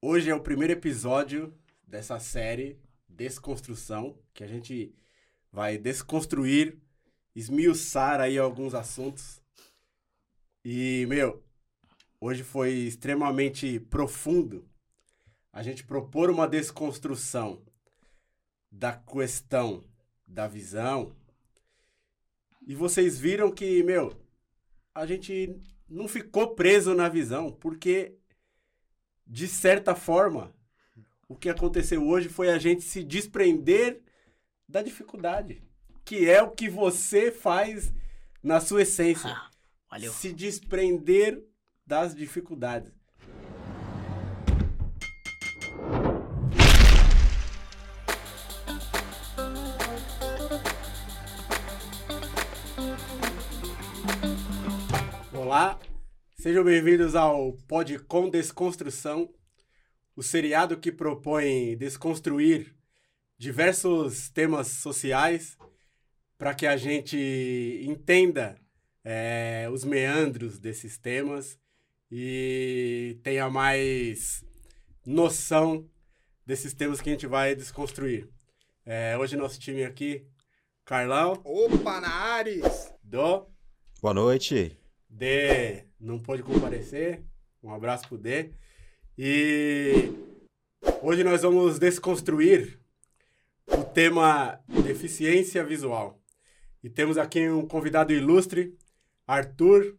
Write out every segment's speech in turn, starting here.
Hoje é o primeiro episódio dessa série Desconstrução, que a gente vai desconstruir, esmiuçar aí alguns assuntos. E, meu, hoje foi extremamente profundo a gente propor uma desconstrução da questão da visão. E vocês viram que, meu, a gente não ficou preso na visão, porque de certa forma, o que aconteceu hoje foi a gente se desprender da dificuldade, que é o que você faz na sua essência. Ah, valeu. Se desprender das dificuldades. Olá, sejam bem-vindos ao Podcom Desconstrução, o seriado que propõe desconstruir diversos temas sociais para que a gente entenda é, os meandros desses temas e tenha mais noção desses temas que a gente vai desconstruir. É, hoje nosso time aqui, Carlão, Opa, na Ares! do Boa noite. D não pôde comparecer. Um abraço pro D. E hoje nós vamos desconstruir o tema deficiência visual. E temos aqui um convidado ilustre, Arthur,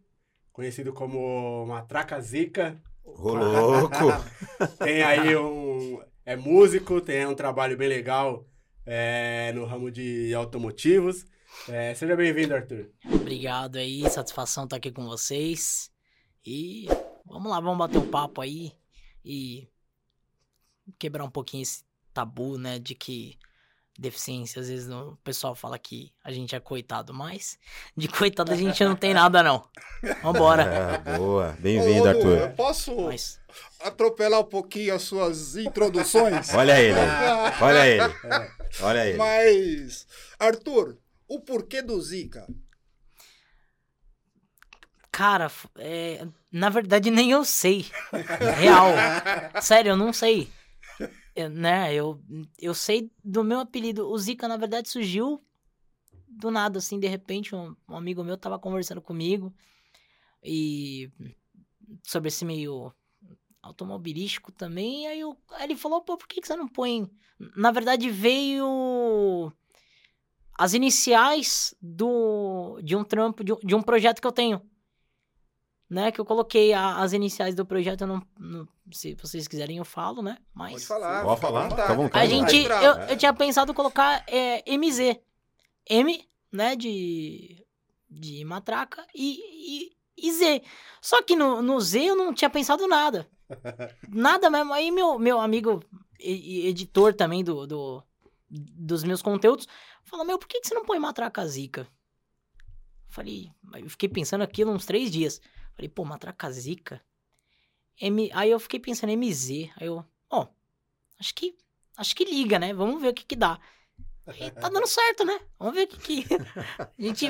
conhecido como Matraca Zica. Ô, louco. Tem aí um. É músico, tem um trabalho bem legal é, no ramo de automotivos. É, seja bem-vindo, Arthur. Obrigado aí, satisfação estar aqui com vocês. E vamos lá, vamos bater um papo aí e quebrar um pouquinho esse tabu, né, de que deficiência, às vezes o pessoal fala que a gente é coitado, mas de coitado a gente não tem nada não. Vambora. É, boa. Bem-vindo, Arthur. Eu posso Mas atropelar um pouquinho as suas introduções? Olha ele. Olha ele. Olha ele. Mas, Arthur, o porquê do Zika? cara, é, na verdade nem eu sei. Real. Sério, eu não sei. Eu, né, eu, eu sei do meu apelido. O Zika, na verdade, surgiu do nada, assim, de repente, um, um amigo meu tava conversando comigo e sobre esse meio automobilístico também, aí, eu, aí ele falou, pô, por que, que você não põe... Na verdade, veio as iniciais do, de um trampo, de um, de um projeto que eu tenho né? Que eu coloquei a- as iniciais do projeto, eu não, não- se vocês quiserem eu falo, né? Mas Pode falar. Pode falar, à vontade. a gente, eu, bravo. eu tinha pensado colocar é, MZ, M, né? De de matraca e, e, e Z. Só que no, no Z eu não tinha pensado nada, nada mesmo. Aí meu meu amigo editor também do, do dos meus conteúdos falou meu, por que, que você não põe matraca zica? Falei, eu fiquei pensando aquilo uns três dias. Falei, pô, matraca zica? M... Aí eu fiquei pensando, MZ. Aí eu, ó, acho que. Acho que liga, né? Vamos ver o que que dá. E tá dando certo, né? Vamos ver o que que. A gente.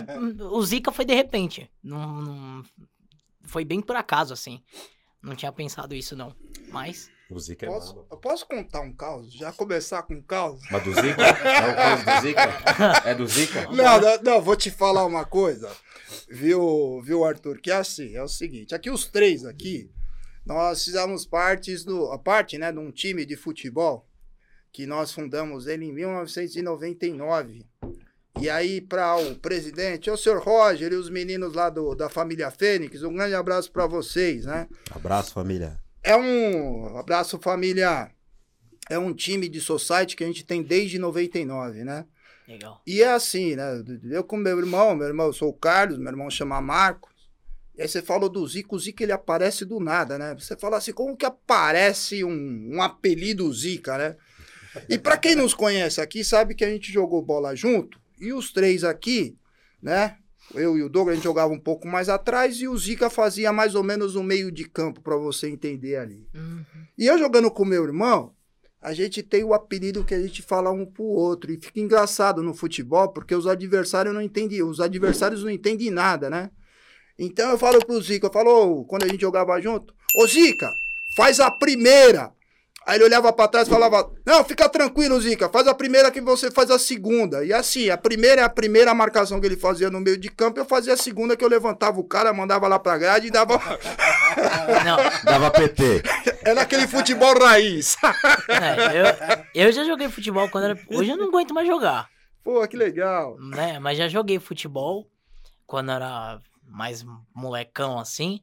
O Zika foi de repente. Não, não- Foi bem por acaso, assim. Não tinha pensado isso, não. Mas. O Zica é Posso, brabo. eu posso contar um caos? Já começar com um caos? Mas do Zica? É o caso do Zica? É do Zica? Não, não, não, vou te falar uma coisa, viu, viu, Arthur? Que é assim, é o seguinte, aqui os três aqui, nós fizemos partes do, a parte, né, de um time de futebol que nós fundamos ele em 1999. E aí, para o presidente, o senhor Roger e os meninos lá do, da família Fênix, um grande abraço para vocês, né? Abraço, família. É um abraço, família. É um time de society que a gente tem desde 99, né? Legal. E é assim, né? Eu com meu irmão, meu irmão, eu sou o Carlos, meu irmão chama Marcos. E aí você falou do Zico, o Zica ele aparece do nada, né? Você fala assim, como que aparece um, um apelido Zica, né? E pra quem nos conhece aqui, sabe que a gente jogou bola junto. E os três aqui, né? Eu e o Douglas, a gente jogava um pouco mais atrás e o Zica fazia mais ou menos um meio de campo pra você entender ali. Uhum. E eu jogando com meu irmão, a gente tem o apelido que a gente fala um pro outro. E fica engraçado no futebol, porque os adversários não entendem, os adversários não entendem nada, né? Então eu falo pro Zica, eu falo, quando a gente jogava junto, ô Zica, faz a primeira. Aí ele olhava pra trás e falava: Não, fica tranquilo, Zica, faz a primeira que você faz a segunda. E assim, a primeira é a primeira marcação que ele fazia no meio de campo, eu fazia a segunda que eu levantava o cara, mandava lá pra grade e dava. Não, Dava PT. Era aquele futebol raiz. é, eu, eu já joguei futebol quando era. Hoje eu não aguento mais jogar. Pô, que legal. né? Mas já joguei futebol quando era mais molecão assim.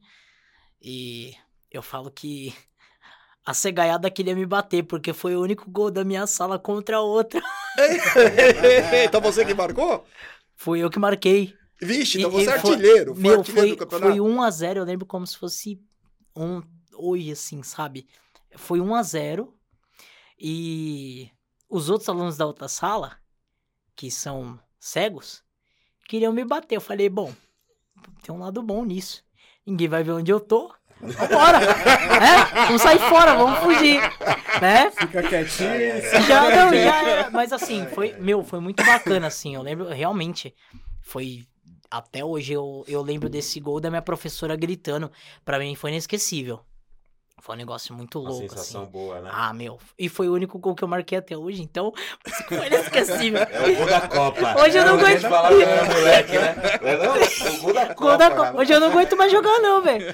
E eu falo que a cegaiada queria me bater, porque foi o único gol da minha sala contra a outra. então você que marcou? Fui eu que marquei. Vixe, E- então você é e foi- artilheiro. Foi Meu, artilheiro foi, do campeonato. foi 1x0, eu lembro como se fosse um hoje, assim, sabe? Foi 1x0 e os outros alunos da outra sala, que são cegos, queriam me bater. Eu falei, bom, tem um lado bom nisso. Ninguém vai ver onde eu tô. Vambora! é? Vamos sair fora, vamos fugir. Né? Fica quietinho. Já, não, já era. Mas assim, foi, meu, foi muito bacana, assim. Eu lembro, realmente, foi. Até hoje eu, eu lembro desse gol da minha professora gritando. Pra mim foi inesquecível. Foi um negócio muito Uma louco, sensação assim. boa, né? Ah, meu. E foi o único gol que eu marquei até hoje, então foi inesquecível. É o gol da Copa. Hoje eu não É, aguento- gente falava que era moleque, né? Não é não? O gol da Copa. Gol da Copa. Hoje eu não aguento mais jogar, não, velho.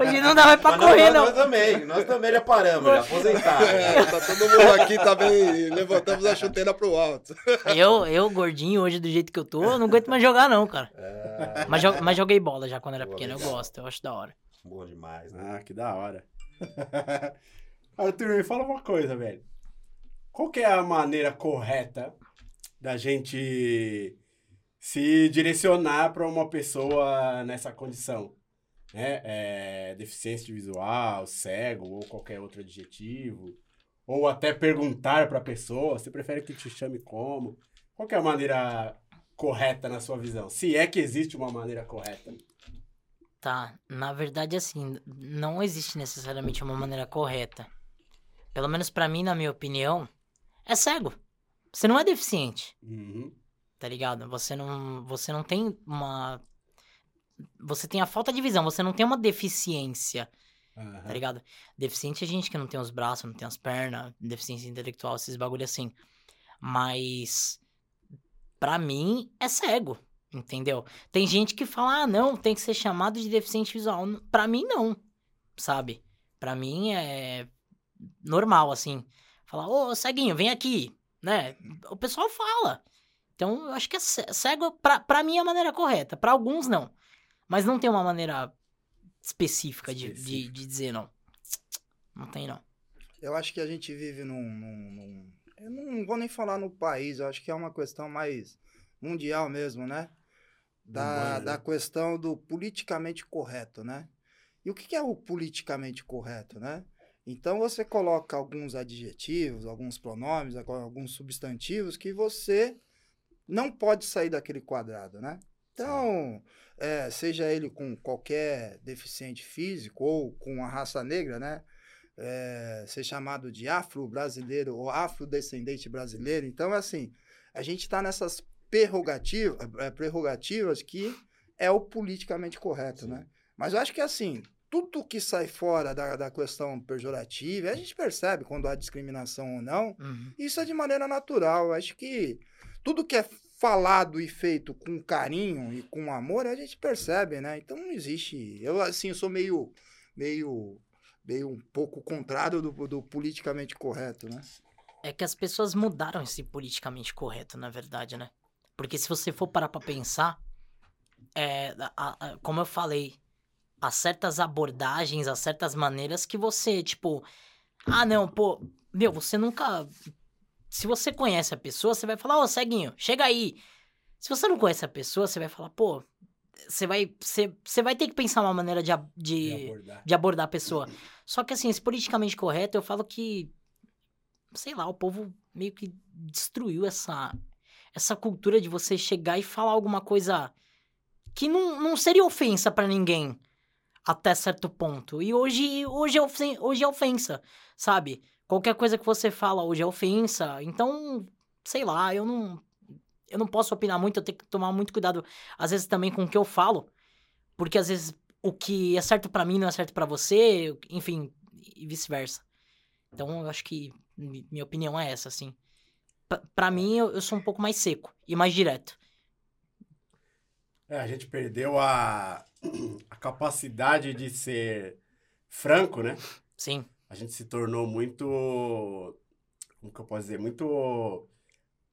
Hoje não dá mais pra Mas correr, nós, não. Nós também, nós também já paramos, já aposentados. É, tá todo mundo aqui também. Levantamos a chuteira pro alto. Eu, eu, gordinho, hoje do jeito que eu tô, eu não aguento mais jogar, não, cara. Mas, jo- mas joguei bola já quando era Boa, pequeno, eu gosto, eu acho da hora. Bom demais, né? Ah, que da hora. Arthur, me fala uma coisa, velho. Qual que é a maneira correta da gente se direcionar para uma pessoa nessa condição? Né? É, deficiência visual, cego ou qualquer outro adjetivo? Ou até perguntar para a pessoa, você prefere que te chame como? Qual que é a maneira correta na sua visão? Se é que existe uma maneira correta. Tá, na verdade, assim, não existe necessariamente uma maneira correta. Pelo menos pra mim, na minha opinião, é cego. Você não é deficiente, Uhum. tá ligado? Você não, você não tem uma. Você tem a falta de visão, você não tem uma deficiência, Aham. tá ligado? Deficiente é gente que não tem os braços, não tem as pernas, deficiência intelectual, esses bagulho assim. Mas, pra mim, é cego, entendeu? Tem gente que fala, ah, não, tem que ser chamado de deficiente visual. Pra mim, não, sabe? Pra mim é normal, assim. Falar, ô, ceguinho, vem aqui, né? O pessoal fala. Então, eu acho que é ce- cego, pra, pra mim, é a maneira correta. Pra alguns, não. Mas não tem uma maneira específica, de- De, de dizer, não. Não tem, não. Eu acho que a gente vive num, num- num- Eu não vou nem falar no país, eu acho que é uma questão mais mundial mesmo, né? Da, Humana, né? da questão do politicamente correto, né? E o que é o politicamente correto, né? Então você coloca alguns adjetivos, alguns pronomes, alguns substantivos que você não pode sair daquele quadrado, né? Então, é, seja ele com qualquer deficiente físico ou com a raça negra, né? é, ser chamado de afro-brasileiro ou afrodescendente brasileiro. Então, assim, a gente está nessas prerrogativas, é, prerrogativas que é o politicamente correto, né? Mas eu acho que, assim, tudo que sai fora da, da questão pejorativa, a gente percebe quando há discriminação ou não, Uhum. isso é de maneira natural. Eu acho que tudo que é falado e feito com carinho e com amor, a gente percebe, né? Então não existe. Eu, assim, eu sou meio, meio, meio um pouco contrário do, do politicamente correto, né? É que as pessoas mudaram esse politicamente correto, na verdade, né? Porque se você for parar pra pensar, é, a- a- como eu falei, há certas abordagens, há certas maneiras que você, tipo, ah, não, pô, meu, você nunca. Se você conhece a pessoa, você vai falar, ô, ceguinho, chega aí. Se você não conhece a pessoa, você vai falar, pô, você vai, você, você vai ter que pensar uma maneira de, De de, abordar. de abordar a pessoa. Só que assim, esse politicamente correto, eu falo que, sei lá, o povo meio que destruiu essa, essa cultura de você chegar e falar alguma coisa que não, não seria ofensa pra ninguém até certo ponto. E hoje, hoje, é ofen- hoje é ofensa, sabe? Qualquer coisa que você fala hoje é ofensa. Então, sei lá, eu não. Eu não posso opinar muito, eu tenho que tomar muito cuidado, às vezes, também com o que eu falo. Porque às vezes o que é certo pra mim não é certo pra você, enfim, e vice-versa. Então, eu acho que mi- minha opinião é essa, assim. Pra- Pra mim, eu, eu sou um pouco mais seco e mais direto. É, a gente perdeu a, a capacidade de ser franco, né? Sim, A gente se tornou muito. Como que eu posso dizer? Muito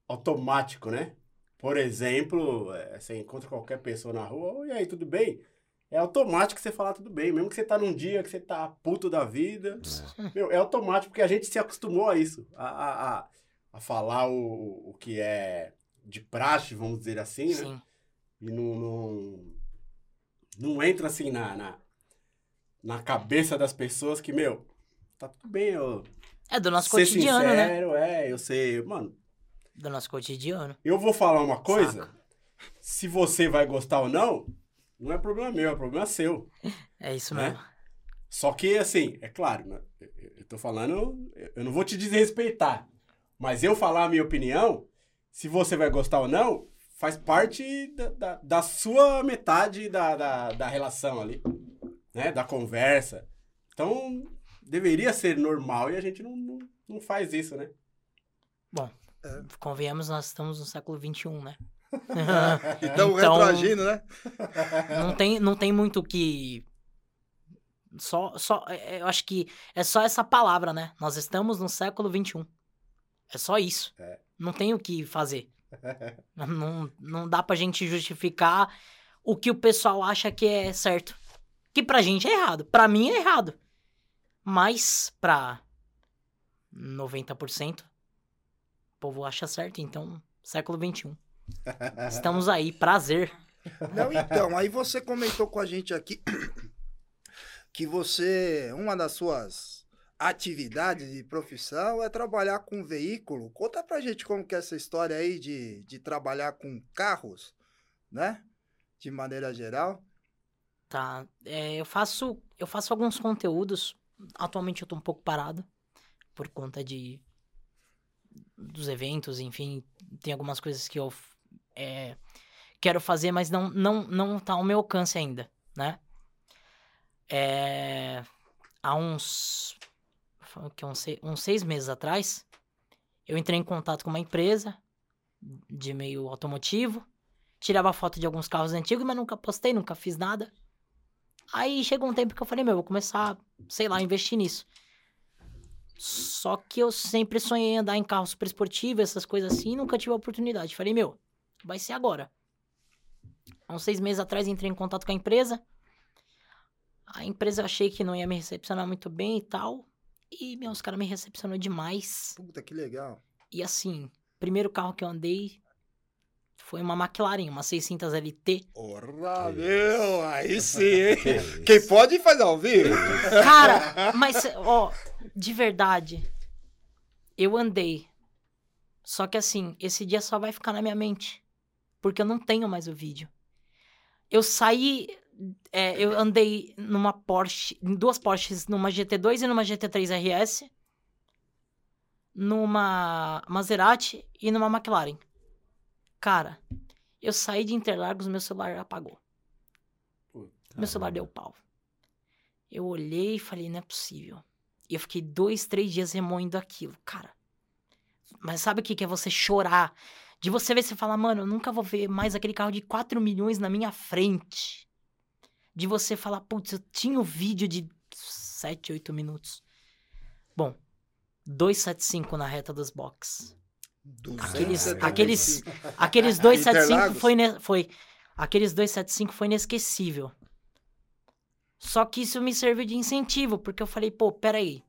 automático, né? Por exemplo, é, você encontra qualquer pessoa na rua, "Oi, e aí, tudo bem? É automático você falar tudo bem, mesmo que você tá num dia que você tá puto da vida. Meu, é automático porque a gente se acostumou a isso, a, a, a, a falar o, o que é de praxe, vamos dizer assim, né? sim. E não, não, não entra assim na, na, na cabeça das pessoas que, meu, tá tudo bem, eu É do nosso ser cotidiano, né? sincero, é, eu sei, mano, Do nosso cotidiano. eu vou falar uma coisa, Saca. se você vai gostar ou não, não é problema meu, é problema seu. É isso Né? mesmo. Só que, assim, é claro, né, eu tô falando, eu não vou te desrespeitar, mas eu falar a minha opinião, se você vai gostar ou não, faz parte da, da, da sua metade da, da, da relação ali, né, da conversa. Então, deveria ser normal e a gente não, não, não faz isso, né? Convenhamos, nós estamos no século XXI, né? Então, Então- retroagindo, né? não tem, não tem muito o que. Só, só, é, é, eu acho que é só essa palavra, né? Nós estamos no século XXI. É só isso. É. Não tem o que fazer. não, não dá pra gente justificar o que o pessoal acha que é certo. Que pra gente é errado. Pra mim é errado. Mas pra 90%, o povo acha certo. Então, século XXI. Estamos aí. Prazer. Não, então, aí você comentou com a gente aqui que você, uma das suas atividades de profissão é trabalhar com veículo. Conta pra gente como que é essa história aí de, de trabalhar com carros, né? De maneira geral. Tá. É, eu faço eu faço alguns conteúdos. Atualmente eu tô um pouco parado por conta de dos eventos, enfim, tem algumas coisas que eu é, quero fazer, mas não não não tá ao meu alcance ainda, né? É, há uns que, uns, sei- uns seis meses atrás, eu entrei em contato com uma empresa de meio automotivo, tirava foto de alguns carros antigos, mas nunca postei, nunca fiz nada. Aí chegou um tempo que eu falei, meu, vou começar, sei lá, a investir nisso. Só que eu sempre sonhei em andar em carro super esportivo, essas coisas assim, e nunca tive a oportunidade. Falei, meu, vai ser agora. Há uns seis meses atrás entrei em contato com a empresa. A empresa eu achei que não ia me recepcionar muito bem e tal. E, meu, os caras me recepcionou demais. Puta, que legal. E assim, primeiro carro que eu andei foi uma McLaren, uma 600 LT. Ora, meu, aí sim, hein? Quem pode faz ao vivo. Cara, mas, ó, de verdade, eu andei. Só que assim, esse dia só vai ficar na minha mente. Porque eu não tenho mais o vídeo. Eu saí. É, eu andei numa Porsche. Em duas Porsches, numa GT2 e numa GT3 RS. Numa Maserati e numa McLaren. Cara, eu saí de Interlagos, meu celular apagou. Meu celular deu pau. Eu olhei e falei, não é possível. E eu fiquei dois, três dias remoendo aquilo, cara. Mas sabe o que, que é você chorar? De você ver você falar, mano, eu nunca vou ver mais aquele carro de 4 milhões na minha frente. De você falar, putz, eu tinha o vídeo de 7, 8 minutos. Bom, 275 na reta dos box. Aqueles, 275. aqueles, aqueles 275 Interlagos? foi, ine- foi. Aqueles 275 foi inesquecível. Só que isso me serviu de incentivo, porque eu falei, pô, peraí.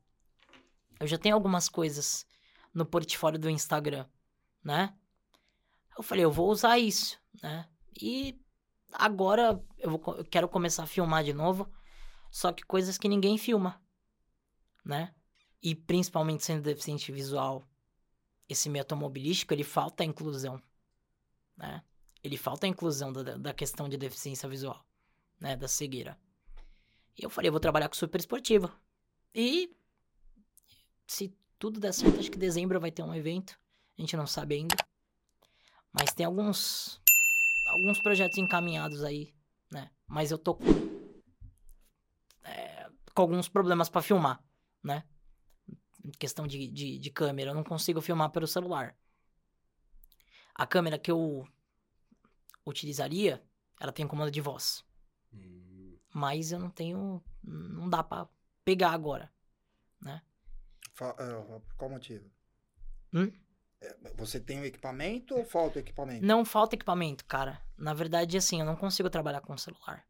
Eu já tenho algumas coisas no portfólio do Instagram, né? Eu falei, eu vou usar isso, né? E agora eu, vou, eu quero começar a filmar de novo, só que coisas que ninguém filma, né? E principalmente sendo deficiente visual, esse meio automobilístico, ele falta a inclusão, né? Ele falta a inclusão da, da questão de deficiência visual, né? Da cegueira. E eu falei, eu vou trabalhar com super esportivo. E se tudo der certo, acho que em dezembro vai ter um evento. A gente não sabe ainda. Mas tem alguns alguns projetos encaminhados aí, né? Mas eu tô com é, com alguns problemas pra filmar, né? em questão de, de, de câmera. Eu não consigo filmar pelo celular. A câmera que eu utilizaria, ela tem comando de voz. Hum, Mas eu não tenho. Não dá pra pegar agora. Fa- é, por qual motivo? Hum? Você tem o equipamento ou falta equipamento? Não falta equipamento, cara. Na verdade, assim, eu não consigo trabalhar com celular.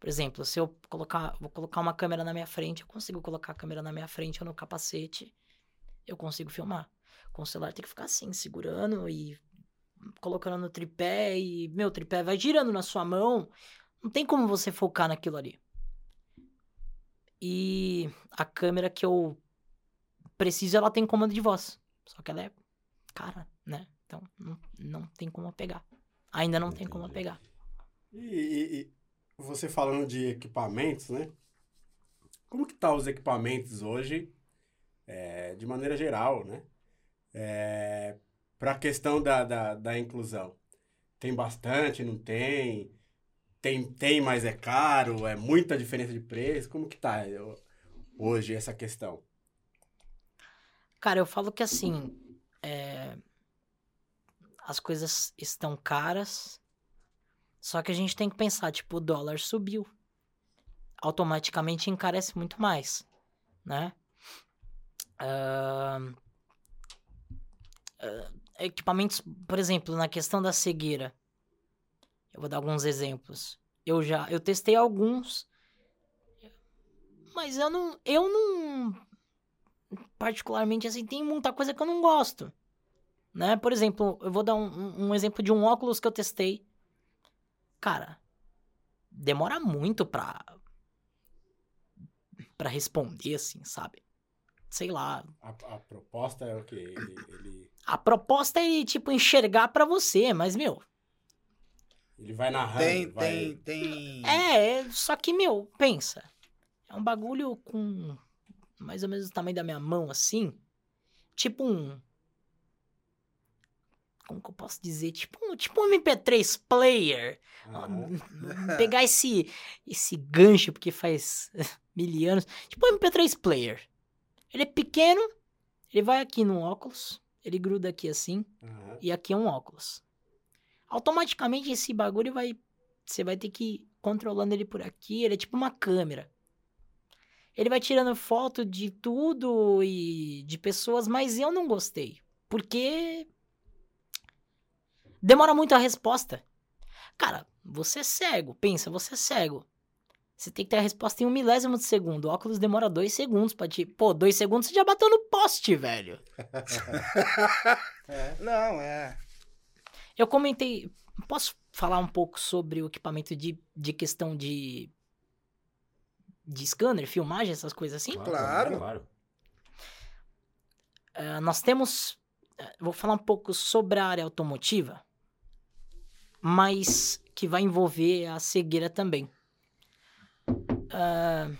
Por exemplo, se eu colocar, vou colocar uma câmera na minha frente, eu consigo colocar a câmera na minha frente ou no capacete, eu consigo filmar. Com o celular tem que ficar assim, segurando e colocando no tripé e, meu, tripé vai girando na sua mão. Não tem como você focar naquilo ali. E a câmera que eu preciso, ela tem comando de voz. Só que ela é cara, né? Então não, não tem como pegar. Ainda não tem como Entendi. pegar. E, e- e você falando de equipamentos, né? Como que tá os equipamentos hoje, é, de maneira geral, né? É, para a questão da, da, da inclusão. Tem bastante, não tem? Tem, tem, mas é caro? É muita diferença de preço? Como que tá hoje essa questão? Cara, eu falo que assim, é, as coisas estão caras, só que a gente tem que pensar, tipo, o dólar subiu. Automaticamente encarece muito mais, né? Ahn, ah, equipamentos, por exemplo, na questão da cegueira. Eu vou dar alguns exemplos. Eu já, eu testei alguns, mas eu não, eu não particularmente, assim, tem muita coisa que eu não gosto. Né? Por exemplo, eu vou dar um, um- exemplo de um óculos que eu testei. Cara, demora muito pra. pra responder, assim, sabe? Sei lá. A, a proposta é o quê? Ele, ele, A proposta é, tipo, enxergar pra você, mas, meu. ele vai narrando, Tem, vai... tem, tem. É, só que, meu, pensa. É um bagulho com mais ou menos o tamanho da minha mão, assim. Tipo um. Como que eu posso dizer? Tipo um, tipo um MP3 player. Aham. Pegar esse, esse gancho, porque faz mil anos. Tipo um MP3 player. Ele é pequeno, ele vai aqui no óculos, ele gruda aqui assim, aham. e aqui é um óculos. Automaticamente esse bagulho vai. Você vai ter que ir controlando ele por aqui. Ele é tipo uma câmera. Ele vai tirando foto de tudo e de pessoas, mas eu não gostei. Porque. Demora muito a resposta. Cara, você é cego. Pensa, você é cego. Você tem que ter a resposta em um milésimo de segundo. O óculos demora dois segundos pra te. Pô, dois segundos você já bateu no poste, velho. É. Não, é. Eu comentei. Posso falar um pouco sobre o equipamento de, de questão de. De scanner, filmagem, essas coisas assim? Claro. claro. Ah, nós temos. ah, Vou falar um pouco sobre a área automotiva, mas que vai envolver a cegueira também. Ah,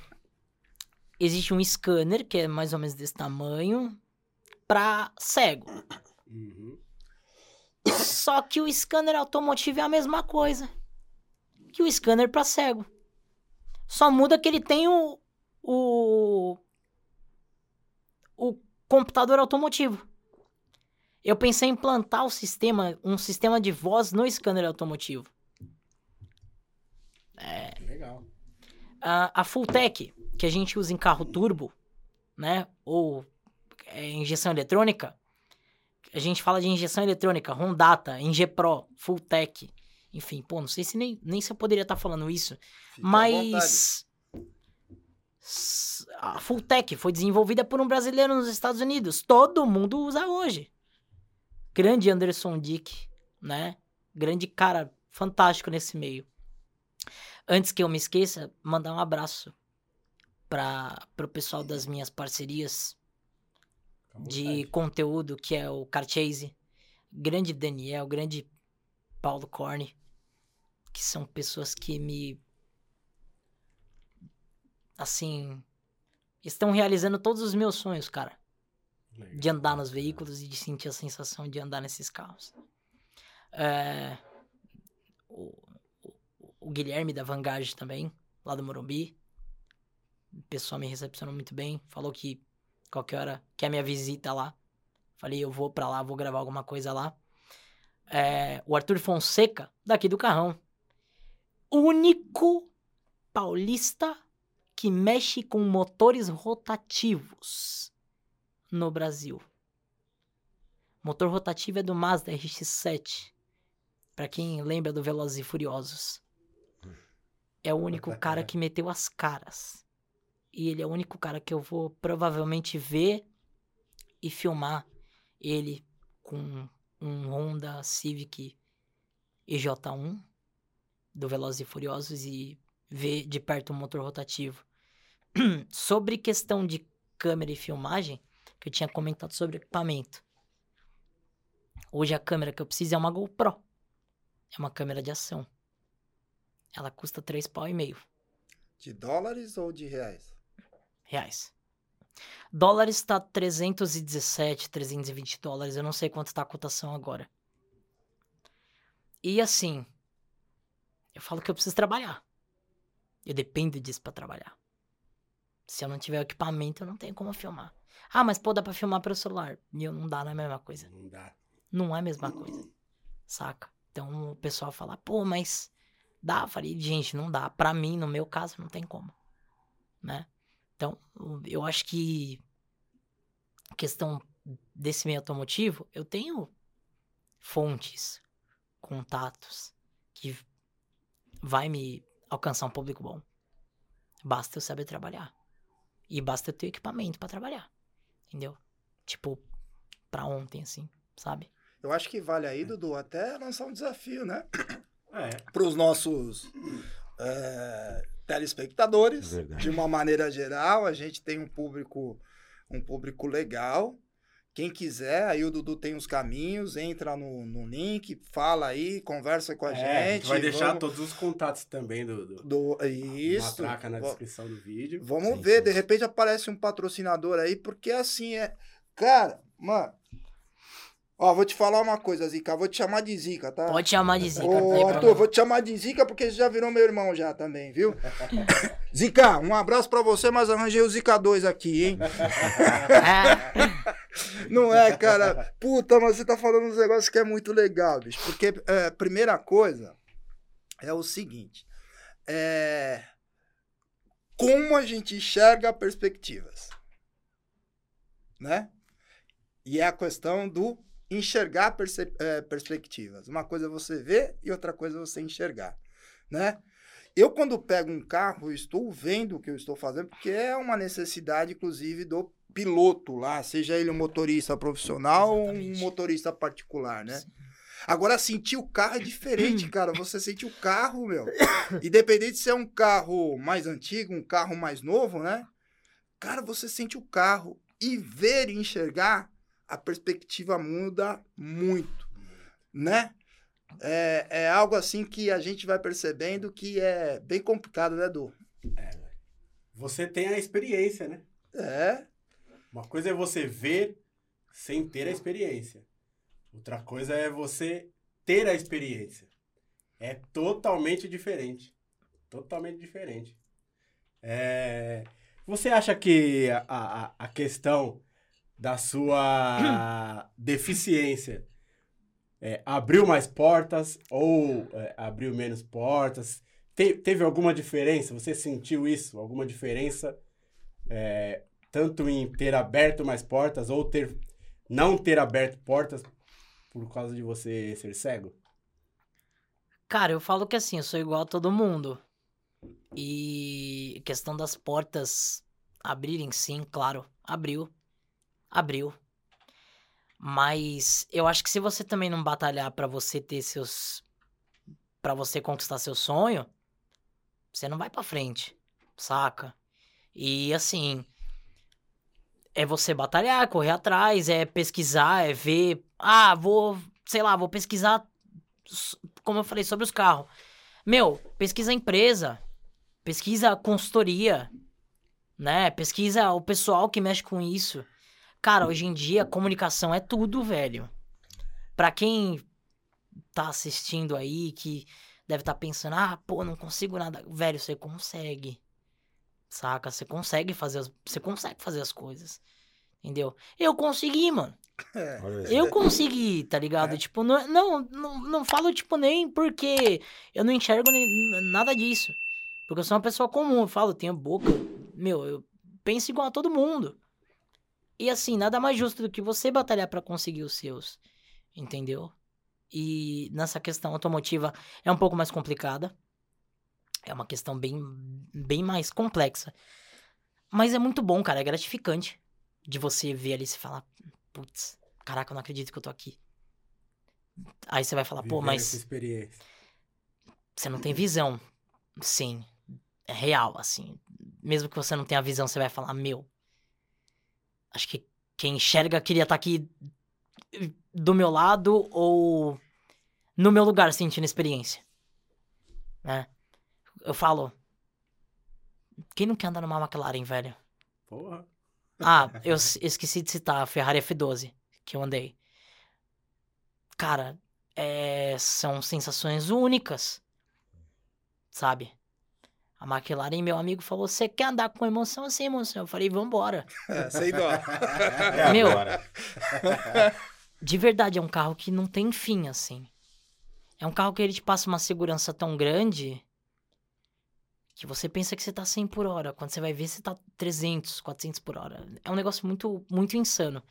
existe um scanner que é mais ou menos desse tamanho para cego. Uhum. Só que o scanner automotivo é a mesma coisa que o scanner para cego. Só muda que ele tem o, o, o computador automotivo. Eu pensei em implantar o sistema, um sistema de voz no scanner automotivo. Legal. A, a Fulltech, que a gente usa em carro turbo, né? Ou é, injeção eletrônica. A gente fala de injeção eletrônica, Rondata, Ingepro, Fulltech. Enfim, pô, não sei se nem, nem se eu poderia estar falando isso. Fica mas. A Fulltech foi desenvolvida por um brasileiro nos Estados Unidos. Todo mundo usa hoje. Grande Anderson Dick, né? Grande cara fantástico nesse meio. Antes que eu me esqueça, mandar um abraço para o pessoal das minhas parcerias de conteúdo, que é o Carchase, grande Daniel, grande Paulo Corne, que são pessoas que me. Assim. Estão realizando todos os meus sonhos, cara. Legal. De andar nos veículos e de sentir a sensação de andar nesses carros. É, o, o- o Guilherme da Vanguard também, lá do Morumbi. O pessoal me recepcionou muito bem. Falou que qualquer hora, que a minha visita lá. Falei, eu vou pra lá, vou gravar alguma coisa lá. É, o Arthur Fonseca, daqui do Carrão. Único paulista que mexe com motores rotativos no Brasil. Motor rotativo é do Mazda RX-7. Pra quem lembra do Velozes e Furiosos. É o único cara que meteu as caras. E ele é o único cara que eu vou provavelmente ver e filmar ele com um Honda Civic EJ1 do Velozes e Furiosos e ver de perto um motor rotativo. sobre questão de câmera e filmagem, que eu tinha comentado sobre equipamento. Hoje a câmera que eu preciso é uma GoPro. É uma câmera de ação. Ela custa três pau e meio De dólares ou de reais? reais. Dólar está 317, 320 dólares. Eu não sei quanto está a cotação agora. E assim, eu falo que eu preciso trabalhar. Eu dependo disso para trabalhar. Se eu não tiver equipamento, eu não tenho como filmar. Ah, mas pô, dá pra filmar pelo celular. E eu não dá, não é a mesma coisa. Não dá. Não é a mesma coisa. Saca? Então o pessoal fala, pô, mas dá. Eu falei, gente, não dá. Pra mim, no meu caso, não tem como. Né? Então, eu acho que a questão desse meio automotivo, eu tenho fontes, contatos que vai me alcançar um público bom. Basta eu saber trabalhar. E basta eu ter equipamento pra trabalhar. Entendeu? Tipo, pra ontem, assim, sabe? Eu acho que vale aí, Dudu, até lançar um desafio, né? É. Para os nossos é, telespectadores, Verdade. de uma maneira geral, a gente tem um público, um público legal. Quem quiser, aí o Dudu tem os caminhos, entra no, no link, fala aí, conversa com a É, gente. vai deixar vamos- todos os contatos também do, do do, isso. Matraca na descrição do vídeo. Vamos Sim, ver, sim, de repente aparece um patrocinador aí, porque assim é. Cara, mano. Ó, vou te falar uma coisa, Zica. Vou te chamar de Zica, tá? Pode chamar de zica. Ô, Arthur, vou te chamar de Zica porque você já virou meu irmão já também, viu? Zica, um abraço pra você, mas arranjei o Zica 2 aqui, hein? Não é, cara? Puta, mas você tá falando uns negócios que é muito legal, bicho. Porque, é, primeira coisa é o seguinte: é. Como a gente enxerga perspectivas, né? E é a questão do enxergar é, perspectivas. Uma coisa é você ver e outra coisa é você enxergar, né? Eu, quando pego um carro, estou vendo o que eu estou fazendo, porque é uma necessidade, inclusive, do piloto lá, seja ele um motorista profissional ou um Exatamente. motorista particular, né? Agora, sentir o carro é diferente, cara. Você sente o carro, meu. Independente se é um carro mais antigo, um carro mais novo, né? Cara, você sente o carro. E ver e enxergar, a perspectiva muda muito, né? É, é algo assim que a gente vai percebendo que é bem complicado, né, Du? Você tem a experiência, né? É, Uma coisa é você ver sem ter a experiência. Outra coisa é você ter a experiência. É totalmente diferente. Totalmente diferente. É, Você acha que a, a, a questão da sua deficiência é, abriu mais portas ou é, abriu menos portas? Te- teve alguma diferença? Você sentiu isso? Alguma diferença? é, tanto em ter aberto mais portas ou ter não ter aberto portas por causa de você ser cego? Cara, eu falo que assim, eu sou igual a todo mundo. E questão das portas abrirem, sim, claro, abriu. Abriu. Mas eu acho que se você também não batalhar pra você ter seus. Pra você conquistar seu sonho, você não vai pra frente, saca? E assim. É você batalhar, correr atrás, é pesquisar, é ver. Ah, vou. Sei lá, vou pesquisar como eu falei, sobre os carros. Meu, pesquisa empresa, pesquisa consultoria, né? Pesquisa o pessoal que mexe com isso. Cara, hoje em dia, comunicação é tudo, velho. Pra quem tá assistindo aí, que deve estar pensando, ah, pô, não consigo nada. Velho, você consegue. Saca? Você consegue fazer as, você consegue fazer as coisas. Entendeu? Eu consegui, mano. É. Eu consegui, tá ligado? Tipo, não, não, não, não falo, tipo, nem porque eu não enxergo nem, nada disso. Porque eu sou uma pessoa comum, eu falo, tenho boca. Meu, eu penso igual a todo mundo. E assim, nada mais justo do que você batalhar pra conseguir os seus. Entendeu? E nessa questão automotiva é um pouco mais complicada. É uma questão bem, bem mais complexa. Mas é muito bom, cara. É gratificante de você ver ali e falar, putz, caraca, eu não acredito que eu tô aqui. Aí você vai falar, pô, Viver mas essa experiência. você não tem visão. Sim, é real, assim. Mesmo que você não tenha visão, você vai falar, meu. Acho que quem enxerga queria estar aqui do meu lado ou no meu lugar sentindo experiência. Né? Eu falo. Quem não quer andar numa McLaren, velho? Porra. Ah, eu esqueci de citar a Ferrari F12 que eu andei. Cara, é, são sensações únicas, sabe? A McLaren, meu amigo, falou: Você quer andar com emoção sem emoção? Eu falei: Vambora. É, sem dó. É Meu. De verdade, é um carro que não tem fim, assim. É um carro que ele te passa uma segurança tão grande que você pensa que você tá 100 por hora. Quando você vai ver, você tá 300, 400 por hora. É um negócio muito, muito insano.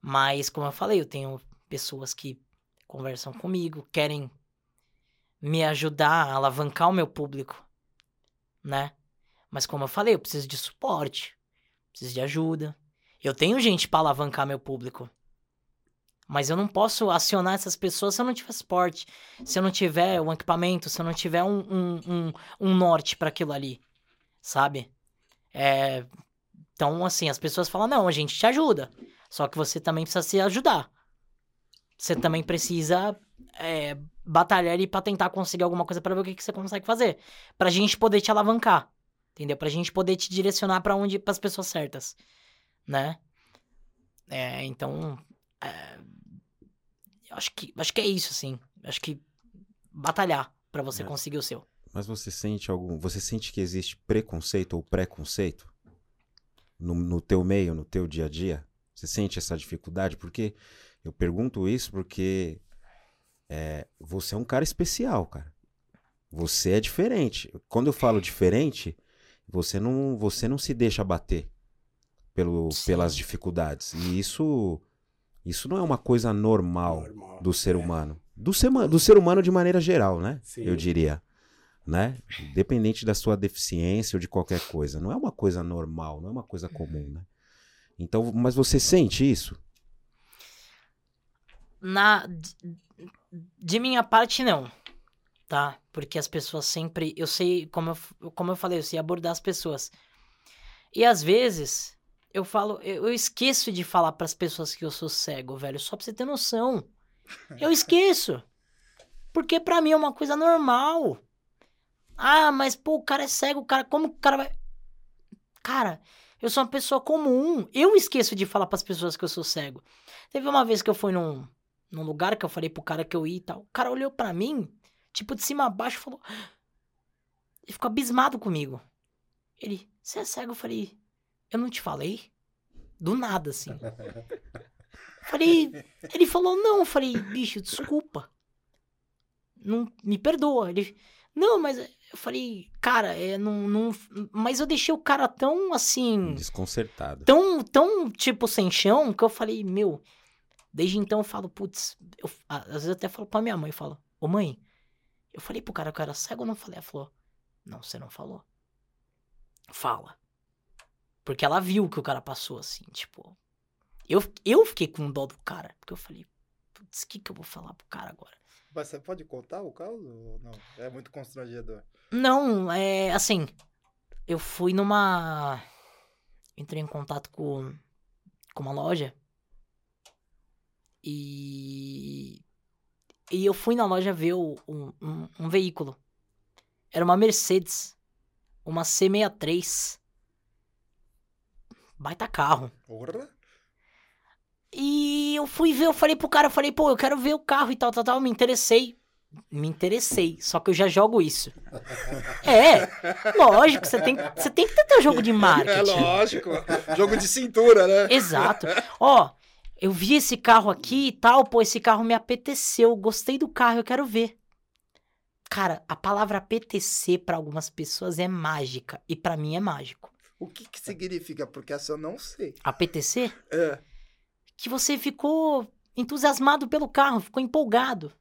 Mas, como eu falei, eu tenho pessoas que conversam comigo, querem me ajudar a alavancar o meu público, né? Mas, como eu falei, eu preciso de suporte, preciso de ajuda. Eu tenho gente pra alavancar meu público. Mas eu não posso acionar essas pessoas se eu não tiver suporte, se eu não tiver um equipamento, se eu não tiver um, um, um, um norte pra aquilo ali, sabe? É, Então, assim, as pessoas falam: não, a gente te ajuda. Só que você também precisa se ajudar. Você também precisa é, batalhar ali pra tentar conseguir alguma coisa pra ver o que, que você consegue fazer. Pra gente poder te alavancar. Entendeu? Pra gente poder te direcionar pra onde, pras pessoas certas. Né? É, então. é, acho que, acho que é isso, assim. Acho que batalhar pra você É. conseguir o seu. Mas você sente algum. Você sente que existe preconceito ou preconceito no, no teu meio, no teu dia a dia? Você sente essa dificuldade? Porque eu pergunto isso porque é, você é um cara especial, cara. Você é diferente. Quando eu falo diferente, você não, você não se deixa bater pelo, Sim. pelas dificuldades. E isso, isso não é uma coisa normal Normal. do ser É. humano. Do ser, do ser humano de maneira geral, né? Sim. Eu diria. Né? Independente da sua deficiência ou de qualquer coisa. Não é uma coisa normal, não é uma coisa comum, né? Então, mas você sente isso? Na, de, de minha parte, não. Tá? Porque as pessoas sempre. Eu sei, como eu, como eu falei, eu sei abordar as pessoas. E às vezes, eu falo. Eu, esqueço de falar pras pessoas que eu sou cego, velho. Só pra você ter noção. Eu esqueço. Porque pra mim é uma coisa normal. Ah, mas pô, o cara é cego, cara. Como o cara vai. Cara, eu sou uma pessoa comum. Eu esqueço de falar pras pessoas que eu sou cego. Teve uma vez que eu fui num, num lugar que eu falei pro cara que eu ia e tal. O cara olhou pra mim, tipo, de cima a baixo, falou. Ele ficou abismado comigo. Ele, você é cego? Eu falei, eu não te falei? Do nada, assim. Falei, ele falou, não. Eu falei, bicho, desculpa. Não, me perdoa. Ele, não, mas eu falei, cara, é, não, não. Mas eu deixei o cara tão assim Desconcertado. tão, tão, tipo, sem chão, que eu falei, meu. Desde então eu falo, putz, eu, às vezes eu até falo pra minha mãe, eu falo, ô mãe, eu falei pro cara que eu era cego ou não falei? Ela falou, não, você não falou. Fala. Porque ela viu que o cara passou assim, tipo. Eu, eu fiquei com dó do cara, porque eu falei, putz, o que, que eu vou falar pro cara agora? Mas você pode contar o caso ou não? É muito constrangedor. Não, é assim. Eu fui numa. Entrei em contato com, com uma loja. E. E eu fui na loja ver o- um, um, um veículo. Era uma Mercedes. Uma C63. Baita carro. Porra? E eu fui ver, eu falei pro cara, eu falei, pô, eu quero ver o carro e tal, tal, tal. Me interessei me interessei, só que eu já jogo isso. É, lógico, você tem, você tem que ter teu jogo de É marketing. lógico. Jogo de cintura, né? Exato. Ó, eu vi esse carro aqui e tal, pô, esse carro me apeteceu, gostei do carro, eu quero ver. Cara, a palavra apetecer pra algumas pessoas é mágica e pra mim é mágico. O que que significa? Porque essa eu não sei. Apetecer? É. Que você ficou entusiasmado pelo carro, ficou empolgado.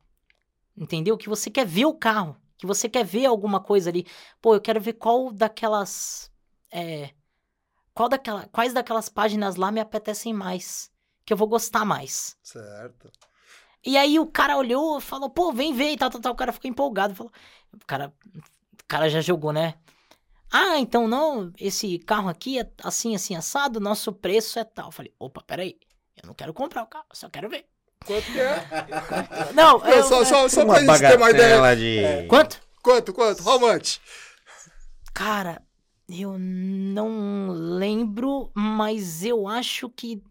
Entendeu? Que você quer ver o carro, que você quer ver alguma coisa ali. Pô, eu quero ver qual daquelas é, qual daquela, quais daquelas páginas lá me apetecem mais, que eu vou gostar mais. Certo. E aí o cara olhou e falou, pô, vem ver e tal, tal, tal. O cara ficou empolgado. Falou, o cara, o cara já jogou, né? Ah, então não, esse carro aqui é assim, assim, assado, nosso preço é tal. Eu falei, opa, peraí, eu não quero comprar o carro, só quero ver. Quanto que é? Não, É, eu, só, só, só Uma pra gente ter uma ideia. de... Quanto? Quanto, quanto? How much? Cara, eu não lembro, mas eu acho que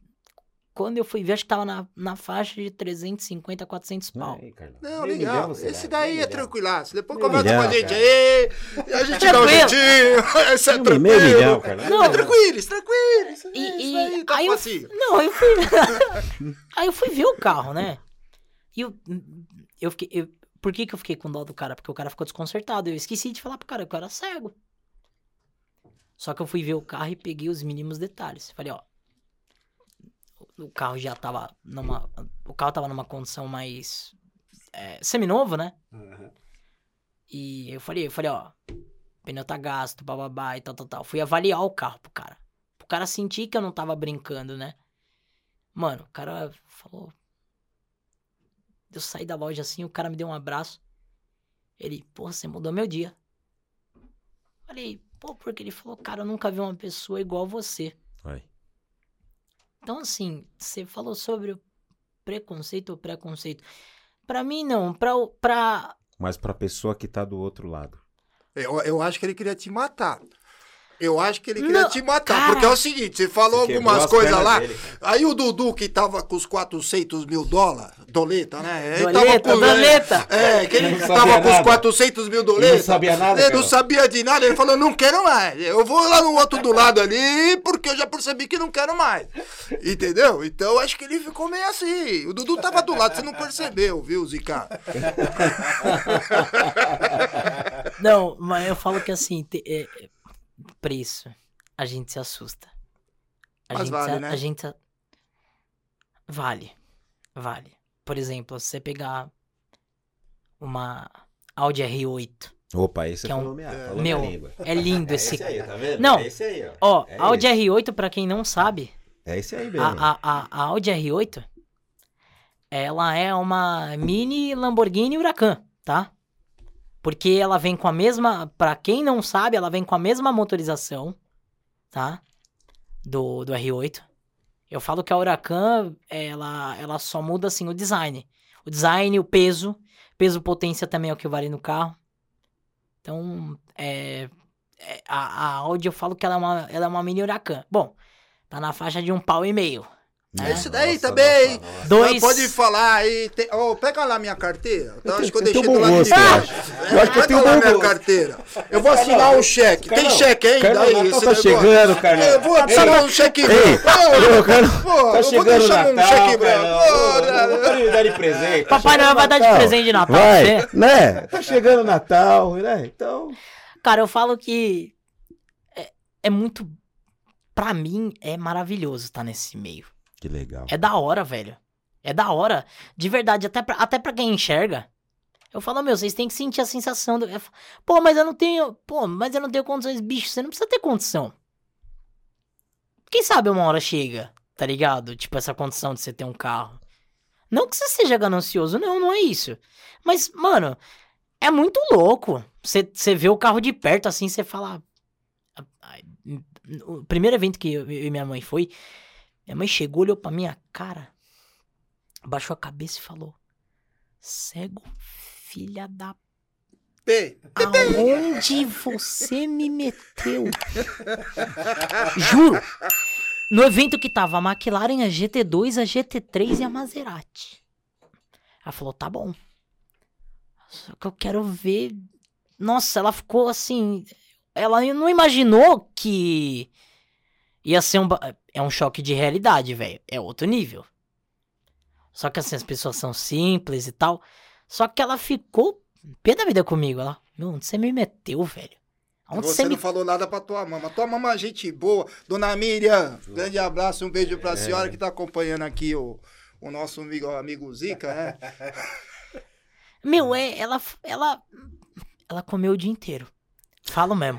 quando eu fui ver, acho que tava na, na faixa de 350, 400 pau. Aí. Não, Meio legal. Esse daí meio é milhão. tranquilaço. Depois Meio conversa com a gente cara. aí. E a gente dá um Tranquilo. jeitinho. Esse é Meio tranquilo. milhão, Carlão. Não, É tranquilo, tranquilo. Isso, E, isso e aí tá aí, eu, não, eu fui, aí eu fui ver o carro, né? E eu, eu fiquei, eu- por que que eu fiquei com dó do cara? Porque o cara ficou desconcertado. Eu esqueci de falar pro cara que eu era cego. Só que eu fui ver o carro e peguei os mínimos detalhes. Falei, ó, o carro já tava numa, o carro tava numa condição mais é, seminovo, né? Aham. E eu falei, eu falei, ó, pneu tá gasto, bababá e tal, tal, tal. Fui avaliar o carro pro cara. Pro cara sentir que eu não tava brincando, né? Mano, o cara falou. Eu saí da loja assim, o cara me deu um abraço. Ele, pô, você mudou meu dia. Falei, pô, porque ele falou, cara, eu nunca vi uma pessoa igual você. Aí. Então, assim, você falou sobre o preconceito ou preconceito. Pra mim, não. Pra, o- pra, Mas pra pessoa que tá do outro lado. Eu, eu acho que ele queria te matar. Eu acho que ele queria Não, te matar. cara. Porque é o seguinte, você falou algumas as coisas lá. dele, aí o Dudu, que tava com os 400 mil dólares, doleta, né? Ele Doleta, tava com, doleta. É, que ele tava com os nada. 400 mil Ele doletas. não sabia nada, Ele não sabia de nada. Ele falou, não quero mais. Eu vou lá no outro do lado ali, porque eu já percebi que não quero mais. Entendeu? Então acho que ele ficou meio assim. O Dudu tava do lado, você não percebeu, viu, Zica? Não, mas eu falo que assim, te- é, é, preço, a gente se assusta. A Mas gente vale, se- né? A gente se- vale, vale. Por exemplo, se você pegar uma Audi R8, Opa, você Que é um- falou minha, falou meu, minha é lindo É esse. esse aí, tá vendo? Não. É esse aí, ó. Ó, É Audi esse. R8, pra quem não sabe, É esse aí, a, a, a, a Audi R8, ela é uma mini Lamborghini Huracan, tá? Porque ela vem com a mesma, Pra quem não sabe, ela vem com a mesma motorização, tá? Do, do R8. Eu falo que a Huracan, ela, ela só muda assim o design. O design, o peso, peso potência também é o que vale no carro. Então, é, é, a, a Audi eu falo que ela é uma, ela é uma mini Huracan. Bom, tá na faixa de um pau e meio. Né? Esse daí Nossa, também. nossa, nossa. Dois- Pode falar aí. Tem... Ô, pega lá minha carteira. Eu acho que eu deixei tenho do lado gosto, de eu baixo. acho. É, Eu acho que eu pega tenho lá minha gosto. carteira. Eu vou assinar um cheque. Tem cheque ainda Carlão, aí? Tá chegando, Carlão. Eu vou assinar um cheque. Carlão, Pô, tá eu vou chegando o deixar um Natal, cheque branco. Não dar de presente. tá Papai Noel chegando vai dar de presente de Natal Vai, né? Tá chegando o Natal, né? Então... Cara, eu falo que é, é muito. Pra mim, é maravilhoso estar nesse meio. Que legal. É da hora, velho. É da hora. De verdade, até pra, até pra quem enxerga. Eu falo, meu, vocês têm que sentir a sensação do. Pô, mas eu não tenho. Pô, mas eu não tenho condições. Bicho, você não precisa ter condição. Quem sabe uma hora chega, tá ligado? Tipo, essa condição de você ter um carro. Não que você seja ganancioso, não, não é isso. Mas, mano, é muito louco. Você, vê o carro de perto assim, você fala. "Ah, ai, O primeiro evento que eu e minha mãe foi, minha mãe chegou, olhou pra minha cara, baixou a cabeça e falou: Cego, filha da. P. Aonde você me meteu? Juro. No evento que tava a McLaren, a GT2, a GT3 e a Maserati. Ela falou: tá bom. Só que eu quero ver. Nossa, ela ficou assim. Ela não imaginou que ia ser um. É um choque de realidade, velho. É outro nível. Só que assim, as pessoas são simples e tal. Só que ela ficou pé da vida comigo. Ela, meu, onde você me meteu, velho? Onde Você você não me. falou nada pra tua mama. Tua mama é gente boa. Dona Miriam, grande abraço, um beijo É. pra senhora que tá acompanhando aqui o, o nosso amigo, amigo Zica, né? Meu, é, ela, ela, ela comeu o dia inteiro. Falo mesmo.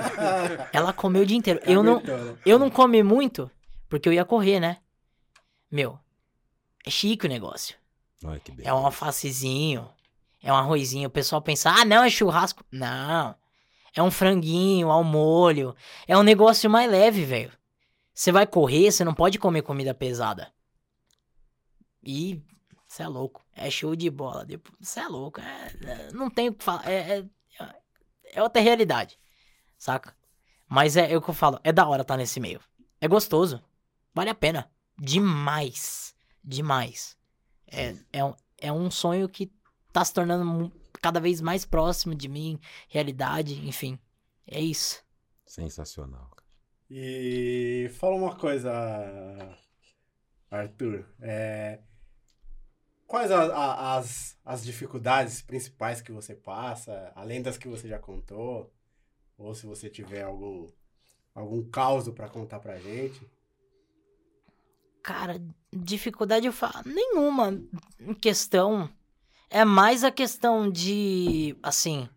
ela comeu o dia inteiro. Eu não, eu não comi muito porque eu ia correr, né? Meu, é chique o negócio. Beleza. É um alfacezinho, é um arrozinho. O pessoal pensa, ah, não, é churrasco. Não. É um franguinho ao molho. É um negócio mais leve, velho. Você vai correr, você não pode comer comida pesada. E você é louco. É show de bola. Você é louco. É- é- não tem o que falar. É, é, é outra realidade. Saca? Mas é, é o que eu falo. É da hora estar nesse meio. É gostoso. Vale a pena. Demais. Demais. É, é, um, é um sonho que tá se tornando cada vez mais próximo de mim, realidade, enfim. É isso. Sensacional. cara. E fala uma coisa, Arthur. É, quais a- a- as, as dificuldades principais que você passa, além das que você já contou? Ou se você tiver algum, algum caos pra contar pra gente? Cara, dificuldade eu falo nenhuma questão. É mais a questão de, assim,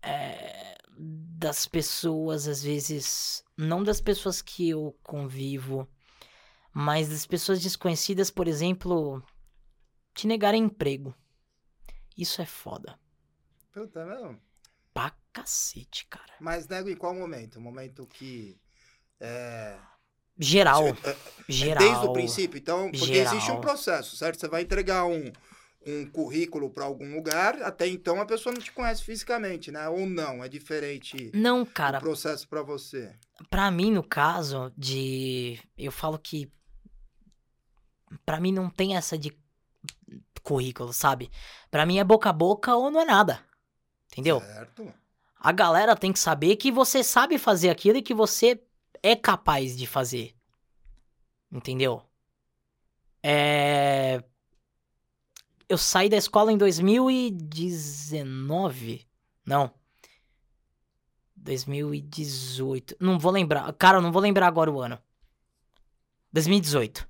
é, das pessoas, às vezes, não das pessoas que eu convivo, mas das pessoas desconhecidas, por exemplo, te negarem emprego. Isso é foda. Puta, não. Pra cacete, cara. Mas nego em qual momento? O momento que. É, Geral. é- é geral. Desde o princípio. Então, porque Geral. existe um processo, certo? Você vai entregar um, um currículo pra algum lugar, até então a pessoa não te conhece fisicamente, né? Ou não, é diferente Não, o cara, processo pra você. Pra mim, no caso de. Eu falo que. Pra mim não tem essa de currículo, sabe? Pra mim é boca a boca ou não é nada. Entendeu? Certo? A galera tem que saber que você sabe fazer aquilo e que você é capaz de fazer. Entendeu? É. Eu saí da escola em 2019. Não. 2018. Não vou lembrar. Cara, eu não vou lembrar agora o ano. 2018.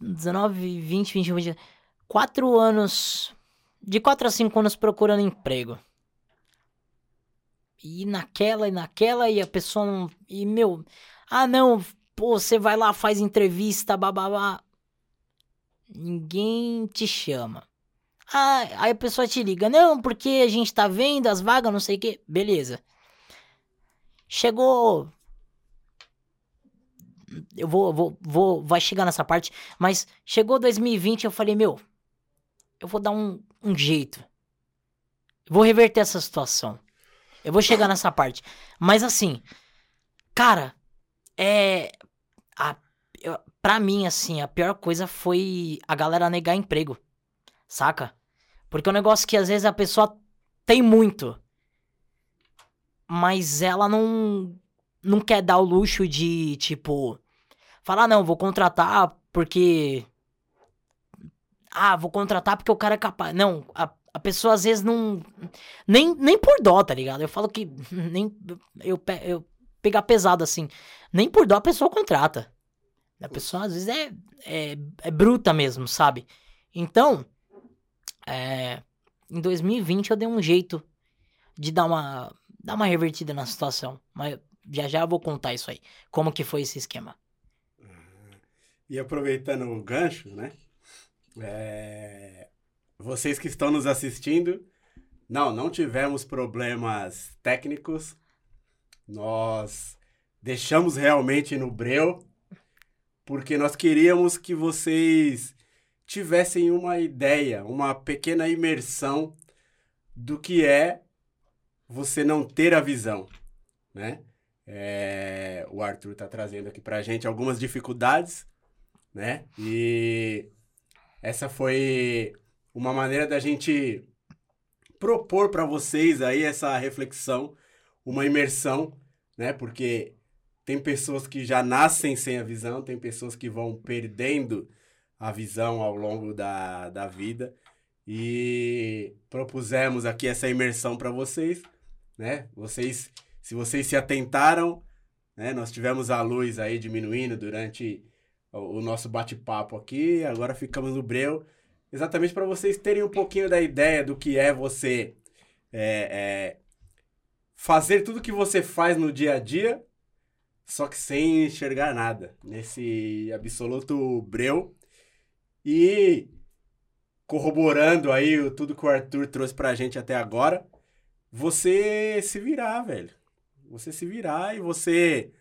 19, 20, 21, 22. Quatro anos. De quatro a cinco anos procurando emprego. E naquela e naquela, e a pessoa não. E meu. Ah, não. Pô, você vai lá, faz entrevista, bababá. Ninguém te chama. Ah, aí a pessoa te liga. Não, porque a gente tá vendo as vagas, não sei o quê. Beleza. Chegou. Eu vou, vou, vou. Vai chegar nessa parte. Mas chegou 2020, eu falei, meu. Eu vou dar um, um jeito. Vou reverter essa situação. Eu vou chegar nessa parte. Mas assim, cara, é. A, eu, pra mim, assim, a pior coisa foi a galera negar emprego. Saca? Porque é um negócio que às vezes a pessoa tem muito. Mas ela não. Não quer dar o luxo de, tipo. Falar, não, vou contratar porque. Ah, vou contratar porque o cara é capaz. Não, a, a pessoa às vezes não. Nem, nem por dó, tá ligado? Eu falo que. Nem. Eu, eu pegar pesado assim. Nem por dó a pessoa contrata. A pessoa às vezes é, é, é bruta mesmo, sabe? Então. É, em 2020 eu dei um jeito de dar uma. Dar uma revertida na situação. Mas já já eu vou contar isso aí. Como que foi esse esquema. E aproveitando o gancho, né? É, Vocês que estão nos assistindo, não, não tivemos problemas técnicos. Nós deixamos realmente no breu, porque nós queríamos que vocês tivessem uma ideia, uma pequena imersão do que é você não ter a visão, né? É, o Arthur está trazendo aqui pra gente algumas dificuldades né? E essa foi uma maneira da gente propor para vocês aí essa reflexão, uma imersão, né? Porque tem pessoas que já nascem sem a visão, tem pessoas que vão perdendo a visão ao longo da, da vida. E propusemos aqui essa imersão para vocês, né? Vocês, se vocês se atentaram, né? Nós tivemos a luz aí diminuindo durante o, nosso bate-papo aqui, agora ficamos no breu, exatamente para vocês terem um pouquinho da ideia do que é você é, é, fazer tudo que você faz no dia a dia, só que sem enxergar nada, nesse absoluto breu. E corroborando aí tudo que o Arthur trouxe pra gente até agora, você se virar, velho. Você se virar e você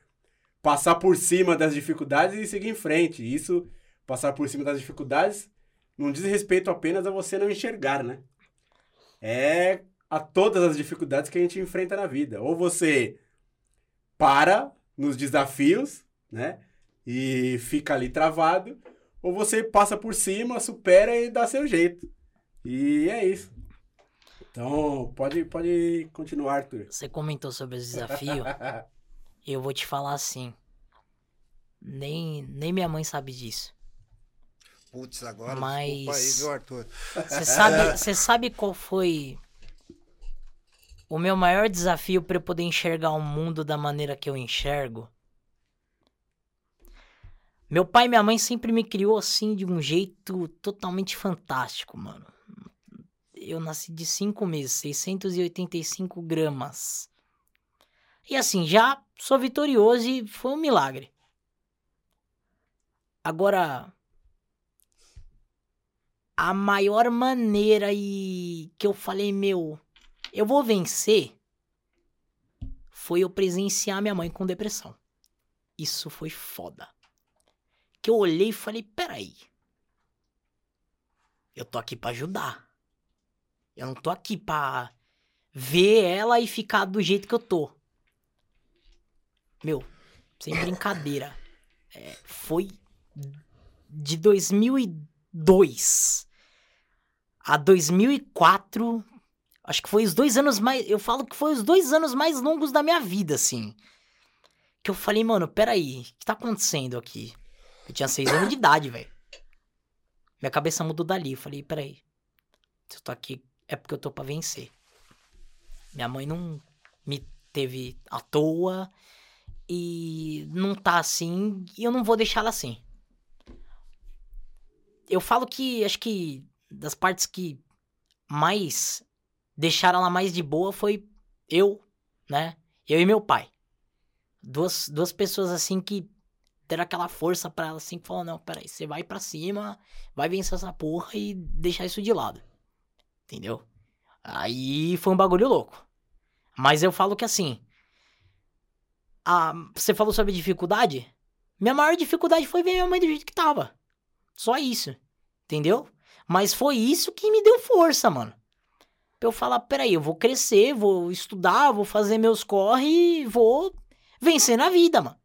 passar por cima das dificuldades e seguir em frente. Isso, passar por cima das dificuldades, não diz respeito apenas a você não enxergar, né? É a todas as dificuldades que a gente enfrenta na vida. Ou você para nos desafios, né? E fica ali travado, ou você passa por cima, supera e dá seu jeito. E é isso. Então, pode, pode continuar, Arthur. Você comentou sobre os desafios. eu vou te falar assim. Nem, nem minha mãe sabe disso. Putz, agora Mas- aí, viu, Arthur? Você sabe, você sabe qual foi o meu maior desafio para eu poder enxergar o mundo da maneira que eu enxergo? Meu pai e minha mãe sempre me criou assim de um jeito totalmente fantástico, mano. Eu nasci de 5 meses, 685 gramas. E assim, já sou vitorioso e foi um milagre. Agora, a maior maneira e que eu falei, meu, eu vou vencer, foi eu presenciar minha mãe com depressão. Isso foi foda. Que eu olhei e falei, peraí. Eu tô aqui pra ajudar. Eu não tô aqui pra ver ela e ficar do jeito que eu tô. Meu, sem brincadeira. É, foi de 2002 a 2004. Acho que foi os dois anos mais. Eu falo que foi os dois anos mais longos da minha vida, assim. Que eu falei, mano, peraí, o que tá acontecendo aqui? Eu tinha seis anos de idade, velho. Minha cabeça mudou dali. Eu falei, peraí. Se eu tô aqui, é porque eu tô pra vencer. Minha mãe não me teve à toa. E não tá assim. E eu não vou deixar ela assim. Eu falo que acho que das partes que mais deixaram ela mais de boa foi eu, né? Eu e meu pai. Duas, duas pessoas assim que deram aquela força pra ela assim que falou, não, peraí, você vai pra cima, vai vencer essa porra e deixar isso de lado. Entendeu? Aí foi um bagulho louco. Mas eu falo que assim. A, você falou sobre dificuldade? Minha maior dificuldade foi ver minha mãe do jeito que tava. Só isso. Entendeu? Mas foi isso que me deu força, mano. Pra eu falar, peraí, eu vou crescer, vou estudar, vou fazer meus corre e vou vencer na vida, mano.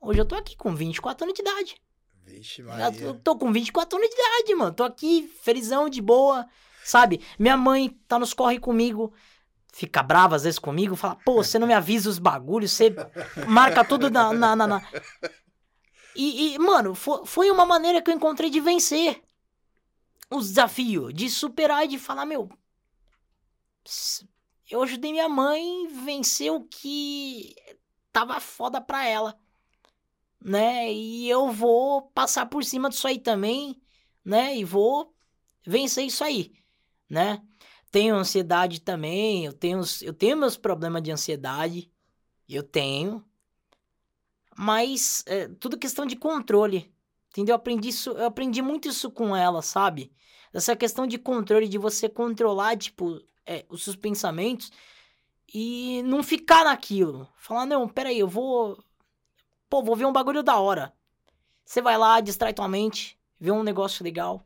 Hoje eu tô aqui com 24 anos de idade. Vixe, Eu Maria. tô, tô com 24 anos de idade, mano. Tô aqui, felizão, de boa, sabe? Minha mãe tá nos corre comigo, fica brava às vezes comigo, fala, pô, você não me avisa os bagulhos, você marca tudo na. na, na- na- E, e, mano, foi, foi uma maneira que eu encontrei de vencer os desafios, de superar e de falar, meu. Eu ajudei minha mãe vencer o que tava foda pra ela né? E eu vou passar por cima disso aí também, né? E vou vencer isso aí, né? Tenho ansiedade também, eu tenho, eu tenho meus problemas de ansiedade, eu tenho, mas é tudo questão de controle, entendeu? Eu aprendi isso, eu aprendi muito isso com ela, sabe? Essa questão de controle, de você controlar, tipo, é, os seus pensamentos e não ficar naquilo. Falar, não, peraí, eu vou Pô, vou ver um bagulho da hora. Você vai lá, distrai tua mente, vê um negócio legal.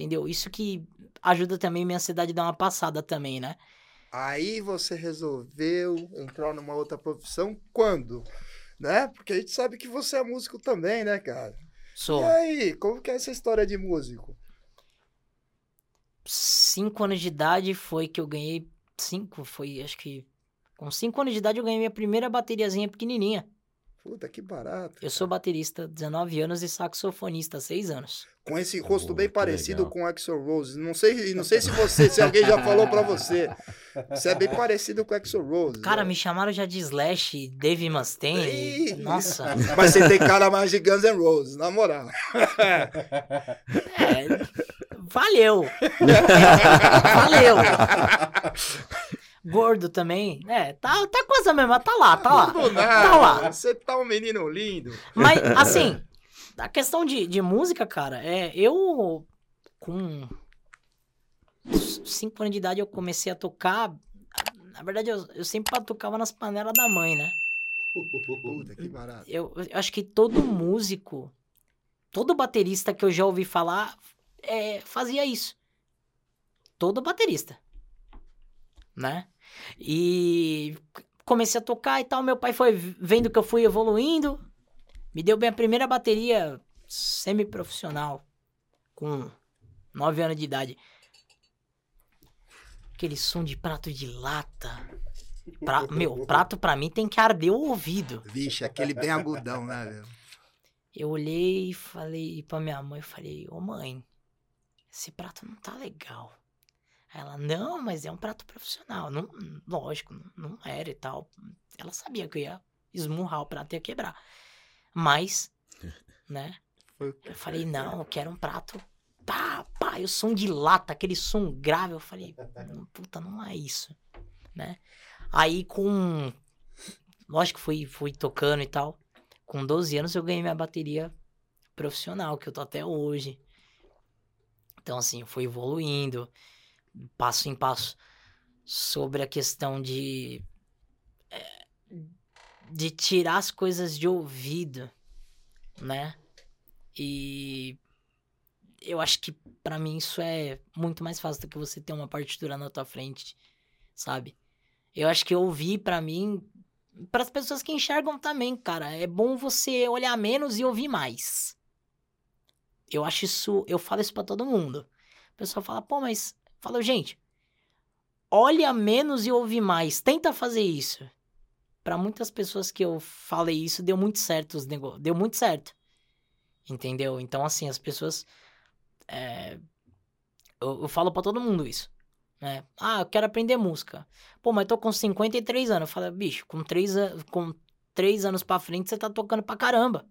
Entendeu? Isso que ajuda também minha ansiedade a dar uma passada também, né? Aí você resolveu entrar numa outra profissão quando? Né? Porque a gente sabe que você é músico também, né, cara? Sou. E aí, como que é essa história de músico? Cinco anos de idade foi que eu ganhei. Cinco, foi, acho que. Com cinco anos de idade eu ganhei minha primeira bateriazinha pequenininha. Puta, que barato. Eu sou baterista, 19 anos, e saxofonista, 6 anos. Com esse rosto Pô, bem parecido legal. com o Axel Rose. Não sei, não sei se você, se alguém já falou pra você. Você é bem parecido com o Axel Rose. Cara, né? me chamaram já de Slash, Dave Mustaine. Ih, Nossa. Mas você tem cara mais de Guns N' Roses, na moral. É, valeu. valeu. Gordo também. É, tá, tá quase a mesma. Tá lá, tá lá. Do Tá lá. nada. Você tá um menino lindo. Mas, assim, a questão de, de música, cara, é. Eu, com 5 anos de idade, eu comecei a tocar. Na verdade, eu, eu sempre tocava nas panelas da mãe, né? Puta, que barato. Eu, eu acho que todo músico, todo baterista que eu já ouvi falar, é, fazia isso. Todo baterista. Né? E comecei a tocar e tal. Meu pai foi vendo que eu fui evoluindo. Me deu minha primeira bateria semi-profissional. Com 9 anos de idade. Aquele som de prato de lata. Pra, meu, prato pra mim tem que arder o ouvido. Vixe, aquele bem agudão, né, meu? Eu olhei e falei pra minha mãe, eu falei, ô mãe, esse prato não tá legal. Aí ela, não, mas é um prato profissional. Não, lógico, não, era e tal. Ela sabia que eu ia esmurrar o prato e ia quebrar. Mas, né? Eu falei, não, eu quero um prato. Pá, pá, e o som de lata, aquele som grave. Eu falei, "Não, puta, não é isso, né? Aí com. Lógico que fui, fui tocando e tal. Com 12 anos eu ganhei minha bateria profissional, que eu tô até hoje. Então, assim, foi evoluindo, passo em passo, sobre a questão de. eh, de tirar as coisas de ouvido, né? E eu acho que pra mim isso é muito mais fácil do que você ter uma partitura na tua frente, sabe? Eu acho que ouvir pra mim, para as pessoas que enxergam também, cara, é bom você olhar menos e ouvir mais. Eu acho isso, eu falo isso pra todo mundo. O pessoal fala, pô, mas fala, gente, olha menos e ouve mais. Tenta fazer isso. Pra muitas pessoas que eu falei isso, deu muito certo os negócios, deu muito certo. Entendeu? Então, assim, as pessoas. é, Eu, eu falo pra todo mundo isso. Né? Ah, eu quero aprender música. Pô, mas tô com 53 anos. Eu falo, bicho, com 3, an- com 3 anos pra frente você tá tocando pra caramba.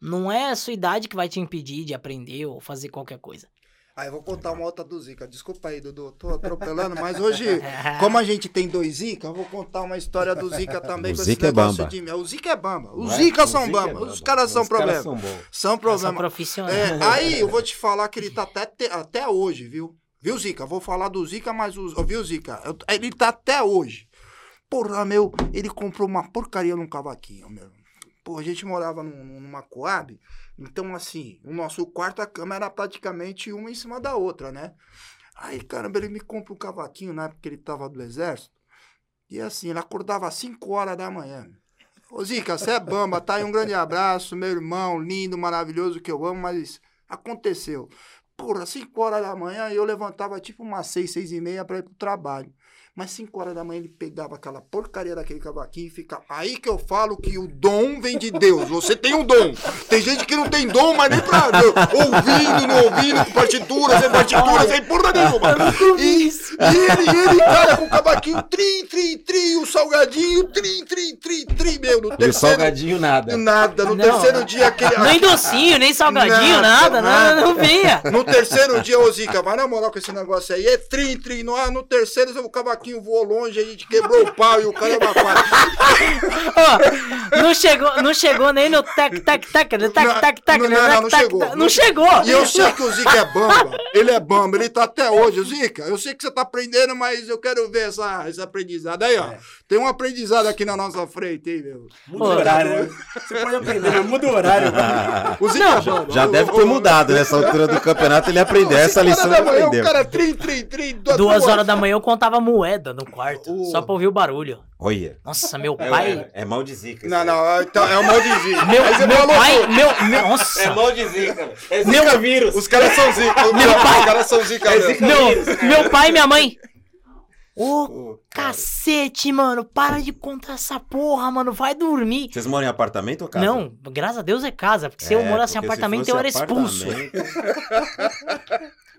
Não é a sua idade que vai te impedir de aprender ou fazer qualquer coisa. Aí eu vou contar uma outra do Zica. Desculpa aí, Dudu. Tô atropelando, mas hoje, como a gente tem dois Zica, eu vou contar uma história do Zica também. O com Zica é esse negócio bamba. de... O Zica é bamba. Os é? O são Zica é bamba. Os caras são Os caras problema. são bons. São São problema. profissionais. É, aí eu vou te falar que ele tá até, te- até hoje, viu? Viu, Zica? Vou falar do Zica, mas o. Viu, Zica? Eu- ele tá até hoje. Porra, meu, ele comprou uma porcaria num cavaquinho, meu. Pô, a gente morava num- numa Coab, então assim, o nosso quarto, a cama era praticamente uma em cima da outra, né? Aí, caramba, ele me compra um cavaquinho na época que ele tava do exército. E assim, ele acordava às 5 horas da manhã. Ô Zica, você é bamba, tá? E um grande abraço, meu irmão, lindo, maravilhoso, que eu amo, mas aconteceu. Porra, 5 horas da manhã eu levantava tipo umas 6, 6 e meia pra ir pro trabalho. Mas 5 horas da manhã ele pegava aquela porcaria daquele cavaquinho e ficava. Aí que eu falo que o dom vem de Deus. Você tem um dom. Tem gente que não tem dom, mas nem pra. Ouvindo, não ouvindo, com partitura, sem partitura, sem porra nenhuma. E, e ele, ele, cara, com o cavaquinho, tri, tri, tri, o salgadinho, tri, tri, tri, tri, meu. No E o terceiro. salgadinho nada. Nada. No Não. terceiro dia aquele. Nem docinho, nem salgadinho, Nada, nada, nada, não vinha. No terceiro dia, ô Zica, vai na moral com esse negócio aí. É trim, trim. No, ah, no terceiro, o cavaquinho voou longe, a gente quebrou o pau e o cara é Ó, não chegou, não chegou nem no tac tac tac, no tac Não, tac tac, não, no não, tac, não tac, chegou. tac. Não chegou. E eu sei que o Zica é bamba. Ele é bamba, ele tá até hoje. Zica, eu sei que você tá aprendendo, mas eu quero ver essa, esse aprendizado aí, ó. Tem um aprendizado aqui na nossa frente, hein, meu? Muda o horário. né? Você pode aprender, mas muda o horário. mano. O Zica, mano, Já o- deve ter mudado nessa altura do campeonato. Ele aprendeu essa lição. da manhã, aprendeu. O cara trim, trim, trim. duas- Duas duas- horas da manhã eu contava moeda no quarto, O- só pra ouvir o barulho. Olha. Nossa, meu pai. É mal de zica. Não, não, então é o mal de zica. Meu, falou, pai. Meu, meu, nossa. mal de zica. É Meu- vírus. Os caras são zica. Meu Os pai- caras são zica É zica. Meu, meu pai e minha mãe. Ô, cara. cacete, mano. Para de contar essa porra, mano. Vai dormir. Vocês moram em apartamento ou casa? Não, graças a Deus é casa. Porque se eu É, morasse em apartamento, eu era expulso.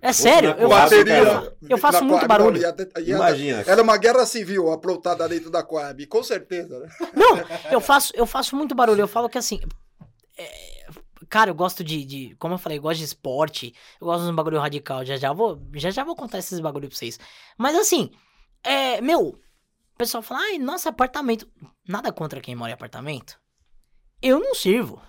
É sério, eu faço, eu faço Na muito barulho. não, ia- ia- Imagina. Era uma guerra civil aprontada dentro da Coab, com certeza. Né? Não, eu faço, eu faço muito barulho. Eu falo que assim. é, cara, eu gosto de, de- Como eu falei, eu gosto de esporte. Eu gosto de um bagulho radical. Já já vou, já já vou contar esses bagulho pra vocês. Mas assim, é. Meu, o pessoal fala, ai, nossa, apartamento. Nada contra quem mora em apartamento. Eu não sirvo.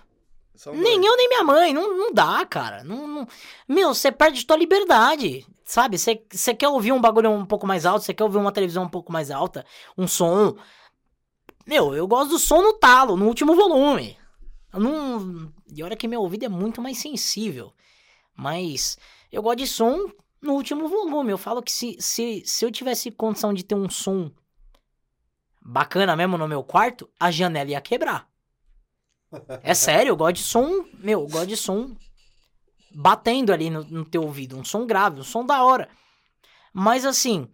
São Nem dois. eu, nem minha mãe. Não, não dá, cara. Não, não- Meu, você perde tua liberdade. Sabe? Você quer ouvir um bagulho um pouco mais alto, você quer ouvir uma televisão um pouco mais alta, um som. Meu, eu gosto do som no talo, no último volume. Eu não. E olha que meu ouvido é muito mais sensível. Mas eu gosto de som no último volume. Eu falo que se, se, se eu tivesse condição de ter um som bacana mesmo no meu quarto, a janela ia quebrar. É sério, eu gosto de som. Meu, eu gosto de som batendo ali no, no teu ouvido. Um som grave, um som da hora. Mas assim.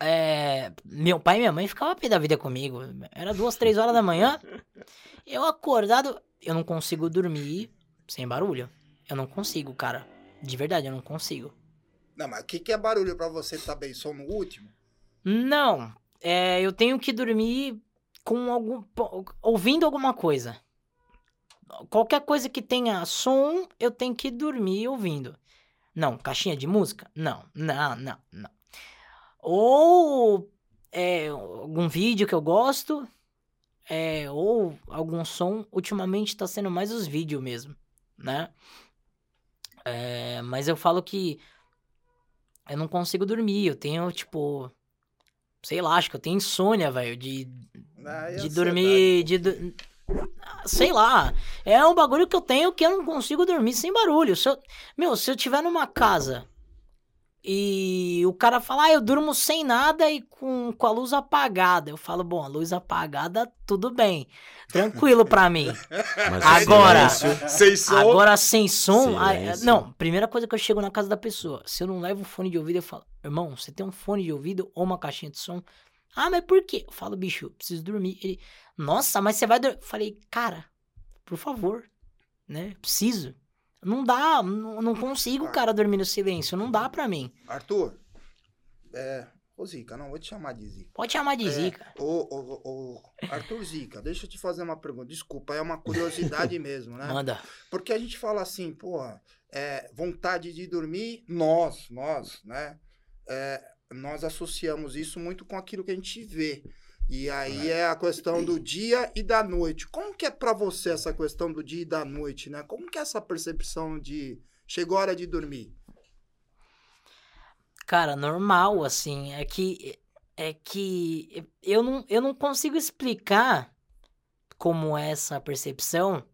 é, meu pai e minha mãe ficavam pé da vida comigo. Era duas, três horas da manhã. Eu acordado. Eu não consigo dormir sem barulho. Eu não consigo, cara. De verdade, eu não consigo. Não, mas o que, que é barulho pra você também? Som no último? Não. É, eu tenho que dormir com algum. ouvindo alguma coisa. Qualquer coisa que tenha som, eu tenho que dormir ouvindo. Não, caixinha de música? Não, não, não, não. Ou é, algum vídeo que eu gosto, é, ou algum som. Ultimamente tá sendo mais os vídeos mesmo, né? É, mas eu falo que eu não consigo dormir. Eu tenho, tipo. Sei lá, acho que eu tenho insônia, velho, de, Ah, de dormir. De, Sei lá. É um bagulho que eu tenho que eu não consigo dormir sem barulho. Se eu... Meu, se eu tiver numa casa e o cara fala, ah, eu durmo sem nada e com, com a luz apagada. Eu falo, bom, a luz apagada, tudo bem. Tranquilo pra mim. Mas Agora- silêncio- Sem som. Agora sem som. ah, Silêncio. não, primeira coisa que eu chego na casa da pessoa. Se eu não levo fone de ouvido, eu falo, irmão, você tem um fone de ouvido ou uma caixinha de som? Ah, mas por quê? Eu falo, bicho, eu preciso dormir. Ele, nossa, mas você vai dormir. Eu falei, cara, por favor, né? Preciso. Não dá, não, não consigo, cara, dormir no silêncio. Não dá pra mim. Arthur, é. Ô Zica, não, vou te chamar de Zica. Pode chamar de É, zica. Ô, ô, ô, Arthur Zica, deixa eu te fazer uma pergunta. Desculpa, é uma curiosidade mesmo, né? Manda. Porque a gente fala assim, porra, é, vontade de dormir, nós, nós, né? É, nós associamos isso muito com aquilo que a gente vê. E aí é a questão do dia e da noite. Como que é pra você essa questão do dia e da noite, né? Como que é essa percepção de chegou a hora de dormir? Cara, normal, assim. É que. É que. Eu não, eu não consigo explicar como é essa percepção.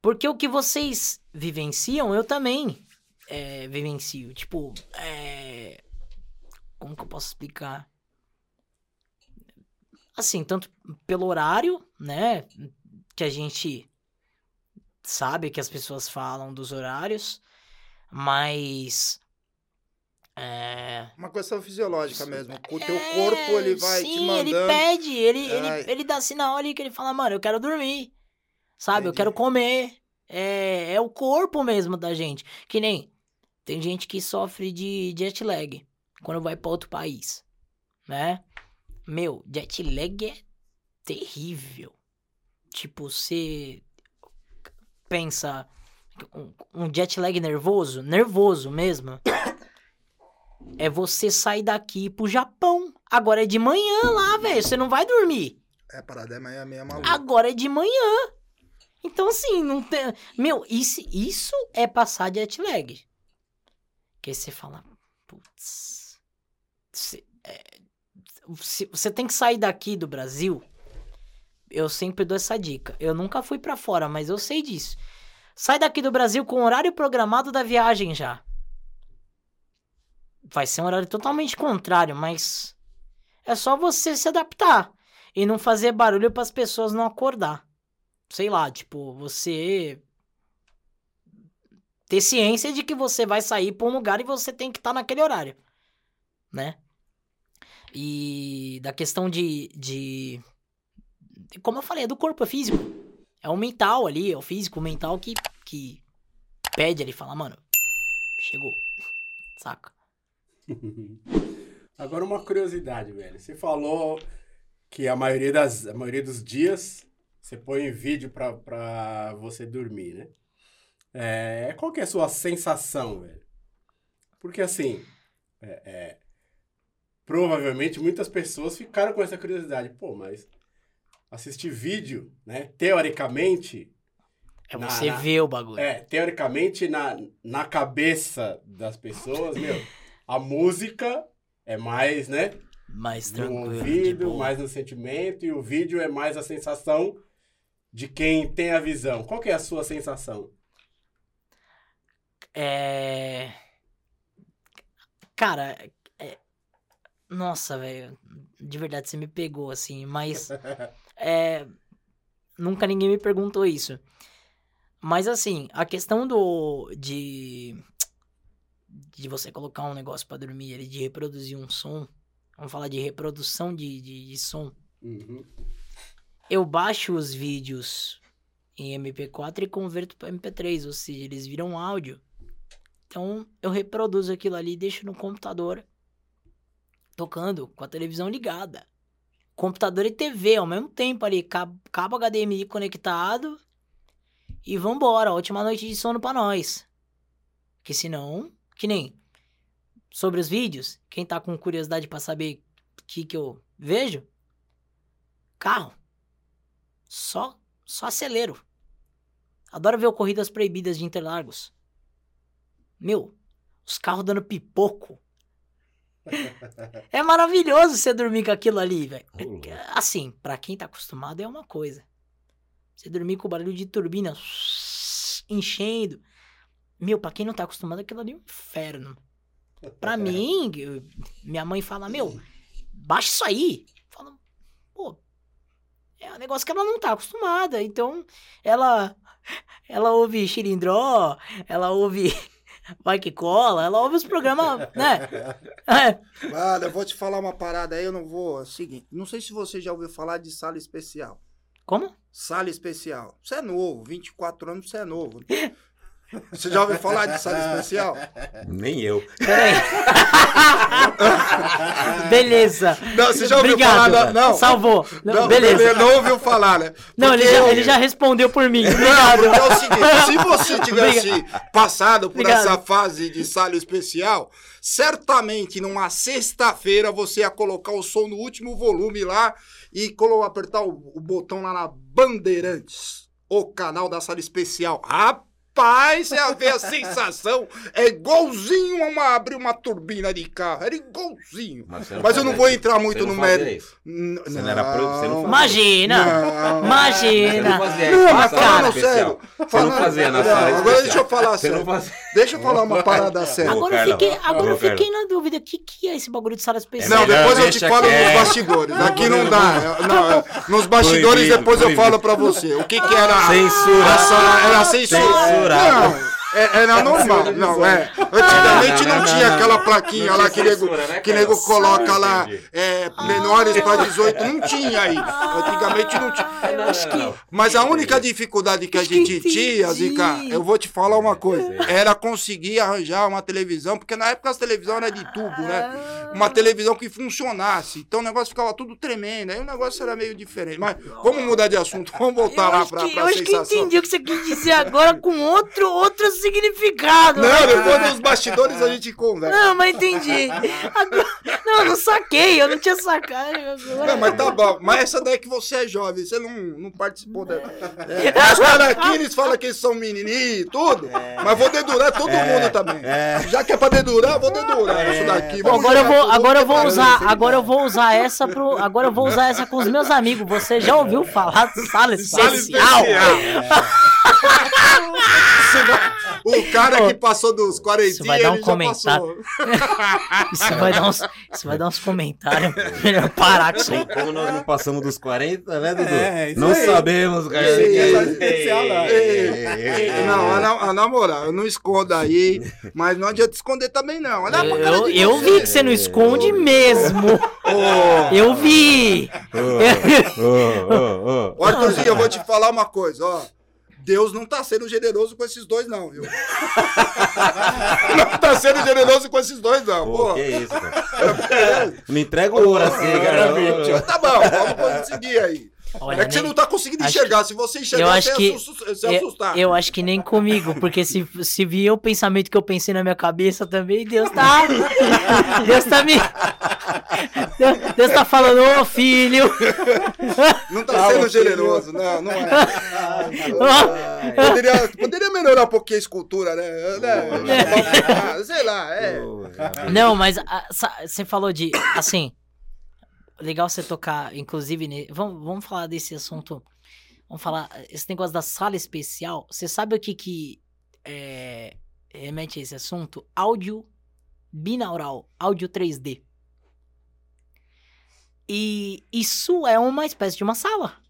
Porque o que vocês vivenciam, eu também é, vivencio. Tipo, é. Como que eu posso explicar? Assim, tanto pelo horário, né? Que a gente sabe que as pessoas falam dos horários, mas. É. Uma questão fisiológica mesmo. O teu É, corpo, ele vai sim, te mandando... ele pede, ele, Ai. ele, ele dá sinal ali que ele fala, mano, eu quero dormir. Sabe, eu Entendi. quero comer. É, é o corpo mesmo da gente. Que nem tem gente que sofre de jet lag quando vai pra outro país, né? Meu, jet lag é terrível. Tipo, você pensa um, um jet lag nervoso, nervoso mesmo. É você sair daqui pro Japão. Agora é de manhã lá, velho. Você não vai dormir. É, parada é meio, meio maluco. Agora é de manhã. Então, assim, não tem. Meu, isso, isso é passar jet lag. Que aí você fala, putz. é, se- você tem que sair daqui do Brasil. Eu sempre dou essa dica. Eu nunca fui pra fora, mas eu sei disso. Sai daqui do Brasil com o horário programado da viagem já. Vai ser um horário totalmente contrário, mas é só você se adaptar e não fazer barulho para as pessoas não acordar. Sei lá, tipo, você ter ciência de que você vai sair para um lugar e você tem que estar naquele horário, né? E da questão de, de. Como eu falei, é do corpo, é físico. É o mental ali, é o físico, o mental que, que pede ali, fala, mano, chegou. Saca? Agora uma curiosidade, velho. Você falou que a maioria, das, a maioria dos dias você põe vídeo pra, pra você dormir, né? É, qual que é a sua sensação, velho? Porque assim, é, é, provavelmente muitas pessoas ficaram com essa curiosidade. Pô, mas assistir vídeo, né? Teoricamente, É você na- ver o bagulho. é, teoricamente, na, na cabeça das pessoas, meu, a música é mais, né? Mais No tranquilo. de ouvido, mais no sentimento, e o vídeo é mais a sensação de quem tem a visão. Qual que é a sua sensação? É. Cara, nossa, velho. De verdade, você me pegou assim, mas. é... Nunca ninguém me perguntou isso. Mas assim, a questão do. de. de você colocar um negócio pra dormir ali, de reproduzir um som. Vamos falar de reprodução de, de, de som. Uhum. Eu baixo os vídeos em MP4 e converto para MP3, ou seja, eles viram áudio. Então eu reproduzo aquilo ali e deixo no computador tocando com a televisão ligada. Computador e TV ao mesmo tempo ali, cabo, HDMI conectado e vambora, última noite de sono pra nós. Que senão, que nem sobre os vídeos, quem tá com curiosidade pra saber o que que eu vejo, carro. Só, só acelero. Adoro ver Corridas Proibidas de Interlagos. Meu, os carros dando pipoco. É maravilhoso você dormir com aquilo ali, velho. Assim, pra quem tá acostumado é uma coisa. Você dormir com o barulho de turbina enchendo. Meu, pra quem não tá acostumado, aquilo ali é um inferno. Pra mim, eu- minha mãe fala, meu, baixa isso aí. Fala, pô, é um negócio que ela não tá acostumada. Então, ela ela ouve Xirindró, ela ouve Vai Que Cola, ela ouve os programas, né? É, Mano, eu vou te falar uma parada aí, eu não vou. É o seguinte, não sei se você já ouviu falar de sala especial. como? Sala especial. Você é novo, 24 anos, você é novo. Você já ouviu falar de sala especial? Nem eu. Peraí. Beleza. Não, você já ouviu Obrigado. falar? da- Não. Salvou. Não, Não, beleza. ele não ouviu falar, né? Não, ele Porque já, eu- ele já respondeu por mim. Não, Obrigado. porque é o seguinte, se você tivesse passado por Obrigado. essa fase de sala especial, certamente numa sexta-feira você ia colocar o som no último volume lá e apertar o, o botão lá na Bandeirantes, o canal da sala especial. Rapaz, você ia ver a sensação, é igualzinho a uma, abrir uma turbina de carro, era igualzinho. Mas, você Mas eu não vou isso. entrar muito Você no mérito. Você não era pro- você não. Imagina. Não. Você Imagina. não fazia Não, mas falando especial. sério, Você falando- fazia na Não, sala agora especial. deixa eu falar Você sério. Deixa eu falar uma parada séria. Agora eu fiquei, agora eu fiquei na dúvida. O que, que é esse bagulho de sala especial? Não, depois eu te falo nos bastidores. Aqui não dá. Não, é, nos bastidores Proibido, depois eu falo pra você. O que que era? Censura. Era censura. Censurado. Não, é- era normal. Não, é. Antigamente Não, não, não, tinha não, aquela não. plaquinha Não lá tinha que nego, censura, né, que nego coloca Ah, lá é, menores pra 18. Não tinha aí. Antigamente não tinha. Que. Mas a única dificuldade que a gente tinha. Zica, eu vou te falar uma coisa. Era conseguir arranjar uma televisão, porque na época as televisões eram de tubo, né? Uma televisão que funcionasse. Então o negócio ficava tudo tremendo. Aí o negócio era meio diferente. Mas vamos mudar de assunto. Vamos voltar eu lá pra, que, pra eu acho que sensação. entendi o que você quis dizer agora com outro, outras significado. Não, depois nos bastidores a gente conversa. Não, mas entendi. Agora- Não, eu não saquei, eu não tinha sacado. Agora- Não, mas tá bom. Mas essa daí é que você é jovem, você não, não participou dela. É. Os caras aqui, eles falam que eles são menininhos e tudo, mas vou dedurar todo mundo também. Já que é pra dedurar, vou dedurar isso daqui. Vamos Agora eu vou, agora eu vou usar, agora eu vou usar essa pro, agora eu vou usar essa com os meus amigos. Você já ouviu falar de sala Sala especial? O cara que passou dos 40 Isso vai dar um comentário. Isso vai dar uns, isso vai dar uns comentários. Melhor parar com isso aí. Como nós não passamos dos 40, né, Dudu? É, isso não aí. sabemos, cara. É não. Ei, Não, a, na- a na moral, eu não escondo aí, mas não adianta esconder também não. Olha pra cara Eu, de eu vi que você não esconde mesmo. Ô, Eu vi. Ô, ô, ô. Ô, Arthurzinho, eu vou te falar uma coisa, ó. Deus não tá sendo generoso com esses dois, não, viu? não tá sendo generoso com esses dois, não. Pô, Pô, que isso, cara. Não entrega o ouro assim, cara. Tá bom, vamos conseguir aí. Olha, é que você nem- não tá conseguindo acho enxergar. Se você enxergar, eu acho você que- ia assus- você ia eu, assustar. eu acho que nem comigo, porque se, se vier o pensamento que eu pensei na minha cabeça também, Deus tá. Deus tá me. Deus, Deus tá falando, ô filho. Não tá sendo generoso, não, não é. Poderia, poderia melhorar um pouquinho a escultura, né? né? Sei lá, é. Não, mas ah, você falou de. Assim. Legal você tocar, inclusive. ne- Vamos, vamos falar desse assunto. Vamos falar. Esse negócio da sala especial. Você sabe o que que. é, remete a esse assunto? Áudio binaural. Áudio 3D. E isso é uma espécie de uma sala.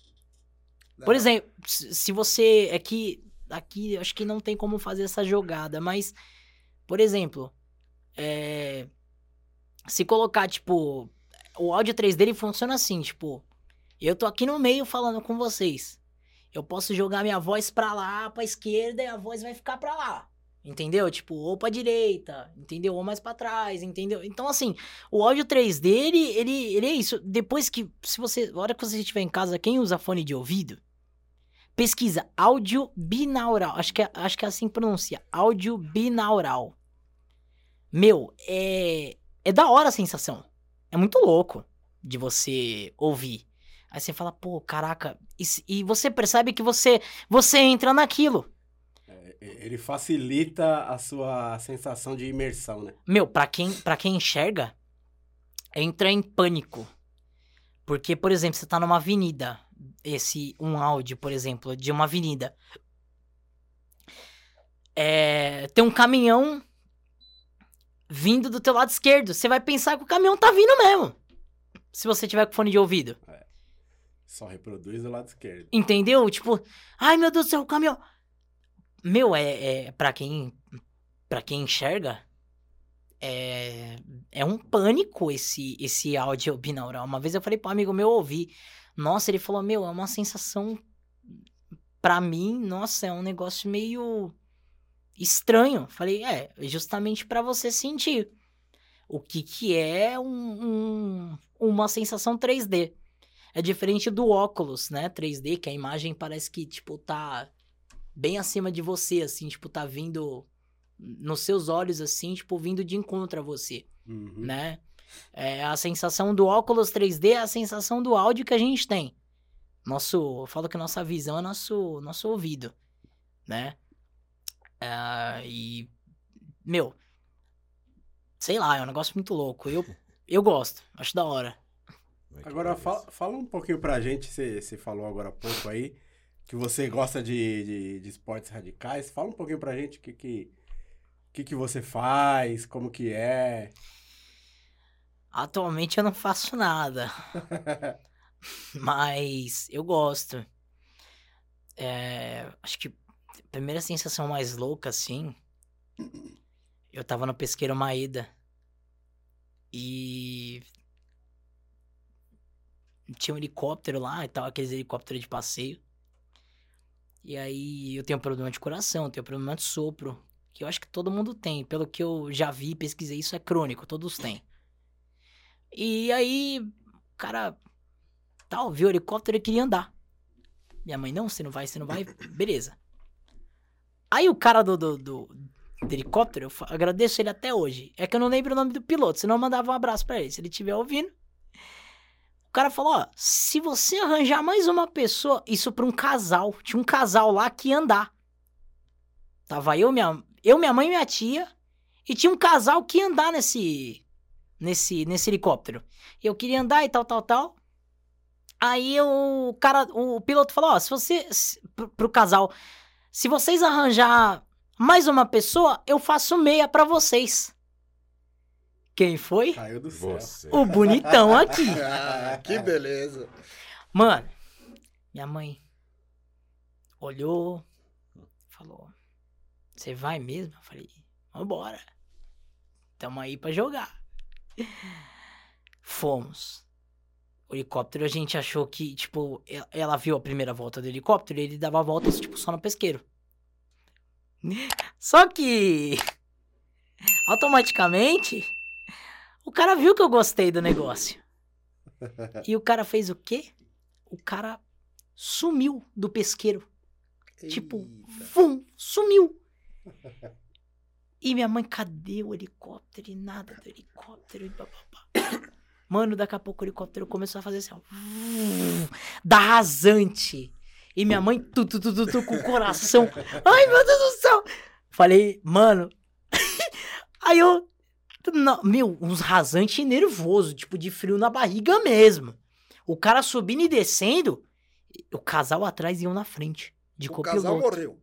Por exemplo, se você. Aqui, aqui acho que não tem como fazer essa jogada, mas. Por exemplo. é, se colocar, tipo. O áudio 3D ele funciona assim, tipo. Eu tô aqui no meio falando com vocês. Eu posso jogar minha voz pra lá, pra esquerda, e a voz vai ficar pra lá. Entendeu? Tipo, ou pra direita, entendeu? Ou mais pra trás, entendeu? Então, assim, o áudio 3D, ele, ele, ele é isso. Depois que, se você, a hora que você estiver em casa, quem usa fone de ouvido, pesquisa áudio binaural. Acho que, é- acho que é assim que pronuncia. Áudio binaural. Meu, é, é da hora a sensação. É muito louco de você ouvir. Aí você fala, pô, caraca. E, e você percebe que você, você entra naquilo. Ele facilita a sua sensação de imersão, né? Meu, pra quem, pra quem enxerga, entra em pânico. Porque, por exemplo, você tá numa avenida. Esse, um áudio, por exemplo, de uma avenida. É, tem um caminhão vindo do teu lado esquerdo. Você vai pensar que o caminhão tá vindo mesmo. Se você tiver com fone de ouvido. Só reproduz do lado esquerdo. Entendeu? Tipo, ai meu Deus do céu, o caminhão. Meu, é, é para quem para quem enxerga é, é um pânico esse esse áudio binaural. Uma vez eu falei para um amigo meu ouvir. Nossa, ele falou: "Meu, é uma sensação pra mim, nossa, é um negócio meio estranho". Falei: "É, justamente pra você sentir o que que é um- um- uma sensação 3D". É diferente do óculos, né? 3D, que a imagem parece que, tipo, tá bem acima de você, assim, tipo, tá vindo nos seus olhos, assim, tipo, vindo de encontro a você, Uhum. né? É, a sensação do óculos 3D é a sensação do áudio que a gente tem. Nosso, eu falo que nossa visão é nosso, nosso ouvido, né? Ah, e, meu, sei lá, é um negócio muito louco. Eu, eu gosto, acho da hora. Agora, fala, fala um pouquinho pra gente, você falou agora há pouco aí, que você gosta de, de, de esportes radicais. Fala um pouquinho pra gente o que que, que que você faz, como que é. Atualmente eu não faço nada. Mas eu gosto. É, acho que primeira sensação mais louca, assim. Eu tava no pesqueiro Maeda. E. Tinha um helicóptero lá e tal, aqueles helicópteros de passeio. E aí eu tenho problema de coração, tenho problema de sopro. Que eu acho que todo mundo tem. Pelo que eu já vi, pesquisei, isso é crônico, todos têm. E aí, o cara, tal, viu o helicóptero e queria andar. Minha mãe, não, você não vai, você não vai, beleza. Aí o cara do, do, do- do helicóptero, eu agradeço ele até hoje. É que eu não lembro o nome do piloto, senão eu mandava um abraço pra ele. Se ele estiver ouvindo. O cara falou: ó, se você arranjar mais uma pessoa, isso pra um casal. Tinha um casal lá que ia andar. Tava eu, minha, eu, minha mãe e minha tia. E tinha um casal que ia andar nesse, nesse, nesse helicóptero. Eu queria andar e tal, tal, tal. Aí o cara, o piloto falou: ó, se você, pro, pro casal, se vocês arranjar mais uma pessoa, eu faço meia pra vocês. Quem foi? Caiu do céu. Você. O bonitão aqui. Ah, que beleza. Mano, minha mãe olhou, falou: Você vai mesmo? Eu falei: Vambora. Tamo aí pra jogar. Fomos. O helicóptero, a gente achou que, tipo, ela viu a primeira volta do helicóptero e ele dava voltas, tipo, só no pesqueiro. Só que. Automaticamente. O cara viu que eu gostei do negócio. E o cara fez o quê? O cara sumiu do pesqueiro. Tipo, Eita. vum, sumiu. E minha mãe, cadê o helicóptero? E nada do helicóptero. E bababá. Mano, daqui a pouco o helicóptero começou a fazer assim, ó. Da rasante. E minha mãe, tu, tu, tu, tu, com o coração. Ai, meu Deus do céu. Falei, mano. Aí eu. meu, uns rasante nervoso, tipo, de frio na barriga mesmo. O cara subindo e descendo, o casal atrás e eu na frente. De O casal morreu.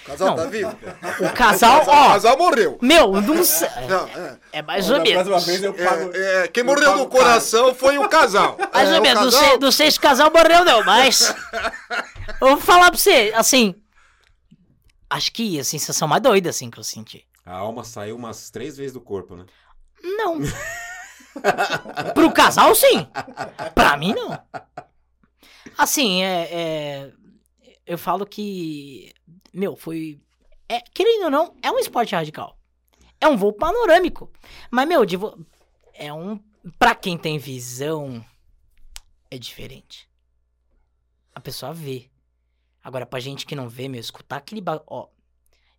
O casal Não. tá vivo? O casal, O ó. casal morreu. Meu, não sei. Não, é. É mais ou menos. próxima vez eu pago. É, é, quem eu morreu pago no coração foi o casal. Mais É, ou o menos. Não casal- sei, não sei se o casal morreu, não, mas. Eu vou falar pra você, assim. Acho que a sensação mais doida, assim, que eu senti. A alma saiu umas três vezes do corpo, né? Não. Pro casal, sim. Pra mim, não. Assim, é, é- Eu falo que. Meu, foi. É, querendo ou não, é um esporte radical. É um voo panorâmico. Mas, meu, de vo... é um. Pra quem tem visão, é diferente. A pessoa vê. Agora, pra gente que não vê, meu, escutar aquele. Ba... Ó,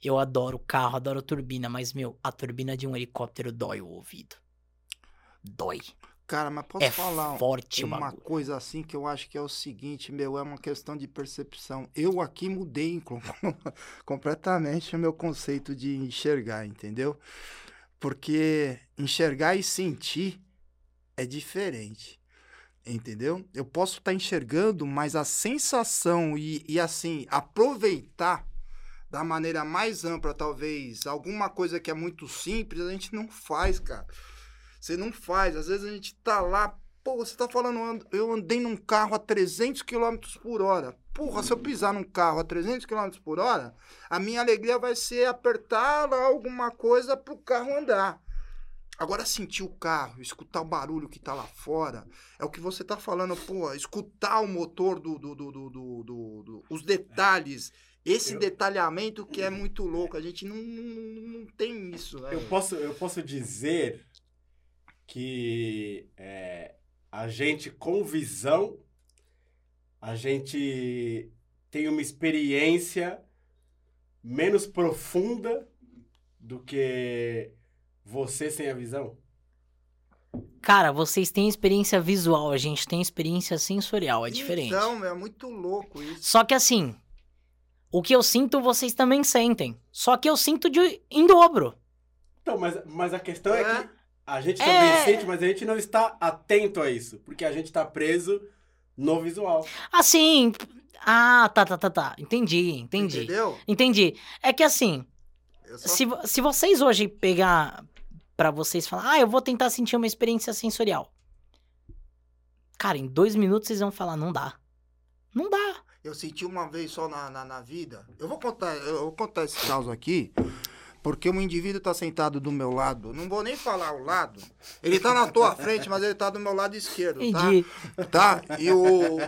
eu adoro carro, adoro turbina, mas, meu, a turbina de um helicóptero dói o ouvido. Dói. Cara, mas posso é falar forte uma bagulho. coisa assim que eu acho que é o seguinte, meu, é uma questão de percepção. Eu aqui mudei com- completamente o meu conceito de enxergar, entendeu? Porque enxergar e sentir é diferente. Entendeu? Eu posso estar enxergando, mas a sensação e, e assim, aproveitar da maneira mais ampla, talvez, alguma coisa que é muito simples, a gente não faz, cara. Você não faz. Às vezes a gente tá lá, pô, você tá falando, eu and- eu andei num carro a 300 km por hora. Porra, se eu pisar num carro a 300 km por hora, a minha alegria vai ser apertar lá alguma coisa pro carro andar. Agora, sentir o carro, escutar o barulho que tá lá fora, é o que você tá falando, pô, escutar o motor do. do, do, do, do- do- do- os detalhes, esse Eu- detalhamento que é muito louco. A gente não, não, não tem isso, né? Eu posso, eu posso dizer que é, a gente, com visão, a gente tem uma experiência menos profunda do que você sem a visão. Cara, vocês têm experiência visual, a gente tem experiência sensorial, é diferente. Então, é muito louco isso. Só que assim, o que eu sinto, vocês também sentem. Só que eu sinto de, em dobro. Então, mas, mas a questão é, É. que a gente É. também sente, mas a gente não está atento a isso, porque a gente está preso no visual. Assim. Ah, tá, tá, tá, tá. Entendi, entendi. Entendeu? Entendi. É que assim, só- se, se vocês hoje pegar pra vocês falar, ah, eu vou tentar sentir uma experiência sensorial. Cara, em dois minutos vocês vão falar, não dá. Não dá. Eu senti uma vez só na, na, na vida. Eu vou contar, eu vou contar esse caso aqui, porque um indivíduo tá sentado do meu lado. Não vou nem falar o lado. Ele tá na tua frente, mas ele tá do meu lado esquerdo, tá? Entendi. Tá? E o, o,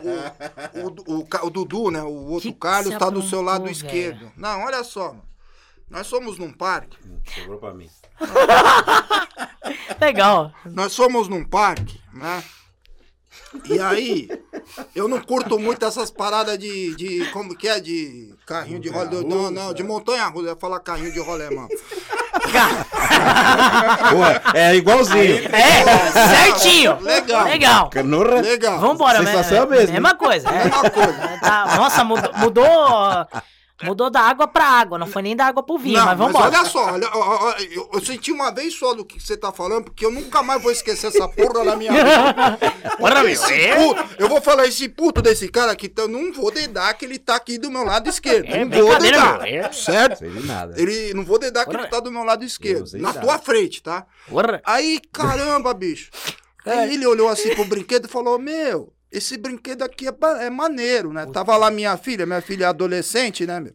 o, o, Dudu, né? O outro Que Carlos você tá do seu lado esquerdo. Não, olha só, mano. Nós somos num parque. Sobrou pra mim. Legal. Nós somos num parque, né? E aí, Eu não curto muito essas paradas de, de. Como que é? De carrinho de rolê. Não, não, de montanha russa. Eu ia falar carrinho de rolê, mano. Pô, é igualzinho. É, certinho. Legal. Legal. Canurra. Legal. Vambora, né? Sensação é a mesma. Mesma coisa. é. Mesma coisa. Tá, nossa, mudou, mudou. Mudou da água pra água, não foi nem da água pro vinho, Não, mas mas vambora. olha só, olha, eu, eu senti uma vez só do que você tá falando, porque eu nunca mais vou esquecer essa porra na minha vida. Porra, Esse é? puto, eu vou falar esse puto desse cara aqui, então eu não vou dedar que ele tá aqui do meu lado esquerdo. É não vou dedar. meu, é. Certo? Sei de nada. Ele, não vou dedar que Porra. ele tá do meu lado esquerdo. Na nada. tua frente, tá? Porra. Aí, caramba, bicho. Aí ele olhou assim pro brinquedo e falou: Meu, esse brinquedo aqui é, é maneiro, né? Tava lá minha filha, minha filha é adolescente, né, meu?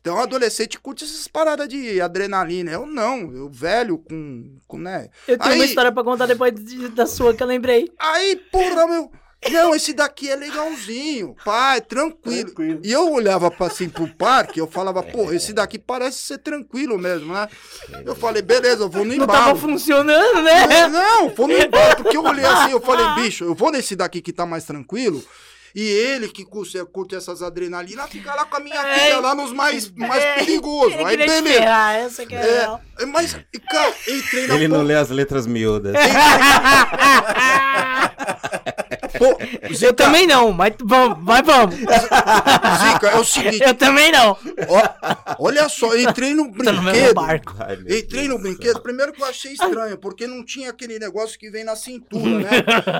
Então, adolescente curte essas paradas de adrenalina. Eu não, eu velho com, com né? Eu tenho uma Aí- história pra contar depois de- da sua que eu lembrei. Aí, porra, meu. Não, esse daqui é legalzinho, pai, tranquilo. Tranquilo. E eu olhava pra, assim pro parque, eu falava, pô, esse daqui parece ser tranquilo mesmo, né? Eu falei, beleza, eu vou no Não tava embalo. funcionando, né? Não, vou no embalo, porque eu olhei assim, eu falei, bicho, eu vou nesse daqui que tá mais tranquilo. E ele que curte, curte essas adrenalinas, fica lá com a minha É. filha lá nos mais, mais É, perigosos. Aí beleza. ferrar, essa que é, É, mas, cara, entrei na Ele não lê as letras miúdas. Pô, Eu Zica, também não, mas vamos, mas vamos. Zica, é o seguinte, Eu também não. Ó, olha só, eu entrei no brinquedo. Ai, Entrei no brinquedo, primeiro que eu achei estranho, porque não tinha aquele negócio que vem na cintura, né?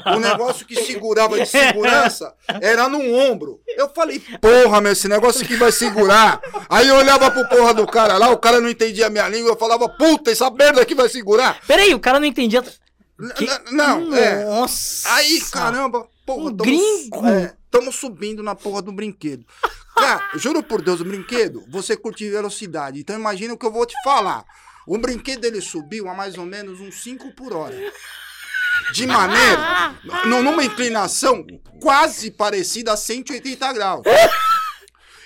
O negócio que segurava de segurança era no ombro. Eu falei, porra, meu, esse negócio aqui vai segurar. Aí eu olhava pro porra do cara lá, o cara não entendia a minha língua, eu falava, puta, essa merda aqui vai segurar. Peraí, o cara não entendia. Que- N- Não, é. Nossa. Aí, caramba, porra, Um tamo, gringo. é, tamo subindo na porra do brinquedo. Cara, juro por Deus, o brinquedo, você curte velocidade. Então imagina o que eu vou te falar. O brinquedo ele subiu a mais ou menos uns 5 por hora. De maneira, numa inclinação quase parecida a 180 graus.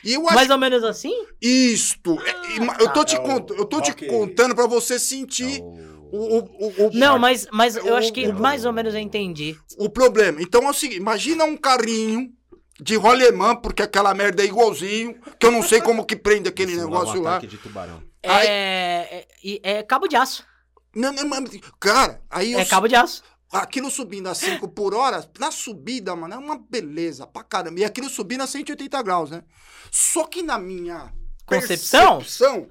E acho Mais ou menos assim? isto. é- eu tô te, É o cont- eu tô te contando pra você sentir É o- o, o, o, Não, mas, mas eu acho que o- mais ou menos eu entendi. o problema. Então é o seguinte: imagina um carrinho de rolemã, porque aquela merda é igualzinho, que eu não sei como que prende aquele um negócio lá. ataque de tubarão. Aí- É, é, é cabo de aço. Não, não, mas, cara, aí eu, É cabo de aço. aquilo subindo a 5 por hora, na subida, mano, é uma beleza pra caramba. E aquilo subindo a 180 graus, né? Só que na minha Concepção? percepção,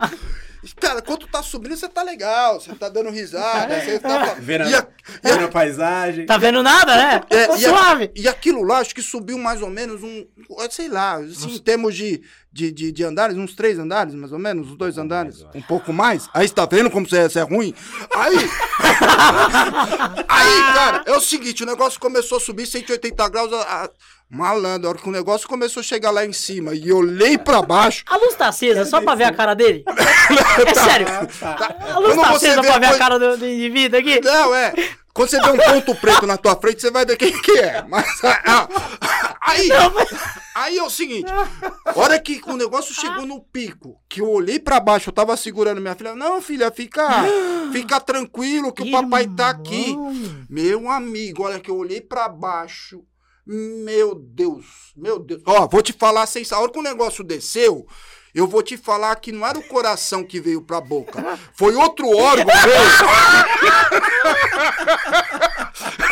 cara, quando tá subindo, você tá legal, você tá dando risada, você tá. Vendo, E a- e a- vendo a paisagem. Tá vendo nada, né? É, Tá e, a- suave. e aquilo lá, acho que subiu mais ou menos um, sei lá, assim, em termos de, de, de, de andares, uns três andares, mais ou menos, uns dois andares, um pouco mais. Aí você tá vendo como você é, você é ruim? Aí, aí, cara, é o seguinte, o negócio começou a subir 180 graus, a, a- malandro, a hora que o negócio começou a chegar lá em cima e eu olhei pra baixo, A luz tá acesa só pra ver a cara dele? É sério. A luz Quando tá acesa pra ver a cara do, do indivíduo aqui? Não, é. Quando você vê um ponto preto na tua frente, você vai ver quem que é. Mas ah, aí, aí é o seguinte, a hora que o negócio chegou no pico, que eu olhei pra baixo, eu tava segurando minha filha, não, filha, fica, fica tranquilo que o papai tá aqui. Irmão. Meu amigo, olha que eu olhei pra baixo. Meu Deus, meu Deus. Ó, vou te falar sem A hora que o negócio desceu, eu vou te falar que não era o coração que veio pra boca. Foi outro órgão meu.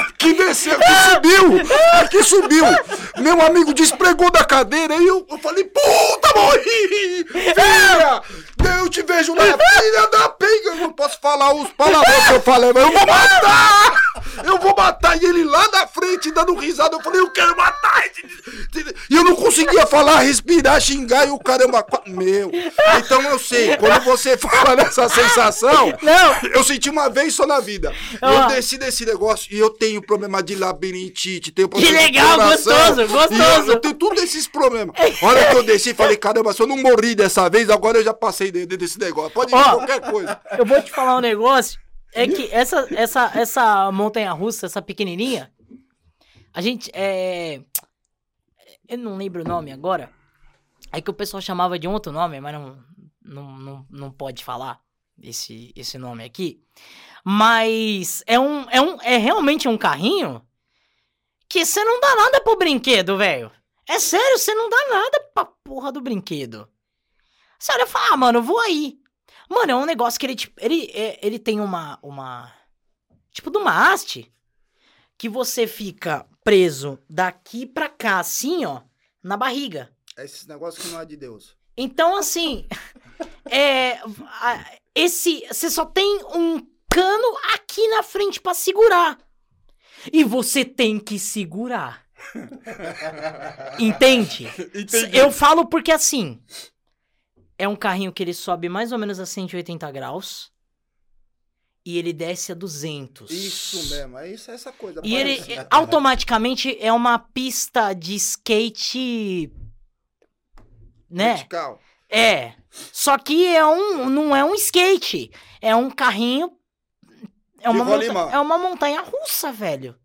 que desceu, que subiu. Que subiu. Meu amigo despregou da cadeira e eu, eu falei, puta, morri! Filha! Eu te vejo lá, filha da pega. Eu não posso falar os palavrões que eu falei, mas eu vou matar! Eu vou matar! E ele lá na frente dando risada, eu falei, eu quero matar! E eu não conseguia falar, respirar, xingar e o caramba. Meu! Então eu sei, quando você fala nessa sensação, Não. eu senti uma vez só na vida. Eu desci desse negócio e eu tenho problema de labirintite, tenho problema de legal, gostoso, gostoso. Eu, eu tenho todos esses problemas. A hora que eu desci, falei, caramba, se eu não morri dessa vez, agora eu já passei de- de- desse negócio. Pode ir Ó. qualquer coisa. Eu vou te falar um negócio. É que essa, essa, essa montanha russa, essa pequenininha, a gente. É... Eu não lembro o nome agora. É que o pessoal chamava de outro nome, mas não, não, não, não pode falar esse, esse nome aqui. Mas é um, é um. É realmente um carrinho que você não dá nada pro brinquedo, velho. É sério, você não dá nada pra porra do brinquedo. Sério, eu falo, ah, mano, eu vou aí. Mano, é um negócio que ele, tipo, ele, é- ele tem uma, uma, tipo, de uma haste, que você fica preso daqui pra cá, assim, ó, na barriga. Esses negócios que não é de Deus. Então, assim, é, esse, você só tem um cano aqui na frente pra segurar. E você tem que segurar. Entende? Eu falo porque assim, é um carrinho que ele sobe mais ou menos a 180 graus e ele desce a 200. Isso mesmo, é isso, é essa coisa. E ele parece- é, automaticamente é uma pista de skate, né? Vertical. É. Só que é um, não é um skate. É um carrinho. É uma, monta- é uma montanha russa, velho.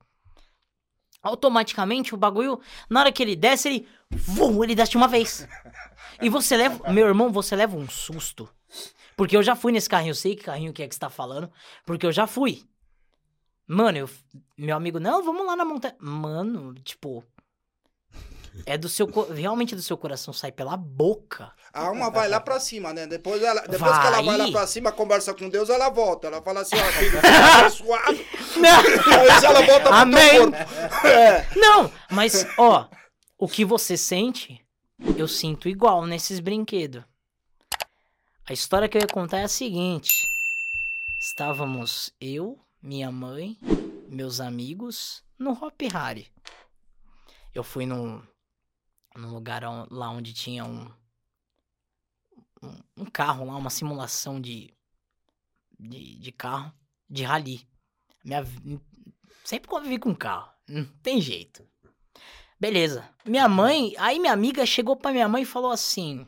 Automaticamente o bagulho, na hora que ele desce, ele. Vum, ele desce de uma vez. E você leva. Meu irmão, você leva um susto. Porque eu já fui nesse carrinho, eu sei que carrinho que é que você tá falando. Porque eu já fui. Mano, eu, meu amigo, não, vamos lá na montanha. Mano, tipo. É do seu. Realmente do seu coração, sai pela boca. A alma vai lá pra cima, né? Depois, ela, depois que ela vai lá Vai. pra cima, conversa com Deus, ela volta. Ela fala assim, ó, filho, é abençoado. Ela volta pro Amém. teu corpo. É. Não, mas, ó, o que você sente, eu sinto igual nesses brinquedos. A história que eu ia contar é a seguinte: estávamos eu, minha mãe, meus amigos no Hop Harry. Eu fui num, num lugar lá onde tinha um, um, carro lá, uma simulação de, de, de carro, de rally. Minha, sempre convivi com carro, não tem jeito. Beleza. Minha mãe, aí minha amiga chegou pra minha mãe e falou assim: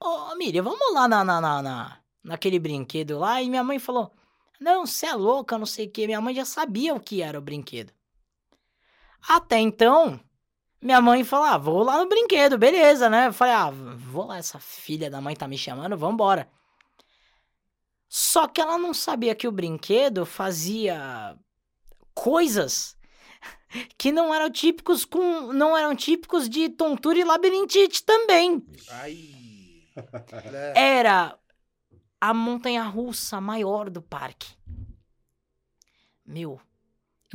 Ô, Miriam, vamos lá na, na, na, na- naquele brinquedo lá. E minha mãe falou: Não, você é louca, não sei o que. Minha mãe já sabia o que era o brinquedo. Até então, minha mãe falou: Ah, vou lá no brinquedo, beleza, né? Eu falei: Ah, vou lá, essa filha da mãe tá me chamando, vambora. Só que ela não sabia que o brinquedo fazia coisas que não eram típicos com não eram típicos de tontura e labirintite também. Ai. Era a montanha russa maior do parque. Meu, eu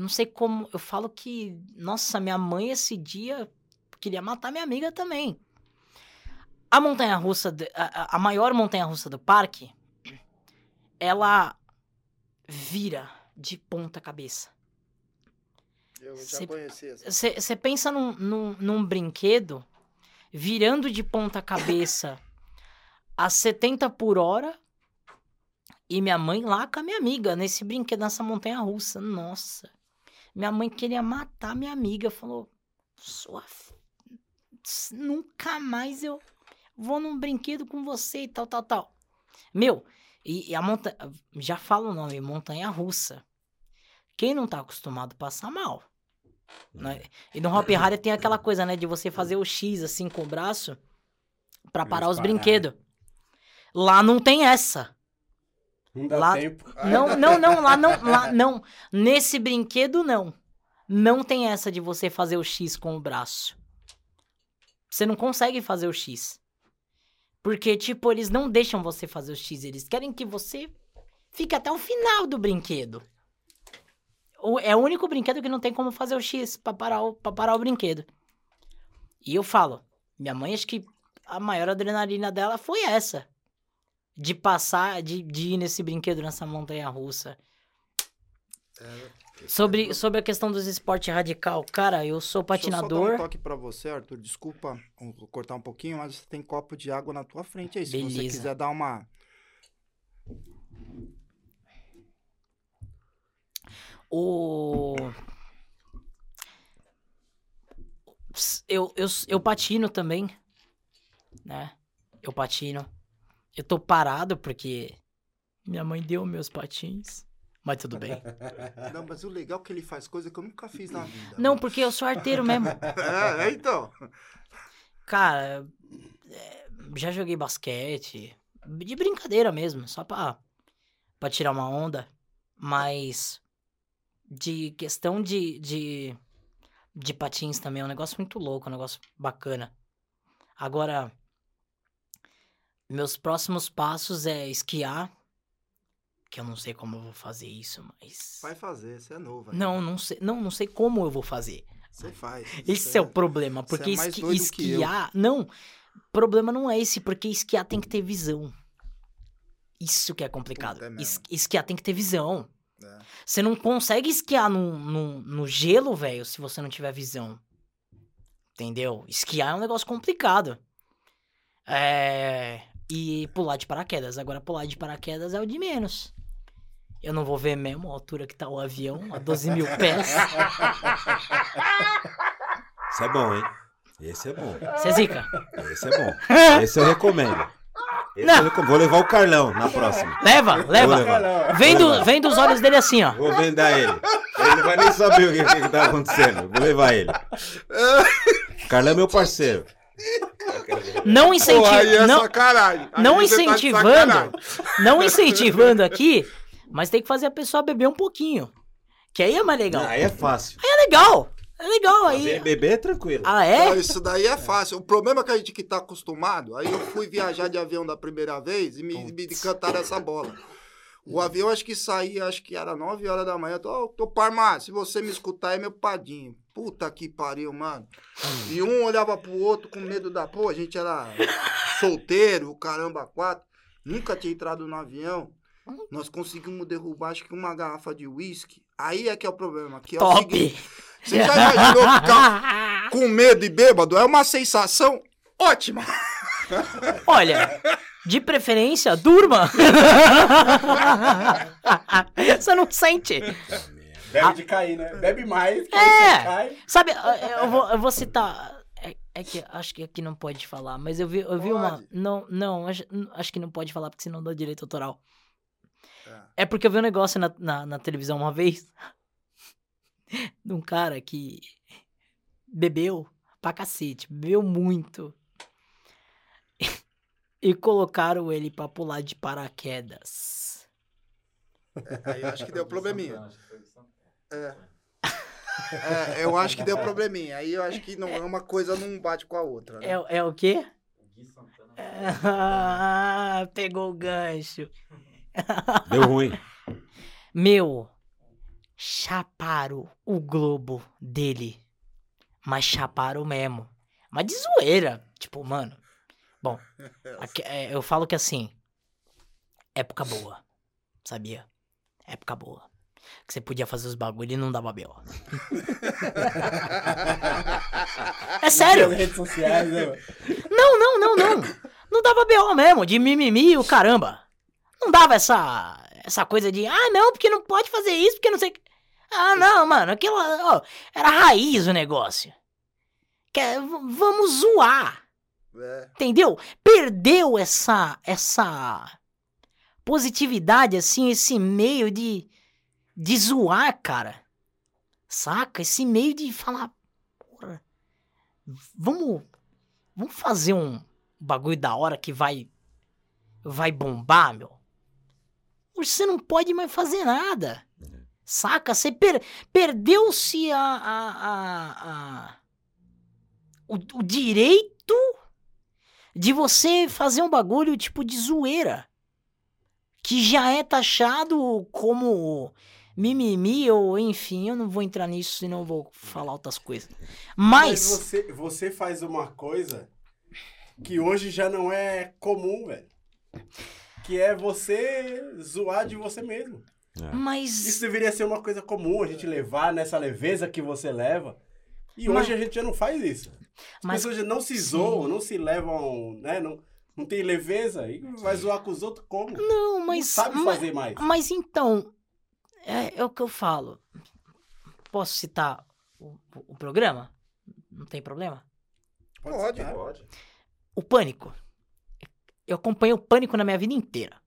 não sei como, eu falo que, nossa, minha mãe esse dia queria matar minha amiga também. A montanha russa, a, a- maior montanha russa do parque, ela vira de ponta cabeça. Eu já Cê- conheci essa. Você pensa num, num, num brinquedo virando de ponta cabeça a 70 por hora e minha mãe lá com a minha amiga nesse brinquedo, nessa montanha russa. Nossa. Minha mãe queria matar minha amiga. Falou: Sua. f- Nunca mais eu vou num brinquedo com você e tal, tal, tal. Meu, e, e a montanha. Já falo o nome, montanha russa. Quem não tá acostumado passa mal. né? E no Hop Harry tem aquela coisa, né, de você fazer o X assim com o braço pra Eles parar os pararem. brinquedos. Lá não tem essa. Não dá Lá- tempo. Não, não, não, lá não, lá não. Nesse brinquedo não. Não tem essa de você fazer o X com o braço. Você não consegue fazer o X. Porque, tipo, eles não deixam você fazer o X. Eles querem que você fique até o final do brinquedo. É o único brinquedo que não tem como fazer o X pra parar o, pra parar o brinquedo. E eu falo, minha mãe, acho que a maior adrenalina dela foi essa. De passar, de, de ir nesse brinquedo, nessa montanha russa. Sobre, sobre a questão dos esportes radical, cara, eu sou Deixa eu só dar patinador. um toque pra você, Arthur. Desculpa cortar um pouquinho, mas você tem copo de água na tua frente aí. Se você Beleza. quiser dar uma. O. Eu, eu, eu patino também, né? Eu patino. Eu tô parado porque minha mãe deu meus patins. Mas tudo bem. Não, mas o legal é que ele faz coisa que eu nunca fiz na vida. Não, porque eu sou arteiro mesmo. É, então. Cara, é, já joguei basquete. De brincadeira mesmo, só pra, pra tirar uma onda. Mas de questão de, de de patins também é um negócio muito louco, um negócio bacana. Agora, meus próximos passos é esquiar, que eu não sei como eu vou fazer isso, mas Vai fazer, você é novo. ainda. não, não sei, não, não sei como eu vou fazer. Você faz. Esse é o problema, você é porque mais esqui- esquiar, não, problema não é esse, porque esquiar tem que ter visão. Isso que é complicado. Puta, é. Es- esquiar tem que ter visão. É. Você não consegue esquiar no, no, no gelo, velho, se você não tiver visão. Entendeu? Esquiar é um negócio complicado. É. E pular de paraquedas. Agora, pular de paraquedas é o de menos. Eu não vou ver mesmo a altura que tá o avião, a 12 mil pés. Isso é bom, hein? Esse é bom. Você é zica. Esse é bom. Esse eu recomendo. Esse Não. eu recomendo. Vou levar o Carlão na próxima. Leva, leva. Vem, do, vem dos olhos dele assim, ó. Vou vendar ele. Ele não vai nem saber o que, que tá acontecendo. Vou levar ele. Carlão é meu parceiro. Não Pô, aí é Não, sacanagem. Aí não tá de incentivando. sacanagem. não incentivando aqui, mas tem que fazer a pessoa beber um pouquinho. Que aí é mais legal. Não, aí é fácil. É legal. É legal aí. bebê é tranquilo. Ah, Não, é? isso daí é fácil. O problema é que a gente que tá acostumado, aí eu fui viajar de avião da primeira vez e me, me cantaram essa bola. O avião acho que saía, acho que era 9 horas da manhã. Tô, tô Parmar, se você me escutar é meu padinho. Puta que pariu, mano. E um olhava pro outro com medo da. Pô, a gente era solteiro, caramba, quatro. Nunca tinha entrado no avião. Nós conseguimos derrubar, acho que uma garrafa de uísque. Aí é que é o problema. Que é o seguinte, Top. você já imaginou ficar com medo e bêbado? É uma sensação ótima. Olha, de preferência, durma. Você não sente. Bebe de cair, né? Bebe mais, É. Sabe, eu vou, eu vou citar. É, é que acho que aqui não pode falar, mas eu vi, eu vi uma. Não, não, acho, acho que não pode falar porque senão dá direito autoral. É. É porque eu vi um negócio na, na, na televisão uma vez de um cara que bebeu pra cacete, bebeu muito. E colocaram ele pra pular de paraquedas. Aí eu acho que deu probleminha. É. É, eu acho que deu probleminha. Aí eu acho que não, uma coisa não bate com a outra. né? É, é o quê? Ah, pegou o gancho. Deu ruim. Meu, chaparam o globo dele. Mas chaparam mesmo. Mas de zoeira. Tipo, mano. Bom, aqui- é, eu falo que assim. Época boa. Sabia? Época boa. Que você podia fazer os bagulho e não dava B.O. É sério? Nas redes sociais, né? mano? Não, não, não, não. Não dava B.O. mesmo, de mimimi o caramba. Não dava essa, essa coisa de, ah, não, porque não pode fazer isso, porque não sei. Ah, não, mano, aquilo, ó, era raiz o negócio. Que é, vamos zoar, É. entendeu? Perdeu essa, essa positividade, assim, esse meio de, de zoar, cara. Saca? Esse meio de falar, porra, vamos, vamos fazer um bagulho da hora que vai, vai bombar, meu. Você não pode mais fazer nada. Saca? Você per- perdeu-se a, a, a, a- o, o direito de você fazer um bagulho tipo de zoeira. Que já é taxado como mimimi ou enfim, eu não vou entrar nisso, senão eu vou falar outras coisas. Mas Mas, você, você faz uma coisa que hoje já não é comum, velho. Que é você zoar de você mesmo. É. mas Isso deveria ser uma coisa comum, a gente levar nessa leveza que você leva. E Mas- hoje a gente já não faz isso. As Mas- pessoas já não se Sim. zoam, não se levam, né? Não, não tem leveza. E vai zoar com os outros como? não, mas não sabe ma- fazer mais. Mas então, é, é o que eu falo. Posso citar o, o programa? Não tem problema? Pode. Pode. O Pânico. Eu acompanhei o Pânico na minha vida inteira.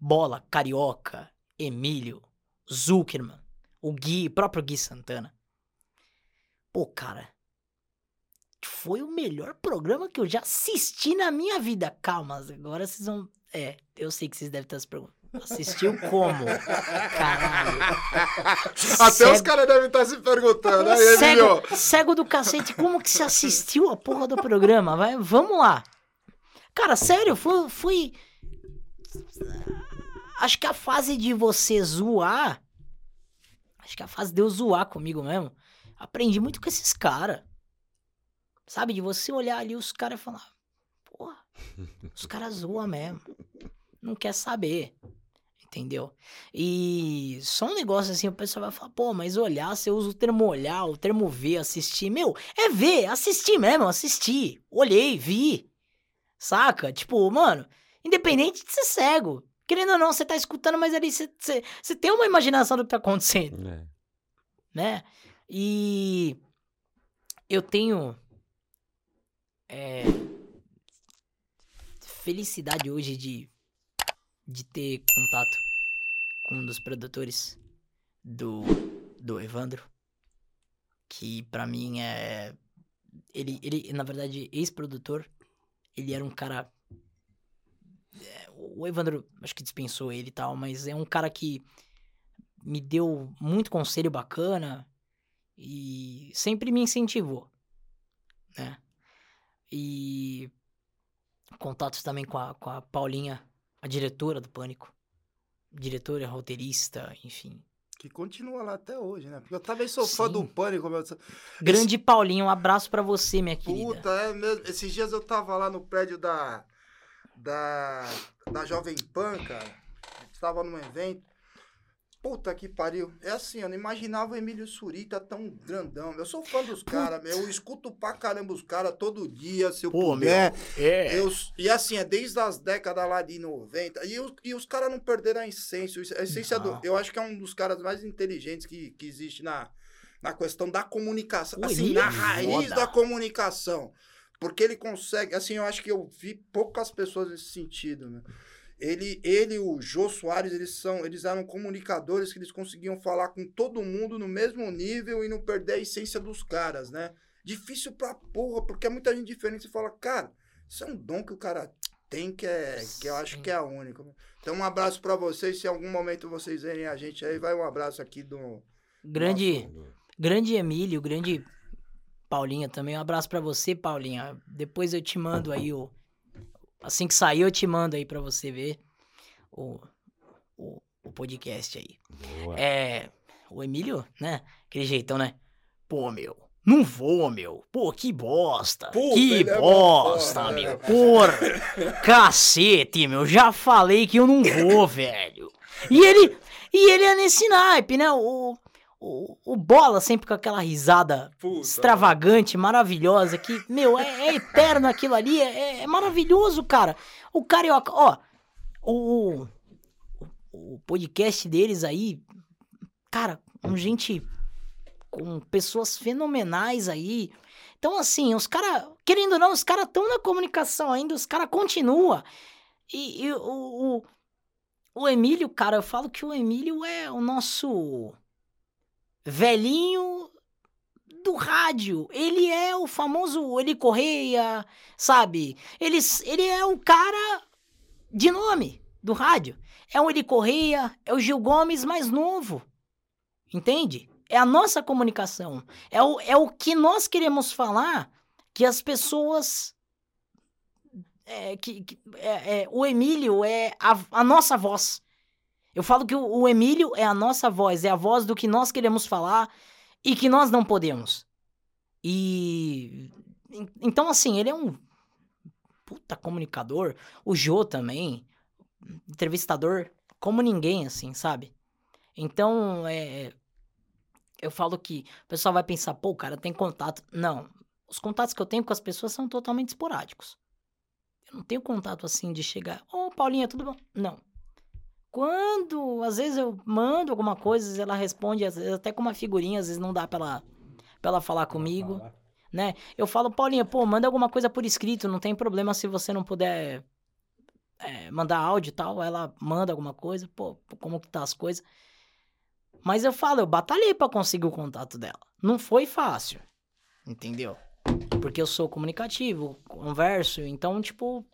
Bola, Carioca, Emílio, Zuckerman, o Gui, próprio Gui Santana. Pô, cara. Foi o melhor programa que eu já assisti na minha vida. Calma, agora vocês vão. É, eu sei que vocês devem estar se perguntando. Assistiu como? Caralho. Até Cego- os caras devem estar se perguntando. Aí. Cego, cego do cacete, como que você assistiu a porra do programa? Vai, vamos lá. Cara, sério, fui, fui. Acho que a fase de você zoar. Acho que a fase de eu zoar comigo mesmo. Aprendi muito com esses caras. Sabe? De você olhar ali os caras e falar. Porra, os caras zoam mesmo. Não quer saber. Entendeu? E só um negócio assim, o pessoal vai falar, pô, mas olhar, você usa o termo olhar, o termo ver, assistir. Meu, é ver, assistir mesmo, assistir. Olhei, vi. Saca? Tipo, mano, independente de ser cego. Querendo ou não, você tá escutando, mas ali você, você, você tem uma imaginação do que tá acontecendo, É. né? E eu tenho é, felicidade hoje de, de ter contato com um dos produtores do, do Evandro, que pra mim é. Ele, ele, na verdade, ex-produtor, ele era um cara. é, o Evandro, acho que dispensou ele e tal, mas é um cara que me deu muito conselho bacana e sempre me incentivou, né? E contatos também com a, com a Paulinha, a diretora do Pânico. Diretora, roteirista, enfim. Que continua lá até hoje, né? Porque eu também sou fã Sim. do Pânico, meu. Grande Paulinha, um abraço pra você, minha querida. Puta, é mesmo. Esses dias eu tava lá no prédio da. Da. Da Jovem Pan, cara. Tava num evento. Puta que pariu. É assim, eu não imaginava o Emílio Surita tão grandão. Eu sou fã dos caras, meu. Eu escuto pra caramba os caras todo dia, se eu Pô, puder. É. Eu, e assim, é desde as décadas lá de 90. E, os- e os caras não perderam a essência. A essência do, eu acho que é um dos caras mais inteligentes que, que existe na, na questão da comunicação. Pô, assim, na é raiz da comunicação. Porque ele consegue. Assim, eu acho que eu vi poucas pessoas nesse sentido, né? Ele, ele e o Jô Soares, eles são, eles eram comunicadores que eles conseguiam falar com todo mundo no mesmo nível e não perder a essência dos caras, né? Difícil pra porra, porque é muita gente diferente. Você fala, cara, isso é um dom que o cara tem que é, que eu acho que é único. Então, um abraço pra vocês. Se em algum momento vocês verem a gente aí, vai um abraço aqui do. Grande, grande Emílio, grande Paulinha também. Um abraço pra você, Paulinha. Depois eu te mando aí o. Assim que sair, eu te mando aí pra você ver o, o, o podcast aí. Boa. É. O Emílio, né? Aquele jeitão, né? Pô, meu. Não vou, meu. Pô, que bosta. Puta, que é bosta, porra, meu. né? Porra. Cacete, meu. Já falei que eu não vou, velho. E ele. E ele é nesse naipe, né? O, o, o Bola sempre com aquela risada Puta, extravagante, maravilhosa, que, meu, é, é eterno aquilo ali, é, é maravilhoso, cara. O Carioca, ó, o, o, o podcast deles aí, cara, com gente, com pessoas fenomenais aí. Então, assim, os caras, querendo ou não, os caras estão na comunicação ainda, os caras continuam. E, e o, o, o Emílio, cara, eu falo que o Emílio é o nosso velhinho do rádio. Ele é o famoso Eli Correia, sabe? Ele, ele é o cara de nome do rádio. É o Eli Correia, é o Gil Gomes mais novo. Entende? É a nossa comunicação. É o, é o que nós queremos falar que as pessoas. é, que, que- é- é, o Emílio é a, a nossa voz. Eu falo que o, Emílio é a nossa voz, é a voz do que nós queremos falar e que nós não podemos. E. en- Então, assim, ele é um puta comunicador. O Jô também. Entrevistador como ninguém, assim, sabe? Então, é. Eu falo que o pessoal vai pensar, pô, o cara tem contato. Não. Os contatos que eu tenho com as pessoas são totalmente esporádicos. Eu não tenho contato assim de chegar. Ô, Paulinha, tudo bom? Não. Quando, às vezes eu mando alguma coisa, ela responde, às vezes até com uma figurinha, às vezes não dá pra ela, pra ela falar comigo, né? Eu falo, Paulinha, pô, manda alguma coisa por escrito, não tem problema se você não puder é, mandar áudio e tal. Ela manda alguma coisa, pô, como que tá as coisas. Mas eu falo, eu batalhei pra conseguir o contato dela. Não foi fácil, entendeu? Porque eu sou comunicativo, converso, então, tipo,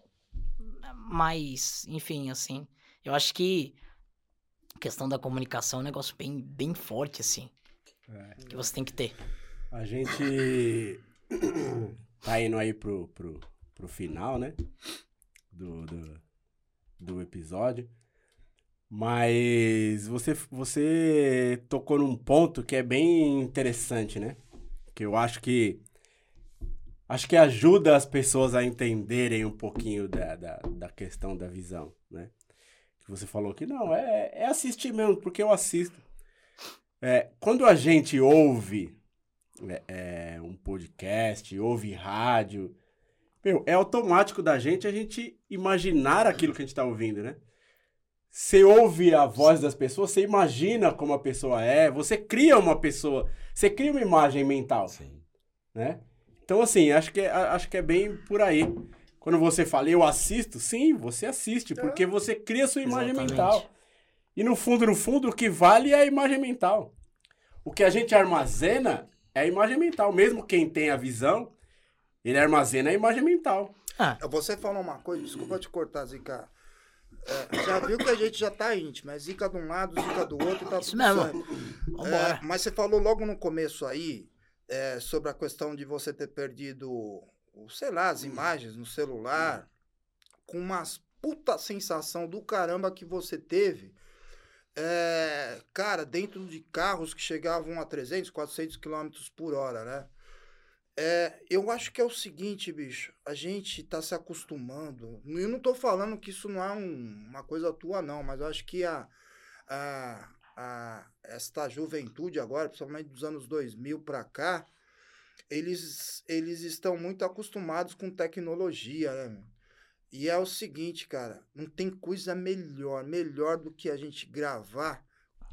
mas, enfim, assim, eu acho que questão da comunicação é um negócio bem, bem forte, assim. É. Que você tem que ter. A gente tá indo aí pro, pro, pro final, né? Do, do, do episódio. Mas você, você tocou num ponto que é bem interessante, né? Que eu acho que. Acho que ajuda as pessoas a entenderem um pouquinho da, da, da questão da visão, né? Que você falou que não, é, é assistir mesmo, porque eu assisto. É, quando a gente ouve é, é, um podcast, ouve rádio, meu, é automático da gente a gente imaginar aquilo que a gente tá ouvindo, né? Você ouve a voz das pessoas, você imagina como a pessoa é, você cria uma pessoa, você cria uma imagem mental, Sim. né? Então, assim, acho que, é- acho que é bem por aí. Quando você fala, eu assisto, sim, você assiste, porque você cria sua imagem Exatamente. mental. E no fundo, no fundo, o que vale é a imagem mental. O que a gente armazena é a imagem mental. Mesmo quem tem a visão, ele armazena a imagem mental. Ah, Você falou uma coisa, desculpa te cortar, Zica. É, já viu que a gente já tá íntimo, é zica de um lado, zica do outro e tá tudo mesmo. certo. É, mas você falou logo no começo aí é, sobre a questão de você ter perdido, o- sei lá, as imagens no celular, com umas puta sensação do caramba que você teve. é, cara, dentro de carros que chegavam a 300, 400 quilômetros por hora, né? É, eu acho que é o seguinte, bicho, a gente tá se acostumando. Eu não tô falando que isso não é um- uma coisa tua, não, mas eu acho que a, a, a- esta juventude agora, principalmente dos anos 2000 para cá, eles, eles estão muito acostumados com tecnologia, né? E é o seguinte, cara, não tem coisa melhor, melhor do que a gente gravar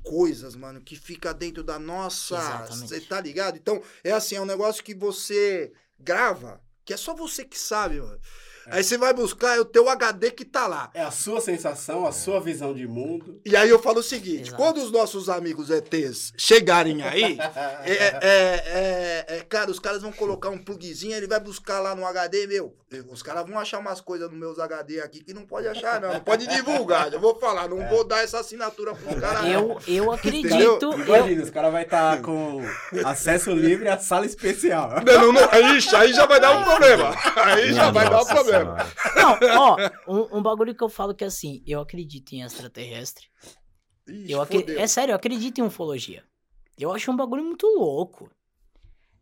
coisas, mano, que fica dentro da nossa, você tá ligado? Então, é assim, é um negócio que você grava, que é só você que sabe, mano. Aí você vai buscar, é o teu HD que tá lá. É a sua sensação, a sua visão de mundo. E aí eu falo o seguinte: Exato. quando os nossos amigos ETs chegarem aí, é, é, é, é, cara, os caras vão colocar um plugzinho, ele vai buscar lá no HD, meu. Os caras vão achar umas coisas nos meus HD aqui que não pode achar, não. Não pode divulgar, já vou falar, não vou dar essa assinatura pros caras. não. Eu, eu acredito. eu, Imagina, os caras vão estar com acesso livre à sala especial. Não, não, não, aí, aí já vai dar um problema. Aí já vai dar um problema. Senhora. não, ó, um, um bagulho que eu falo que é assim, eu acredito em extraterrestre. Ixi, Eu fodeu. É sério, eu acredito em ufologia. Eu acho um bagulho muito louco.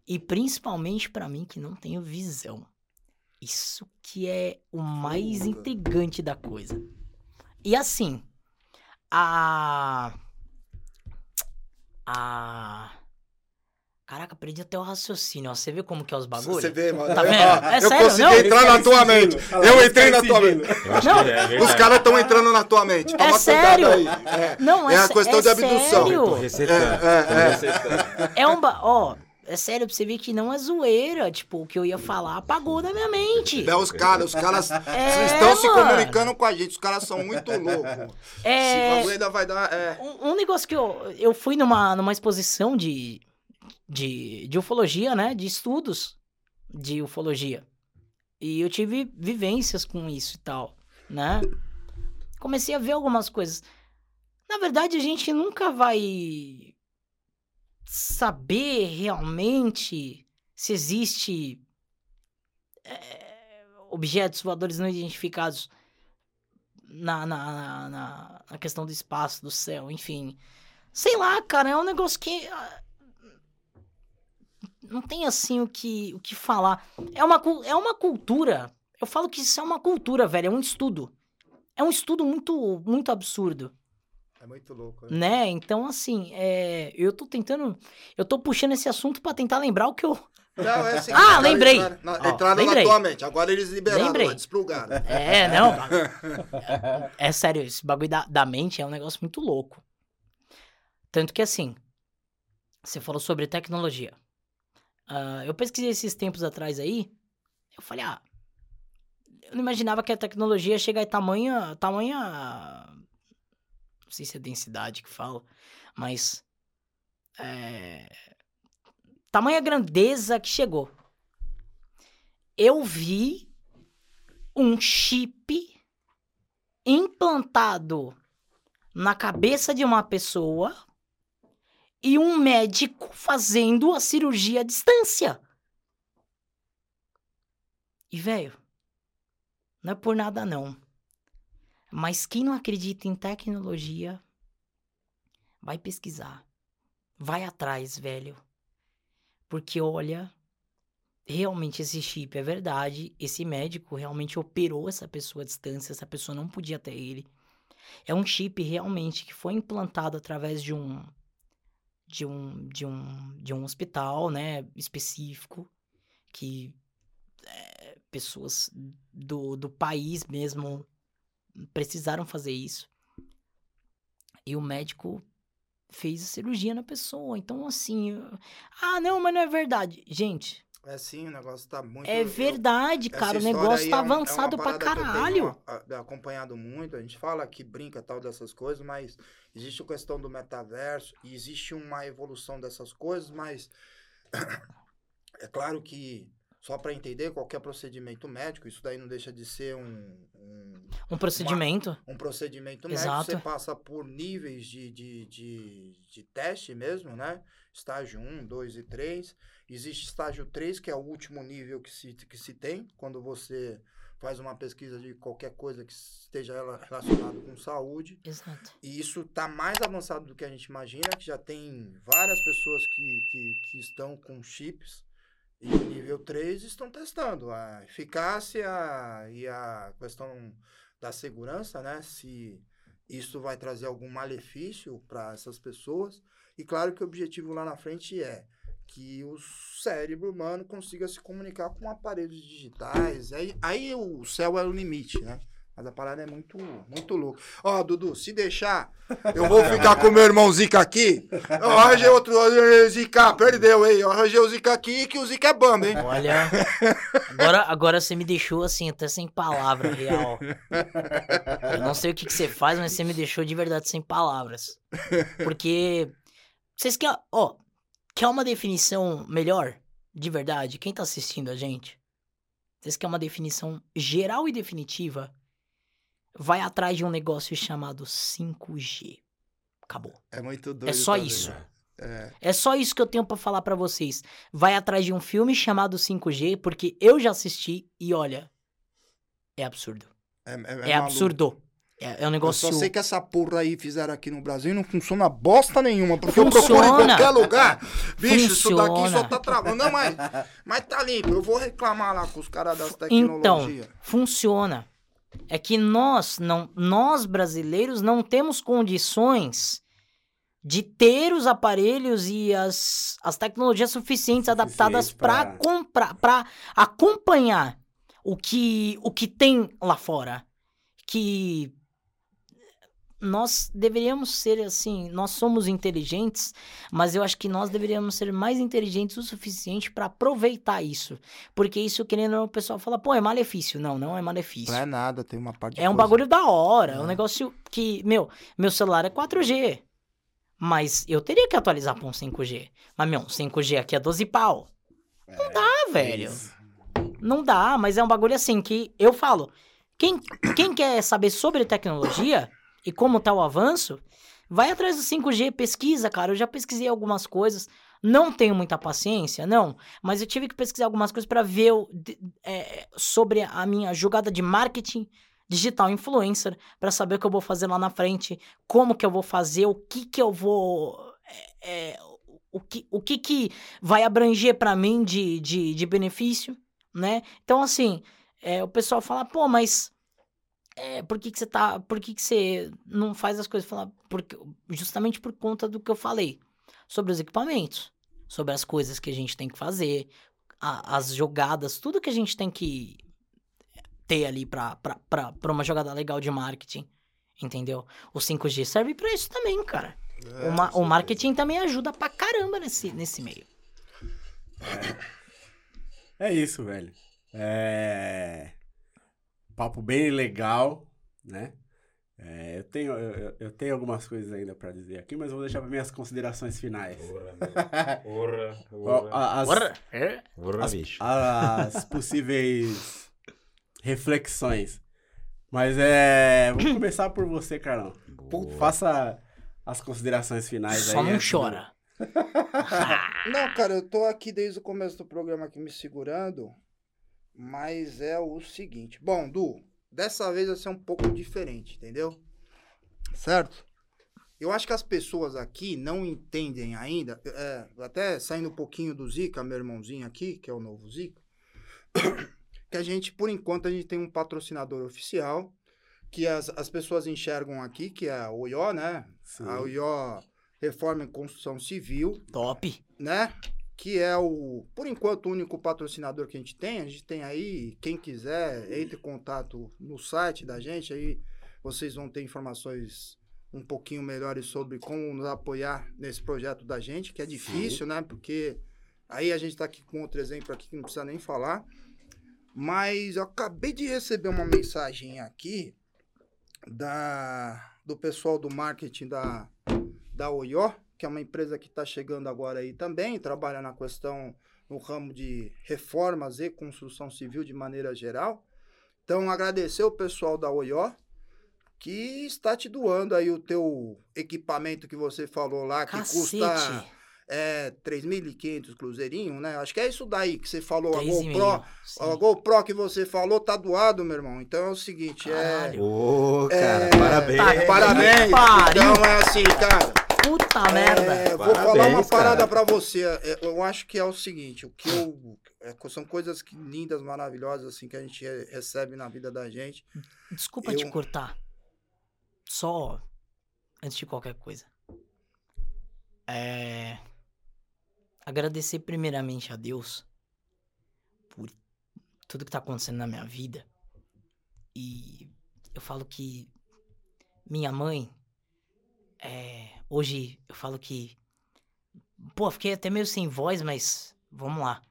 E principalmente pra mim que não tenho visão. Isso que é o mais intrigante da coisa. E assim, a a Caraca, perdi até o raciocínio, ó. Você vê como que é os bagulhos? Você vê, mano. Tá vendo? Ó, É eu sério, consegui não? entrar na tua mente. Eu entrei na tua mente. Não. que é Os caras estão entrando na tua mente. Toma cuidado sério? aí. É. Não, É a sé- questão de abdução. sério. É, é, é. É um. Ba... Ó, é sério pra você ver que não é zoeira. Tipo, o que eu ia falar apagou da minha mente. É os caras, os caras É, estão se mano. comunicando com a gente. Os caras são muito loucos. Esse É. bagulho ainda vai dar. É. Um, um negócio que eu. Eu fui numa, numa exposição de, de. de ufologia, né? De estudos de ufologia. E eu tive vivências com isso e tal, né? Comecei a ver algumas coisas. Na verdade, a gente nunca vai saber realmente se existe é, objetos voadores não identificados na, na, na, na- questão do espaço, do céu, enfim. Sei lá, cara, é um negócio que. Não tem assim o que, o que falar. É uma, é uma cultura. Eu falo que isso é uma cultura, velho. É um estudo. É um estudo muito, muito absurdo É muito louco. né? né? Então, assim, é, eu tô tentando. Eu tô puxando esse assunto pra tentar lembrar o que eu. Não, é assim, Ah, lembrei. Entraram, na, Ó, entraram lembrei. na tua mente. Agora eles liberaram, Lembrei. desplugaram. É, não. É sério, esse bagulho da, da mente é um negócio muito louco. Tanto que, assim, você falou sobre tecnologia. Ah, eu pesquisei esses tempos atrás aí. Eu falei, ah. Eu não imaginava que a tecnologia ia chegar em tamanha. tamanha. Não sei se é densidade que fala, mas. É, tamanha grandeza que chegou. Eu vi um chip implantado na cabeça de uma pessoa e um médico fazendo a cirurgia à distância. E, velho, não é por nada não. Mas quem não acredita em tecnologia, vai pesquisar. Vai atrás, velho. Porque olha, realmente esse chip é verdade. Esse médico realmente operou essa pessoa à distância, essa pessoa não podia ter ele. É um chip realmente que foi implantado através de um de um de um de um hospital, né, específico que é, pessoas do, do país mesmo precisaram fazer isso. E o médico fez a cirurgia na pessoa. Então, assim, ah, não, mas não é verdade. Gente, É sim, o negócio tá muito. é eu- verdade, essa cara. O negócio tá é uma- é uma avançado pra parada que eu tenho, caralho. acompanhado muito, a gente fala que brinca tal dessas coisas, mas existe a questão do metaverso e existe uma evolução dessas coisas, mas é claro que só para entender qualquer procedimento médico, isso daí não deixa de ser um, um, Um procedimento. um procedimento médico, Exato. você passa por níveis de, de, de, de teste mesmo, né? Estágio 1, 2 e 3. Existe estágio 3, que é o último nível que se, que se tem, quando você faz uma pesquisa de qualquer coisa que esteja rela- relacionado com saúde. Exato. E isso está mais avançado do que a gente imagina, que já tem várias pessoas que, que, que estão com chips e nível 3 estão testando a eficácia e a questão da segurança, né? Se isso vai trazer algum malefício para essas pessoas. E claro que o objetivo lá na frente é que o cérebro humano consiga se comunicar com aparelhos digitais. Aí, aí o céu é o limite, né? Mas a parada é muito, muito louca. Ó, Dudu, se deixar, eu vou ficar com meu irmão Zica aqui. Eu arranjei outro Zica, perdeu, hein? Eu arranjei o Zica aqui que o Zica é bamba, hein? Olha, agora, agora você me deixou assim, até sem palavra, real. Eu não sei o que, que você faz, mas você me deixou de verdade sem palavras. Porque. Vocês querem. Ó, quer uma definição melhor? De verdade? Quem tá assistindo a gente? Vocês querem uma definição geral e definitiva? Vai atrás de um negócio chamado 5G. Acabou. É muito doido. É só também. isso. É. É só isso que eu tenho pra falar pra vocês. Vai atrás de um filme chamado 5G, porque eu já assisti e olha, é absurdo. É, é, É, maluco. absurdo. É, é um Eu negócio. só sei que essa porra aí fizeram aqui no Brasil e não funciona bosta nenhuma. Porque eu procuro em Funciona. qualquer lugar. Bicho, isso daqui Funciona. só tá travando. Não, mas, mas tá limpo. Eu vou reclamar lá com os caras das Então, tecnologias. funciona. É que nós, não, nós brasileiros, não temos condições de ter os aparelhos e as, as tecnologias suficientes adaptadas para pra- comprar, para acompanhar o que o que tem lá fora. Que nós deveríamos ser assim, nós somos inteligentes, mas eu acho que nós deveríamos ser mais inteligentes o suficiente para aproveitar isso. Porque isso, querendo ou não, o pessoal fala, pô, é malefício. Não, não é malefício. Não é nada, tem uma parte de É um coisa. bagulho da hora, é um É. negócio que, meu, meu celular é 4G. Mas eu teria que atualizar pra um 5G. Mas, meu, um 5G aqui é 12 pau. Não dá, Ah, velho. Não dá, mas é um bagulho assim que eu falo. Quem, quem quer saber sobre tecnologia e como tá o avanço, vai atrás do 5G, pesquisa, cara. Eu já pesquisei algumas coisas. Não tenho muita paciência, não. Mas eu tive que pesquisar algumas coisas pra ver o- é, sobre a minha jogada de marketing digital influencer, pra saber o que eu vou fazer lá na frente, como que eu vou fazer, o que que eu vou. é, é, o, que, o que que vai abranger pra mim de, de, de benefício, né? Então, assim, é, o pessoal fala, pô, mas é, por que, que você tá. Por que, que você não faz as coisas? Fala, porque, justamente por conta do que eu falei. Sobre os equipamentos. Sobre as coisas que a gente tem que fazer. a- as jogadas, tudo que a gente tem que ter ali pra uma jogada legal de marketing. Entendeu? O 5G serve pra isso também, cara. É, o, ma- o marketing também ajuda pra caramba nesse, nesse meio. É isso, velho. É. Papo bem legal, né? É, eu, tenho, eu, eu- tenho algumas coisas ainda pra dizer aqui, mas eu vou deixar para minhas considerações finais. Porra, Ó, a- As, Porra, é? Porra, as, bicho. as possíveis reflexões. Mas é. Vamos começar por você, Carlão. Puta. Faça as considerações finais Só aí. não antes do- chora. Não, cara, eu tô aqui desde o começo do programa aqui me segurando, mas é o seguinte. Bom, Du, dessa vez vai ser um pouco diferente, entendeu? Certo? Eu acho que as pessoas aqui não entendem ainda, é, até saindo um pouquinho do Zica, meu irmãozinho aqui, que é o novo Zica, que a gente, por enquanto, a gente tem um patrocinador oficial, que as, as pessoas enxergam aqui, que é a OIO, né? Sim. A OIO Reforma em Construção Civil, Top. né? Que é o, por enquanto, o único patrocinador que a gente tem. A gente tem aí, quem quiser, entre em contato no site da gente, aí vocês vão ter informações um pouquinho melhores sobre como nos apoiar nesse projeto da gente, que é difícil, né? Porque aí a gente tá aqui com outro exemplo aqui que não precisa nem falar. Mas eu acabei de receber uma mensagem aqui da, do pessoal do marketing da, da Oió, que é uma empresa que está chegando agora aí também, trabalha na questão no ramo de reformas e construção civil de maneira geral. Então, agradecer o pessoal da Oió, que está te doando aí o teu equipamento que você falou lá, que Cacete. custa é, 3.500 cruzeirinho, né? Acho que é isso daí que você falou, a GoPro. A GoPro que você falou tá doado, meu irmão. Então é o seguinte, é... Caralho. Ô, cara, É, parabéns. tá, Parabéns! Então é assim, cara. Puta merda. É, vou Parabéns, falar uma parada pra você. É, Eu acho que é o seguinte, o que eu. é, são coisas que- lindas, maravilhosas, assim, que a gente re- recebe na vida da gente. Desculpa eu- te cortar. Só antes de qualquer coisa. É. Agradecer primeiramente a Deus por tudo que tá acontecendo na minha vida. E eu falo que minha mãe. É, hoje eu falo que. Pô, fiquei até meio sem voz, mas vamos lá.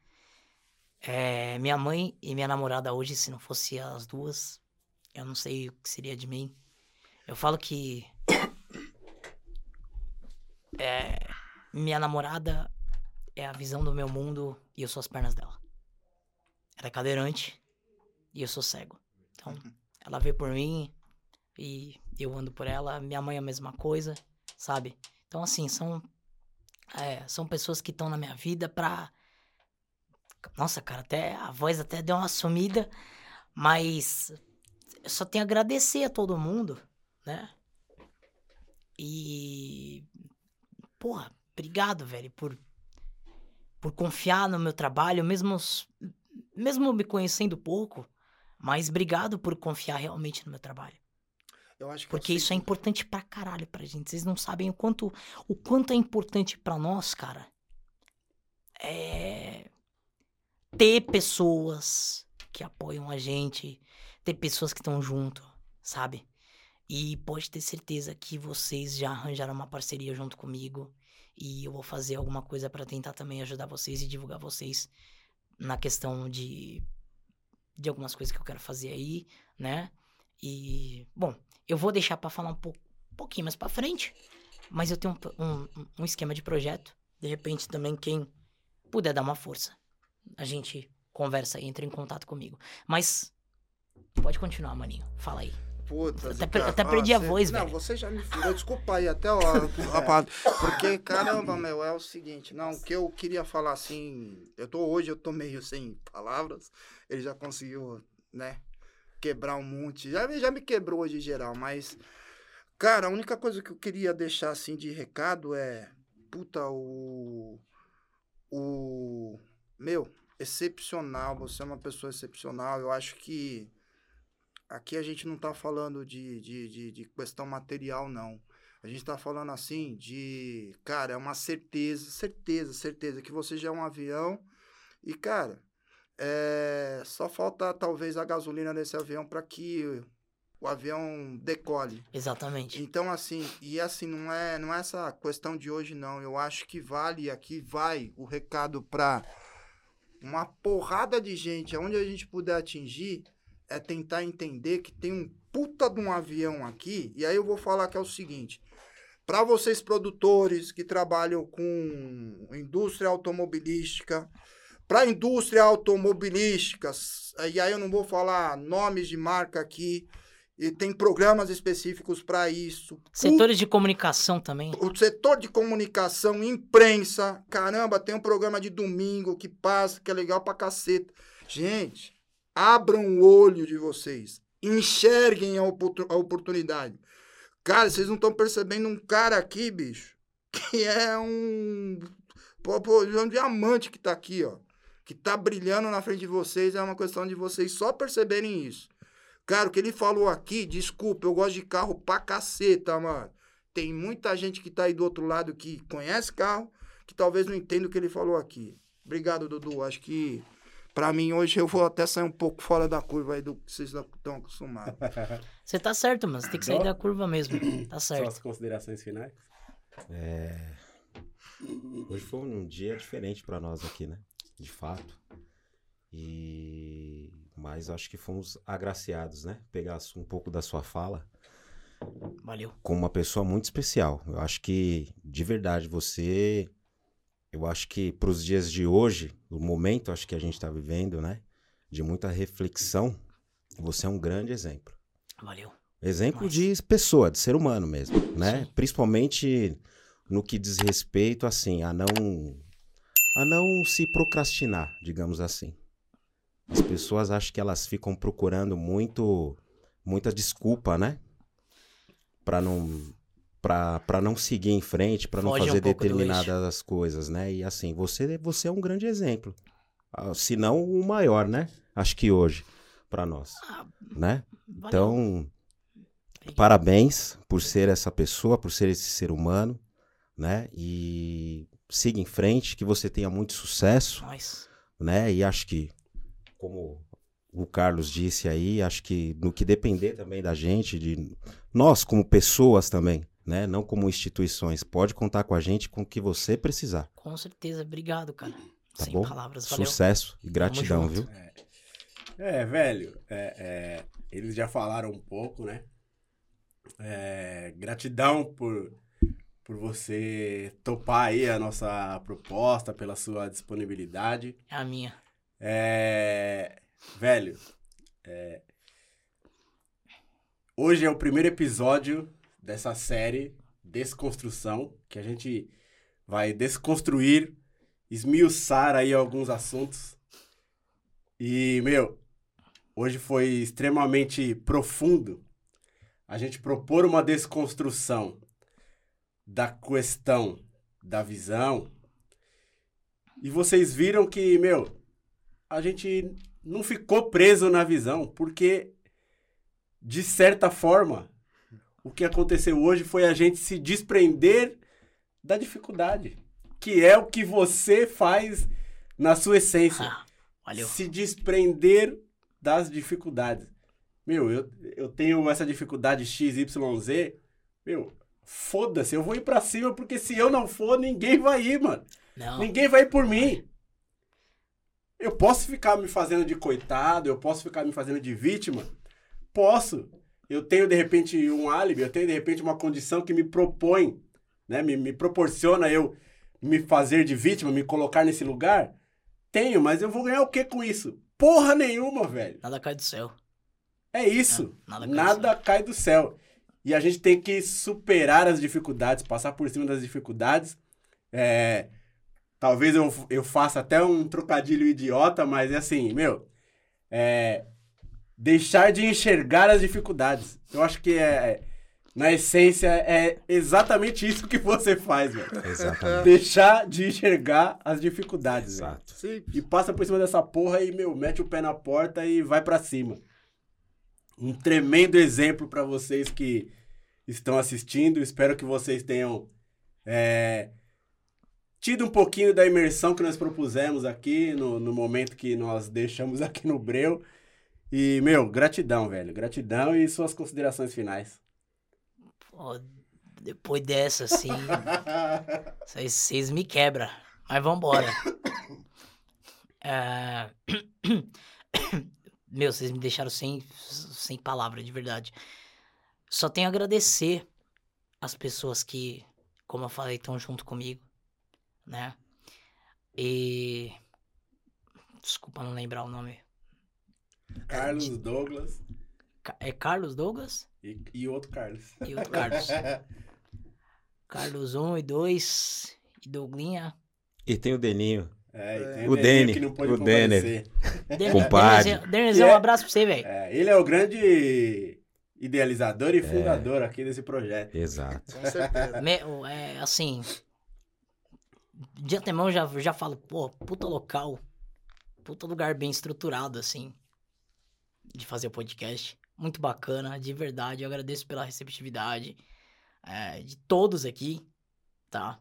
É, minha mãe e minha namorada hoje, se não fosse as duas, eu não sei o que seria de mim. Eu falo que. É, minha namorada é a visão do meu mundo e eu sou as pernas dela. Ela é cadeirante e eu sou cego. Então, ela vê por mim e eu ando por ela. Minha mãe é a mesma coisa, sabe? Então, assim, são. é, são pessoas que estão na minha vida pra. Nossa, cara, até a voz até deu uma sumida, mas eu só tenho a agradecer a todo mundo, né? E porra, obrigado, velho, por por confiar no meu trabalho, mesmo mesmo me conhecendo pouco, mas obrigado por confiar realmente no meu trabalho. Porque isso é importante pra caralho pra gente. Vocês não sabem o quanto, o quanto é importante pra nós, cara. É ter pessoas que apoiam a gente, ter pessoas que estão junto, sabe? E pode ter certeza que vocês já arranjaram uma parceria junto comigo e eu vou fazer alguma coisa pra tentar também ajudar vocês e divulgar vocês na questão de de algumas coisas que eu quero fazer aí, né? E bom, eu vou deixar pra falar um pouco, um pouquinho mais pra frente, mas eu tenho um, um, um esquema de projeto. De repente também quem puder dar uma força, a gente conversa e entra em contato comigo. Mas pode continuar, maninho. Fala aí. Puta, Até per- até ó, perdi a você- voz, Não, velho. você já me furou. Desculpa aí, até ó, a parada. Porque, caramba, meu, é o seguinte. Não, o que eu queria falar assim. Eu tô hoje, eu tô meio sem palavras. Ele já conseguiu, né? Quebrar um monte. Já, já me quebrou hoje em geral, mas. Cara, a única coisa que eu queria deixar assim de recado é. Puta, o. O. Meu, excepcional. Você é uma pessoa excepcional. Eu acho que. Aqui a gente não tá falando de, de, de, de questão material, não. A gente tá falando assim de. Cara, é uma certeza, certeza, certeza que você já é um avião. E, cara, é, só falta talvez a gasolina nesse avião para que o avião decole. Exatamente. Então, assim, e assim, não é, não é essa questão de hoje, não. Eu acho que vale aqui, vai o recado pra uma porrada de gente, aonde a gente puder atingir, é tentar entender que tem um puta de um avião aqui, e aí eu vou falar que é o seguinte. Para vocês produtores que trabalham com indústria automobilística, para indústria automobilística, e aí eu não vou falar nomes de marca aqui, E tem programas específicos para isso. Setores de comunicação também. O setor de comunicação, imprensa, caramba, tem um programa de domingo que passa, que é legal pra caceta. Gente, abram o olho de vocês. Enxerguem a, a oportunidade. Cara, vocês não estão percebendo um cara aqui, bicho, que é um. É um diamante que tá aqui, ó. Que tá brilhando na frente de vocês. É uma questão de vocês só perceberem isso. Cara, o que ele falou aqui, desculpa, eu gosto de carro pra caceta, mano. Tem muita gente que tá aí do outro lado que conhece carro, que talvez não entenda o que ele falou aqui. Obrigado, Dudu. Acho que pra mim hoje eu vou até sair um pouco fora da curva aí do que vocês estão acostumados. Você tá certo, mano. Você tem que sair da curva mesmo. Tá Suas certo. considerações finais? Hoje foi um dia diferente pra nós aqui, né? De fato. E mas acho que fomos agraciados, né? Pegar um pouco da sua fala Valeu. com uma pessoa muito especial. Eu acho que de verdade você eu acho que para os dias de hoje, o momento acho que a gente está vivendo, né? De muita reflexão, você é um grande exemplo. Valeu. Exemplo Nossa. de pessoa, de ser humano mesmo, né? Sim. Principalmente no que diz respeito, assim, a não a não se procrastinar, digamos assim. As pessoas acham que elas ficam procurando muito muita desculpa, né? Para não para não seguir em frente, para não um fazer do determinadas coisas, né? E assim, você você é um grande exemplo. Ah, Se não o maior, né? Acho que hoje para nós, Ah, né? valeu. Então, parabéns por ser essa pessoa, por ser esse ser humano, né? E siga em frente, que você tenha muito sucesso, Nós. né? E acho que, como o Carlos disse aí, acho que no que depender também da gente, de nós como pessoas também, né? Não como instituições, pode contar com a gente com o que você precisar, Com certeza. Obrigado, cara. tá Sem bom? palavras. Valeu. Sucesso e gratidão, viu? É, velho, é, é, eles já falaram um pouco, né? É, gratidão por, por você topar aí a nossa proposta, pela sua disponibilidade. É a minha. É, velho, é, hoje é o primeiro episódio dessa série Desconstrução, que a gente vai desconstruir, esmiuçar aí alguns assuntos. E, meu, hoje foi extremamente profundo a gente propor uma desconstrução da questão da visão. E vocês viram que, meu, a gente não ficou preso na visão, porque, de certa forma, o que aconteceu hoje foi a gente se desprender da dificuldade, que é o que você faz na sua essência. Ah, valeu. Se desprender das dificuldades. Meu, eu, eu tenho essa dificuldade XYZ, meu, foda-se, eu vou ir pra cima, porque se eu não for, ninguém vai ir, mano. Não. Ninguém vai ir por mim. Eu posso ficar me fazendo de coitado, eu posso ficar me fazendo de vítima? Posso. Eu tenho, de repente, um álibi, eu tenho, de repente, uma condição que me propõe, né? Me, me proporciona eu me fazer de vítima, me colocar nesse lugar? Tenho, mas eu vou ganhar o que com isso? Porra nenhuma, velho. Nada cai do céu. É isso. Nada cai do Nada cai do céu. E a gente tem que superar as dificuldades, passar por cima das dificuldades. É, talvez eu, eu faça até um trocadilho idiota, mas é assim, meu. É, deixar de enxergar as dificuldades. Eu acho que é. Na essência, é exatamente isso que você faz, velho. Exatamente. Deixar de enxergar as dificuldades. Exato. Sim. E passa por cima dessa porra e, meu, mete o pé na porta e vai pra cima. Um tremendo exemplo pra vocês que estão assistindo. Espero que vocês tenham é, tido um pouquinho da imersão que nós propusemos aqui no, no momento que nós deixamos aqui no Breu. E, meu, gratidão, velho. Gratidão e suas considerações finais. Pô, depois dessa, assim, vocês- me quebram. Mas vambora. É, Meu, vocês me deixaram sem, sem palavra, de verdade. Só tenho a agradecer as pessoas que, como eu falei, estão junto comigo, né? E. Desculpa não lembrar o nome. Carlos Douglas. É Carlos Douglas E, e outro Carlos. e outro Carlos. Carlos 1 e 2 e Douglinha. E tem o Deninho. É, e tem O Denner Dene, o Denner. comparecer. Den- Compadre. Denezão- Denezão, um é- abraço pra você, velho. É, ele é o grande idealizador É. e fundador aqui desse projeto. Exato. Com certeza. Me- o- É, assim. De antemão eu já, já falo, pô, puta local. Puta lugar bem estruturado, assim. De fazer o podcast. Muito bacana, de verdade. Eu agradeço pela receptividade é, de todos aqui, tá?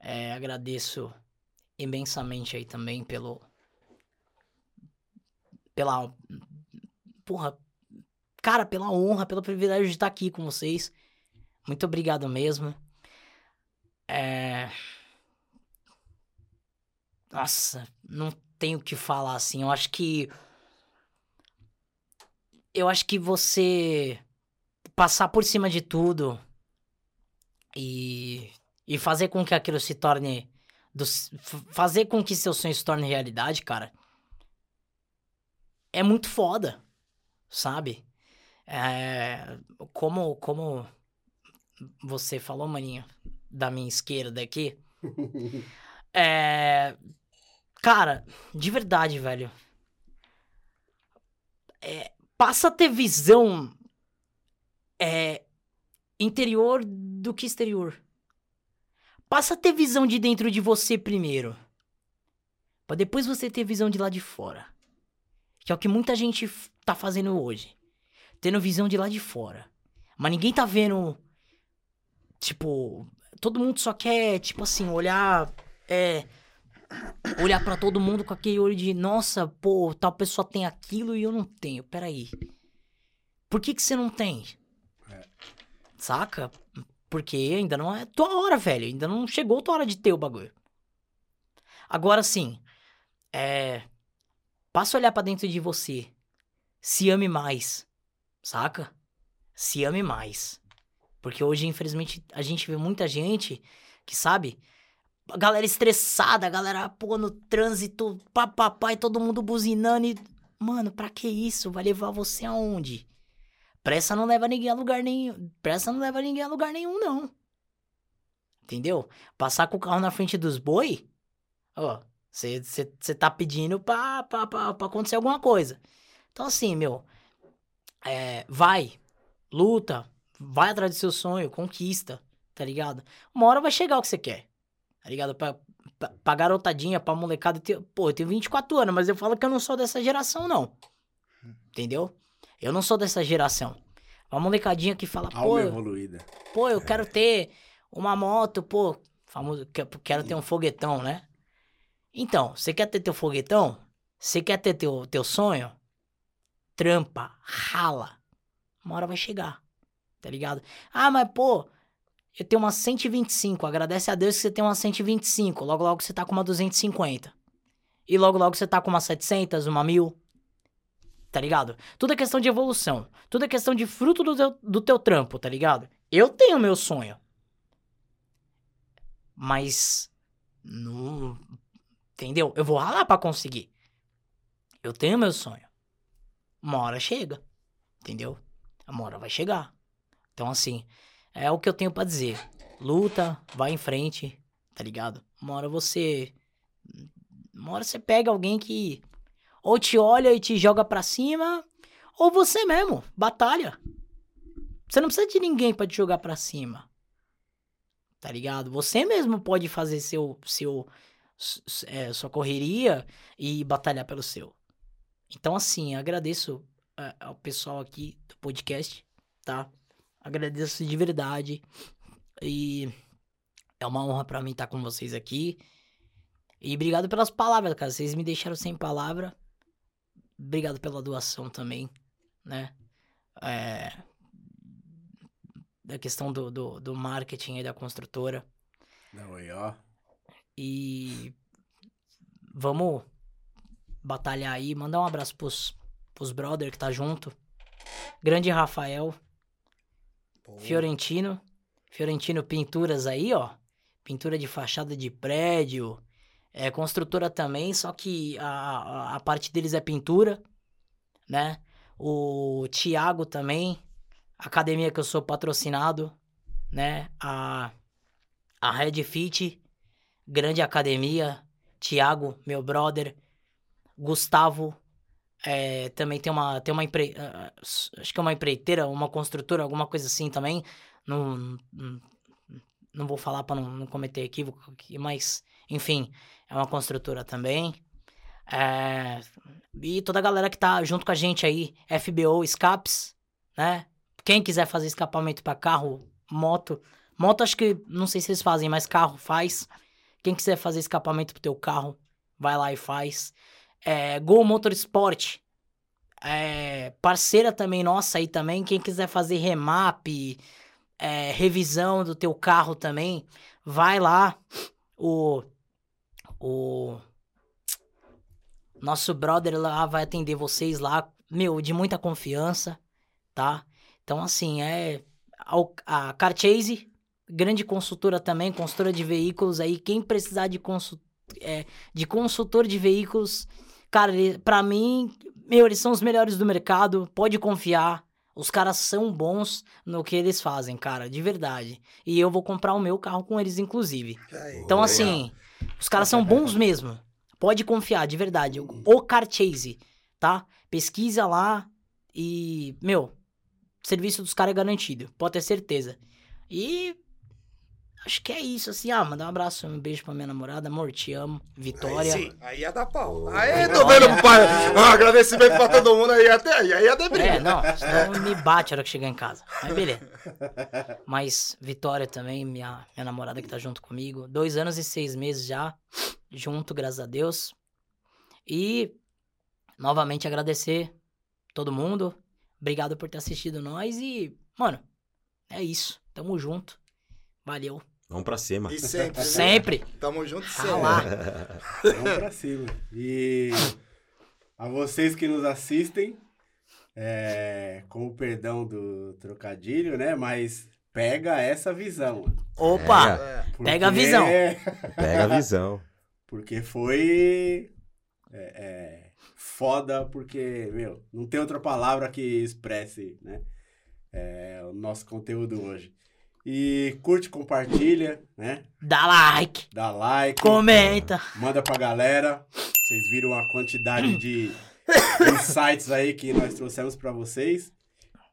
É, agradeço imensamente aí também pelo. Pela. Porra. Cara, pela honra, pelo privilégio de estar aqui com vocês. Muito obrigado mesmo. É... Nossa, não tenho o que falar assim. Eu acho que. Eu acho que você passar por cima de tudo e, e fazer com que aquilo se torne. F- fazer com que seu sonho se torne realidade, cara. É muito foda, sabe? É, como, como você falou, maninho, da minha esquerda aqui. É. Cara, de verdade, velho. É, passa a ter visão. É. Interior do que exterior. Passa a ter visão de dentro de você primeiro. Pra depois você ter visão de lá de fora. Que é o que muita gente tá fazendo hoje. Tendo visão de lá de fora. Mas ninguém tá vendo. Tipo. Todo mundo só quer, tipo assim, olhar. É. Olhar pra todo mundo com aquele olho de, nossa, pô, tal pessoa tem aquilo e eu não tenho. Peraí. Por que que você não tem? Saca? Porque ainda não é tua hora, velho. Ainda não chegou tua hora de ter o bagulho. Agora sim, é. Passa a olhar pra dentro de você. Se ame mais. Saca? Se ame mais. Porque hoje, infelizmente, a gente vê muita gente que, sabe? Galera estressada, galera, pô, no trânsito, papapá, e todo mundo buzinando e. Mano, pra que isso? Vai levar você aonde? Pressa não leva ninguém a lugar nenhum. Pressa não leva ninguém a lugar nenhum, não. Entendeu? Passar com o carro na frente dos boi, ó, você tá pedindo pra, pra, pra, pra acontecer alguma coisa. Então, assim, meu, é, vai, luta, vai atrás do seu sonho, conquista, tá ligado? Uma hora vai chegar o que você quer, tá ligado? Pra, pra, pra garotadinha, pra molecada. ter- Pô, eu tenho 24 anos, mas eu falo que eu não sou dessa geração, não. Entendeu? Eu não sou dessa geração. Uma molecadinha que fala, pô, Alma eu- evoluída. pô, eu quero ter uma moto, pô, famoso, que- quero ter um foguetão, né? Então, você quer ter teu foguetão? Você quer ter teu, teu sonho? Trampa, rala. Uma hora vai chegar, tá ligado? Ah, mas pô, eu tenho uma 125, agradece a Deus que você tem uma 125, logo logo você tá com uma 250. E logo logo você tá com uma 700, uma 1000. Tá ligado? Tudo é questão de evolução. Tudo é questão de fruto do teu, do teu trampo, tá ligado? Eu tenho meu sonho. Mas. Não. Entendeu? Eu vou ralar pra conseguir. Eu tenho meu sonho. Uma hora chega. Entendeu? Uma hora vai chegar. Então, assim. É o que eu tenho pra dizer. Luta, vai em frente. Tá ligado? Uma hora você. Uma hora você pega alguém que. Ou te olha e te joga pra cima. Ou você mesmo. Batalha. Você não precisa de ninguém pra te jogar pra cima. Tá ligado? Você mesmo pode fazer seu, seu, é, sua correria e batalhar pelo seu. Então, assim, agradeço é, ao pessoal aqui do podcast, tá? Agradeço de verdade. E é uma honra pra mim estar com vocês aqui. E obrigado pelas palavras, cara. Vocês me deixaram sem palavra. Obrigado pela doação também, né? É, da questão do, do, do marketing aí da construtora. Não, aí, ó. E vamos batalhar aí. Mandar um abraço pros, pros brother que tá junto. Grande Rafael, Pô, Fiorentino. Fiorentino Pinturas aí, ó. Pintura de fachada de prédio. É construtora também, só que a, a, parte deles é pintura, né? O Thiago também, academia que eu sou patrocinado, né? A, a Red Fit, grande academia. Thiago, meu brother. Gustavo, é, também tem uma, tem uma empre... ah, s- acho que é uma empreiteira, uma construtora, alguma coisa assim também. Não, não, não vou falar para não, não cometer equívoco mas enfim, é uma construtora também. É, e toda a galera que tá junto com a gente aí, FBO Escapes, né? Quem quiser fazer escapamento para carro, moto. Moto acho que não sei se eles fazem, mas carro faz. Quem quiser fazer escapamento pro teu carro, vai lá e faz. É, Gol Motorsport. É, parceira também nossa aí também. Quem quiser fazer remap, é, revisão do teu carro também, vai lá. O, o nosso brother lá vai atender vocês lá, meu, de muita confiança, tá? Então, assim, é a, Carchase, grande consultora também, consultora de veículos aí, quem precisar de, consul, é, de consultor de veículos, cara, pra mim, meu, eles são os melhores do mercado, pode confiar. Os caras são bons no que eles fazem, cara, de verdade. E eu vou comprar o meu carro com eles, inclusive. Então, assim, os caras são bons mesmo. Pode confiar, de verdade. O Carchase, tá? Pesquisa lá e, meu, serviço dos caras é garantido. Pode ter certeza. E acho que é isso, assim. Ah, mandar um abraço, um beijo pra minha namorada. Amor, te amo. Vitória. Aí sim, aí ia dar pau. Aí tô vendo, pai. Um agradecimento pra todo mundo aí até aí. Aí ia dar briga. É, não, senão me bate a hora que chegar em casa. Mas beleza. Mas Vitória também, minha, minha namorada que tá junto comigo. Dois anos e seis meses já, junto, graças a Deus. E, novamente, agradecer todo mundo. Obrigado por ter assistido nós e, mano, é isso. Tamo junto. Valeu. Vamos pra cima. E sempre. né? Sempre. Tamo junto Tá sempre. lá. Vamos pra cima. E a vocês que nos assistem, é, com o perdão do trocadilho, né? Mas pega essa visão. Opa! É. Pega a Porque- visão. Pega a visão. Porque foi é, é, foda, porque, meu, não tem outra palavra que expresse, né? é, o nosso conteúdo hoje. E curte, compartilha, né? Dá like, Dá like. comenta. Manda pra galera. Vocês viram a quantidade de insights aí que nós trouxemos pra vocês.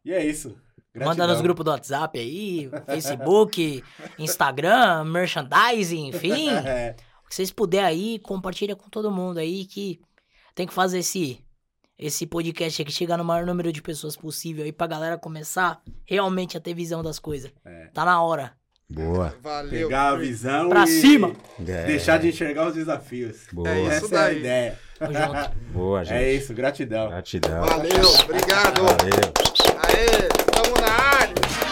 E é isso. Manda Gratidão. nos grupos do WhatsApp aí, Facebook, Instagram, merchandising, enfim. É, O que vocês puderem aí, compartilha com todo mundo aí que tem que fazer esse esse podcast aqui chegar no maior número de pessoas possível aí pra galera começar realmente a ter visão das coisas. É. Tá na hora. Boa. Valeu. pegar a visão Pra e cima. É, deixar de enxergar os desafios. Boa. É isso Essa é a daí. ideia. Tamo. Boa, gente. É isso, gratidão. Gratidão. Valeu. Obrigado. Valeu. Aê.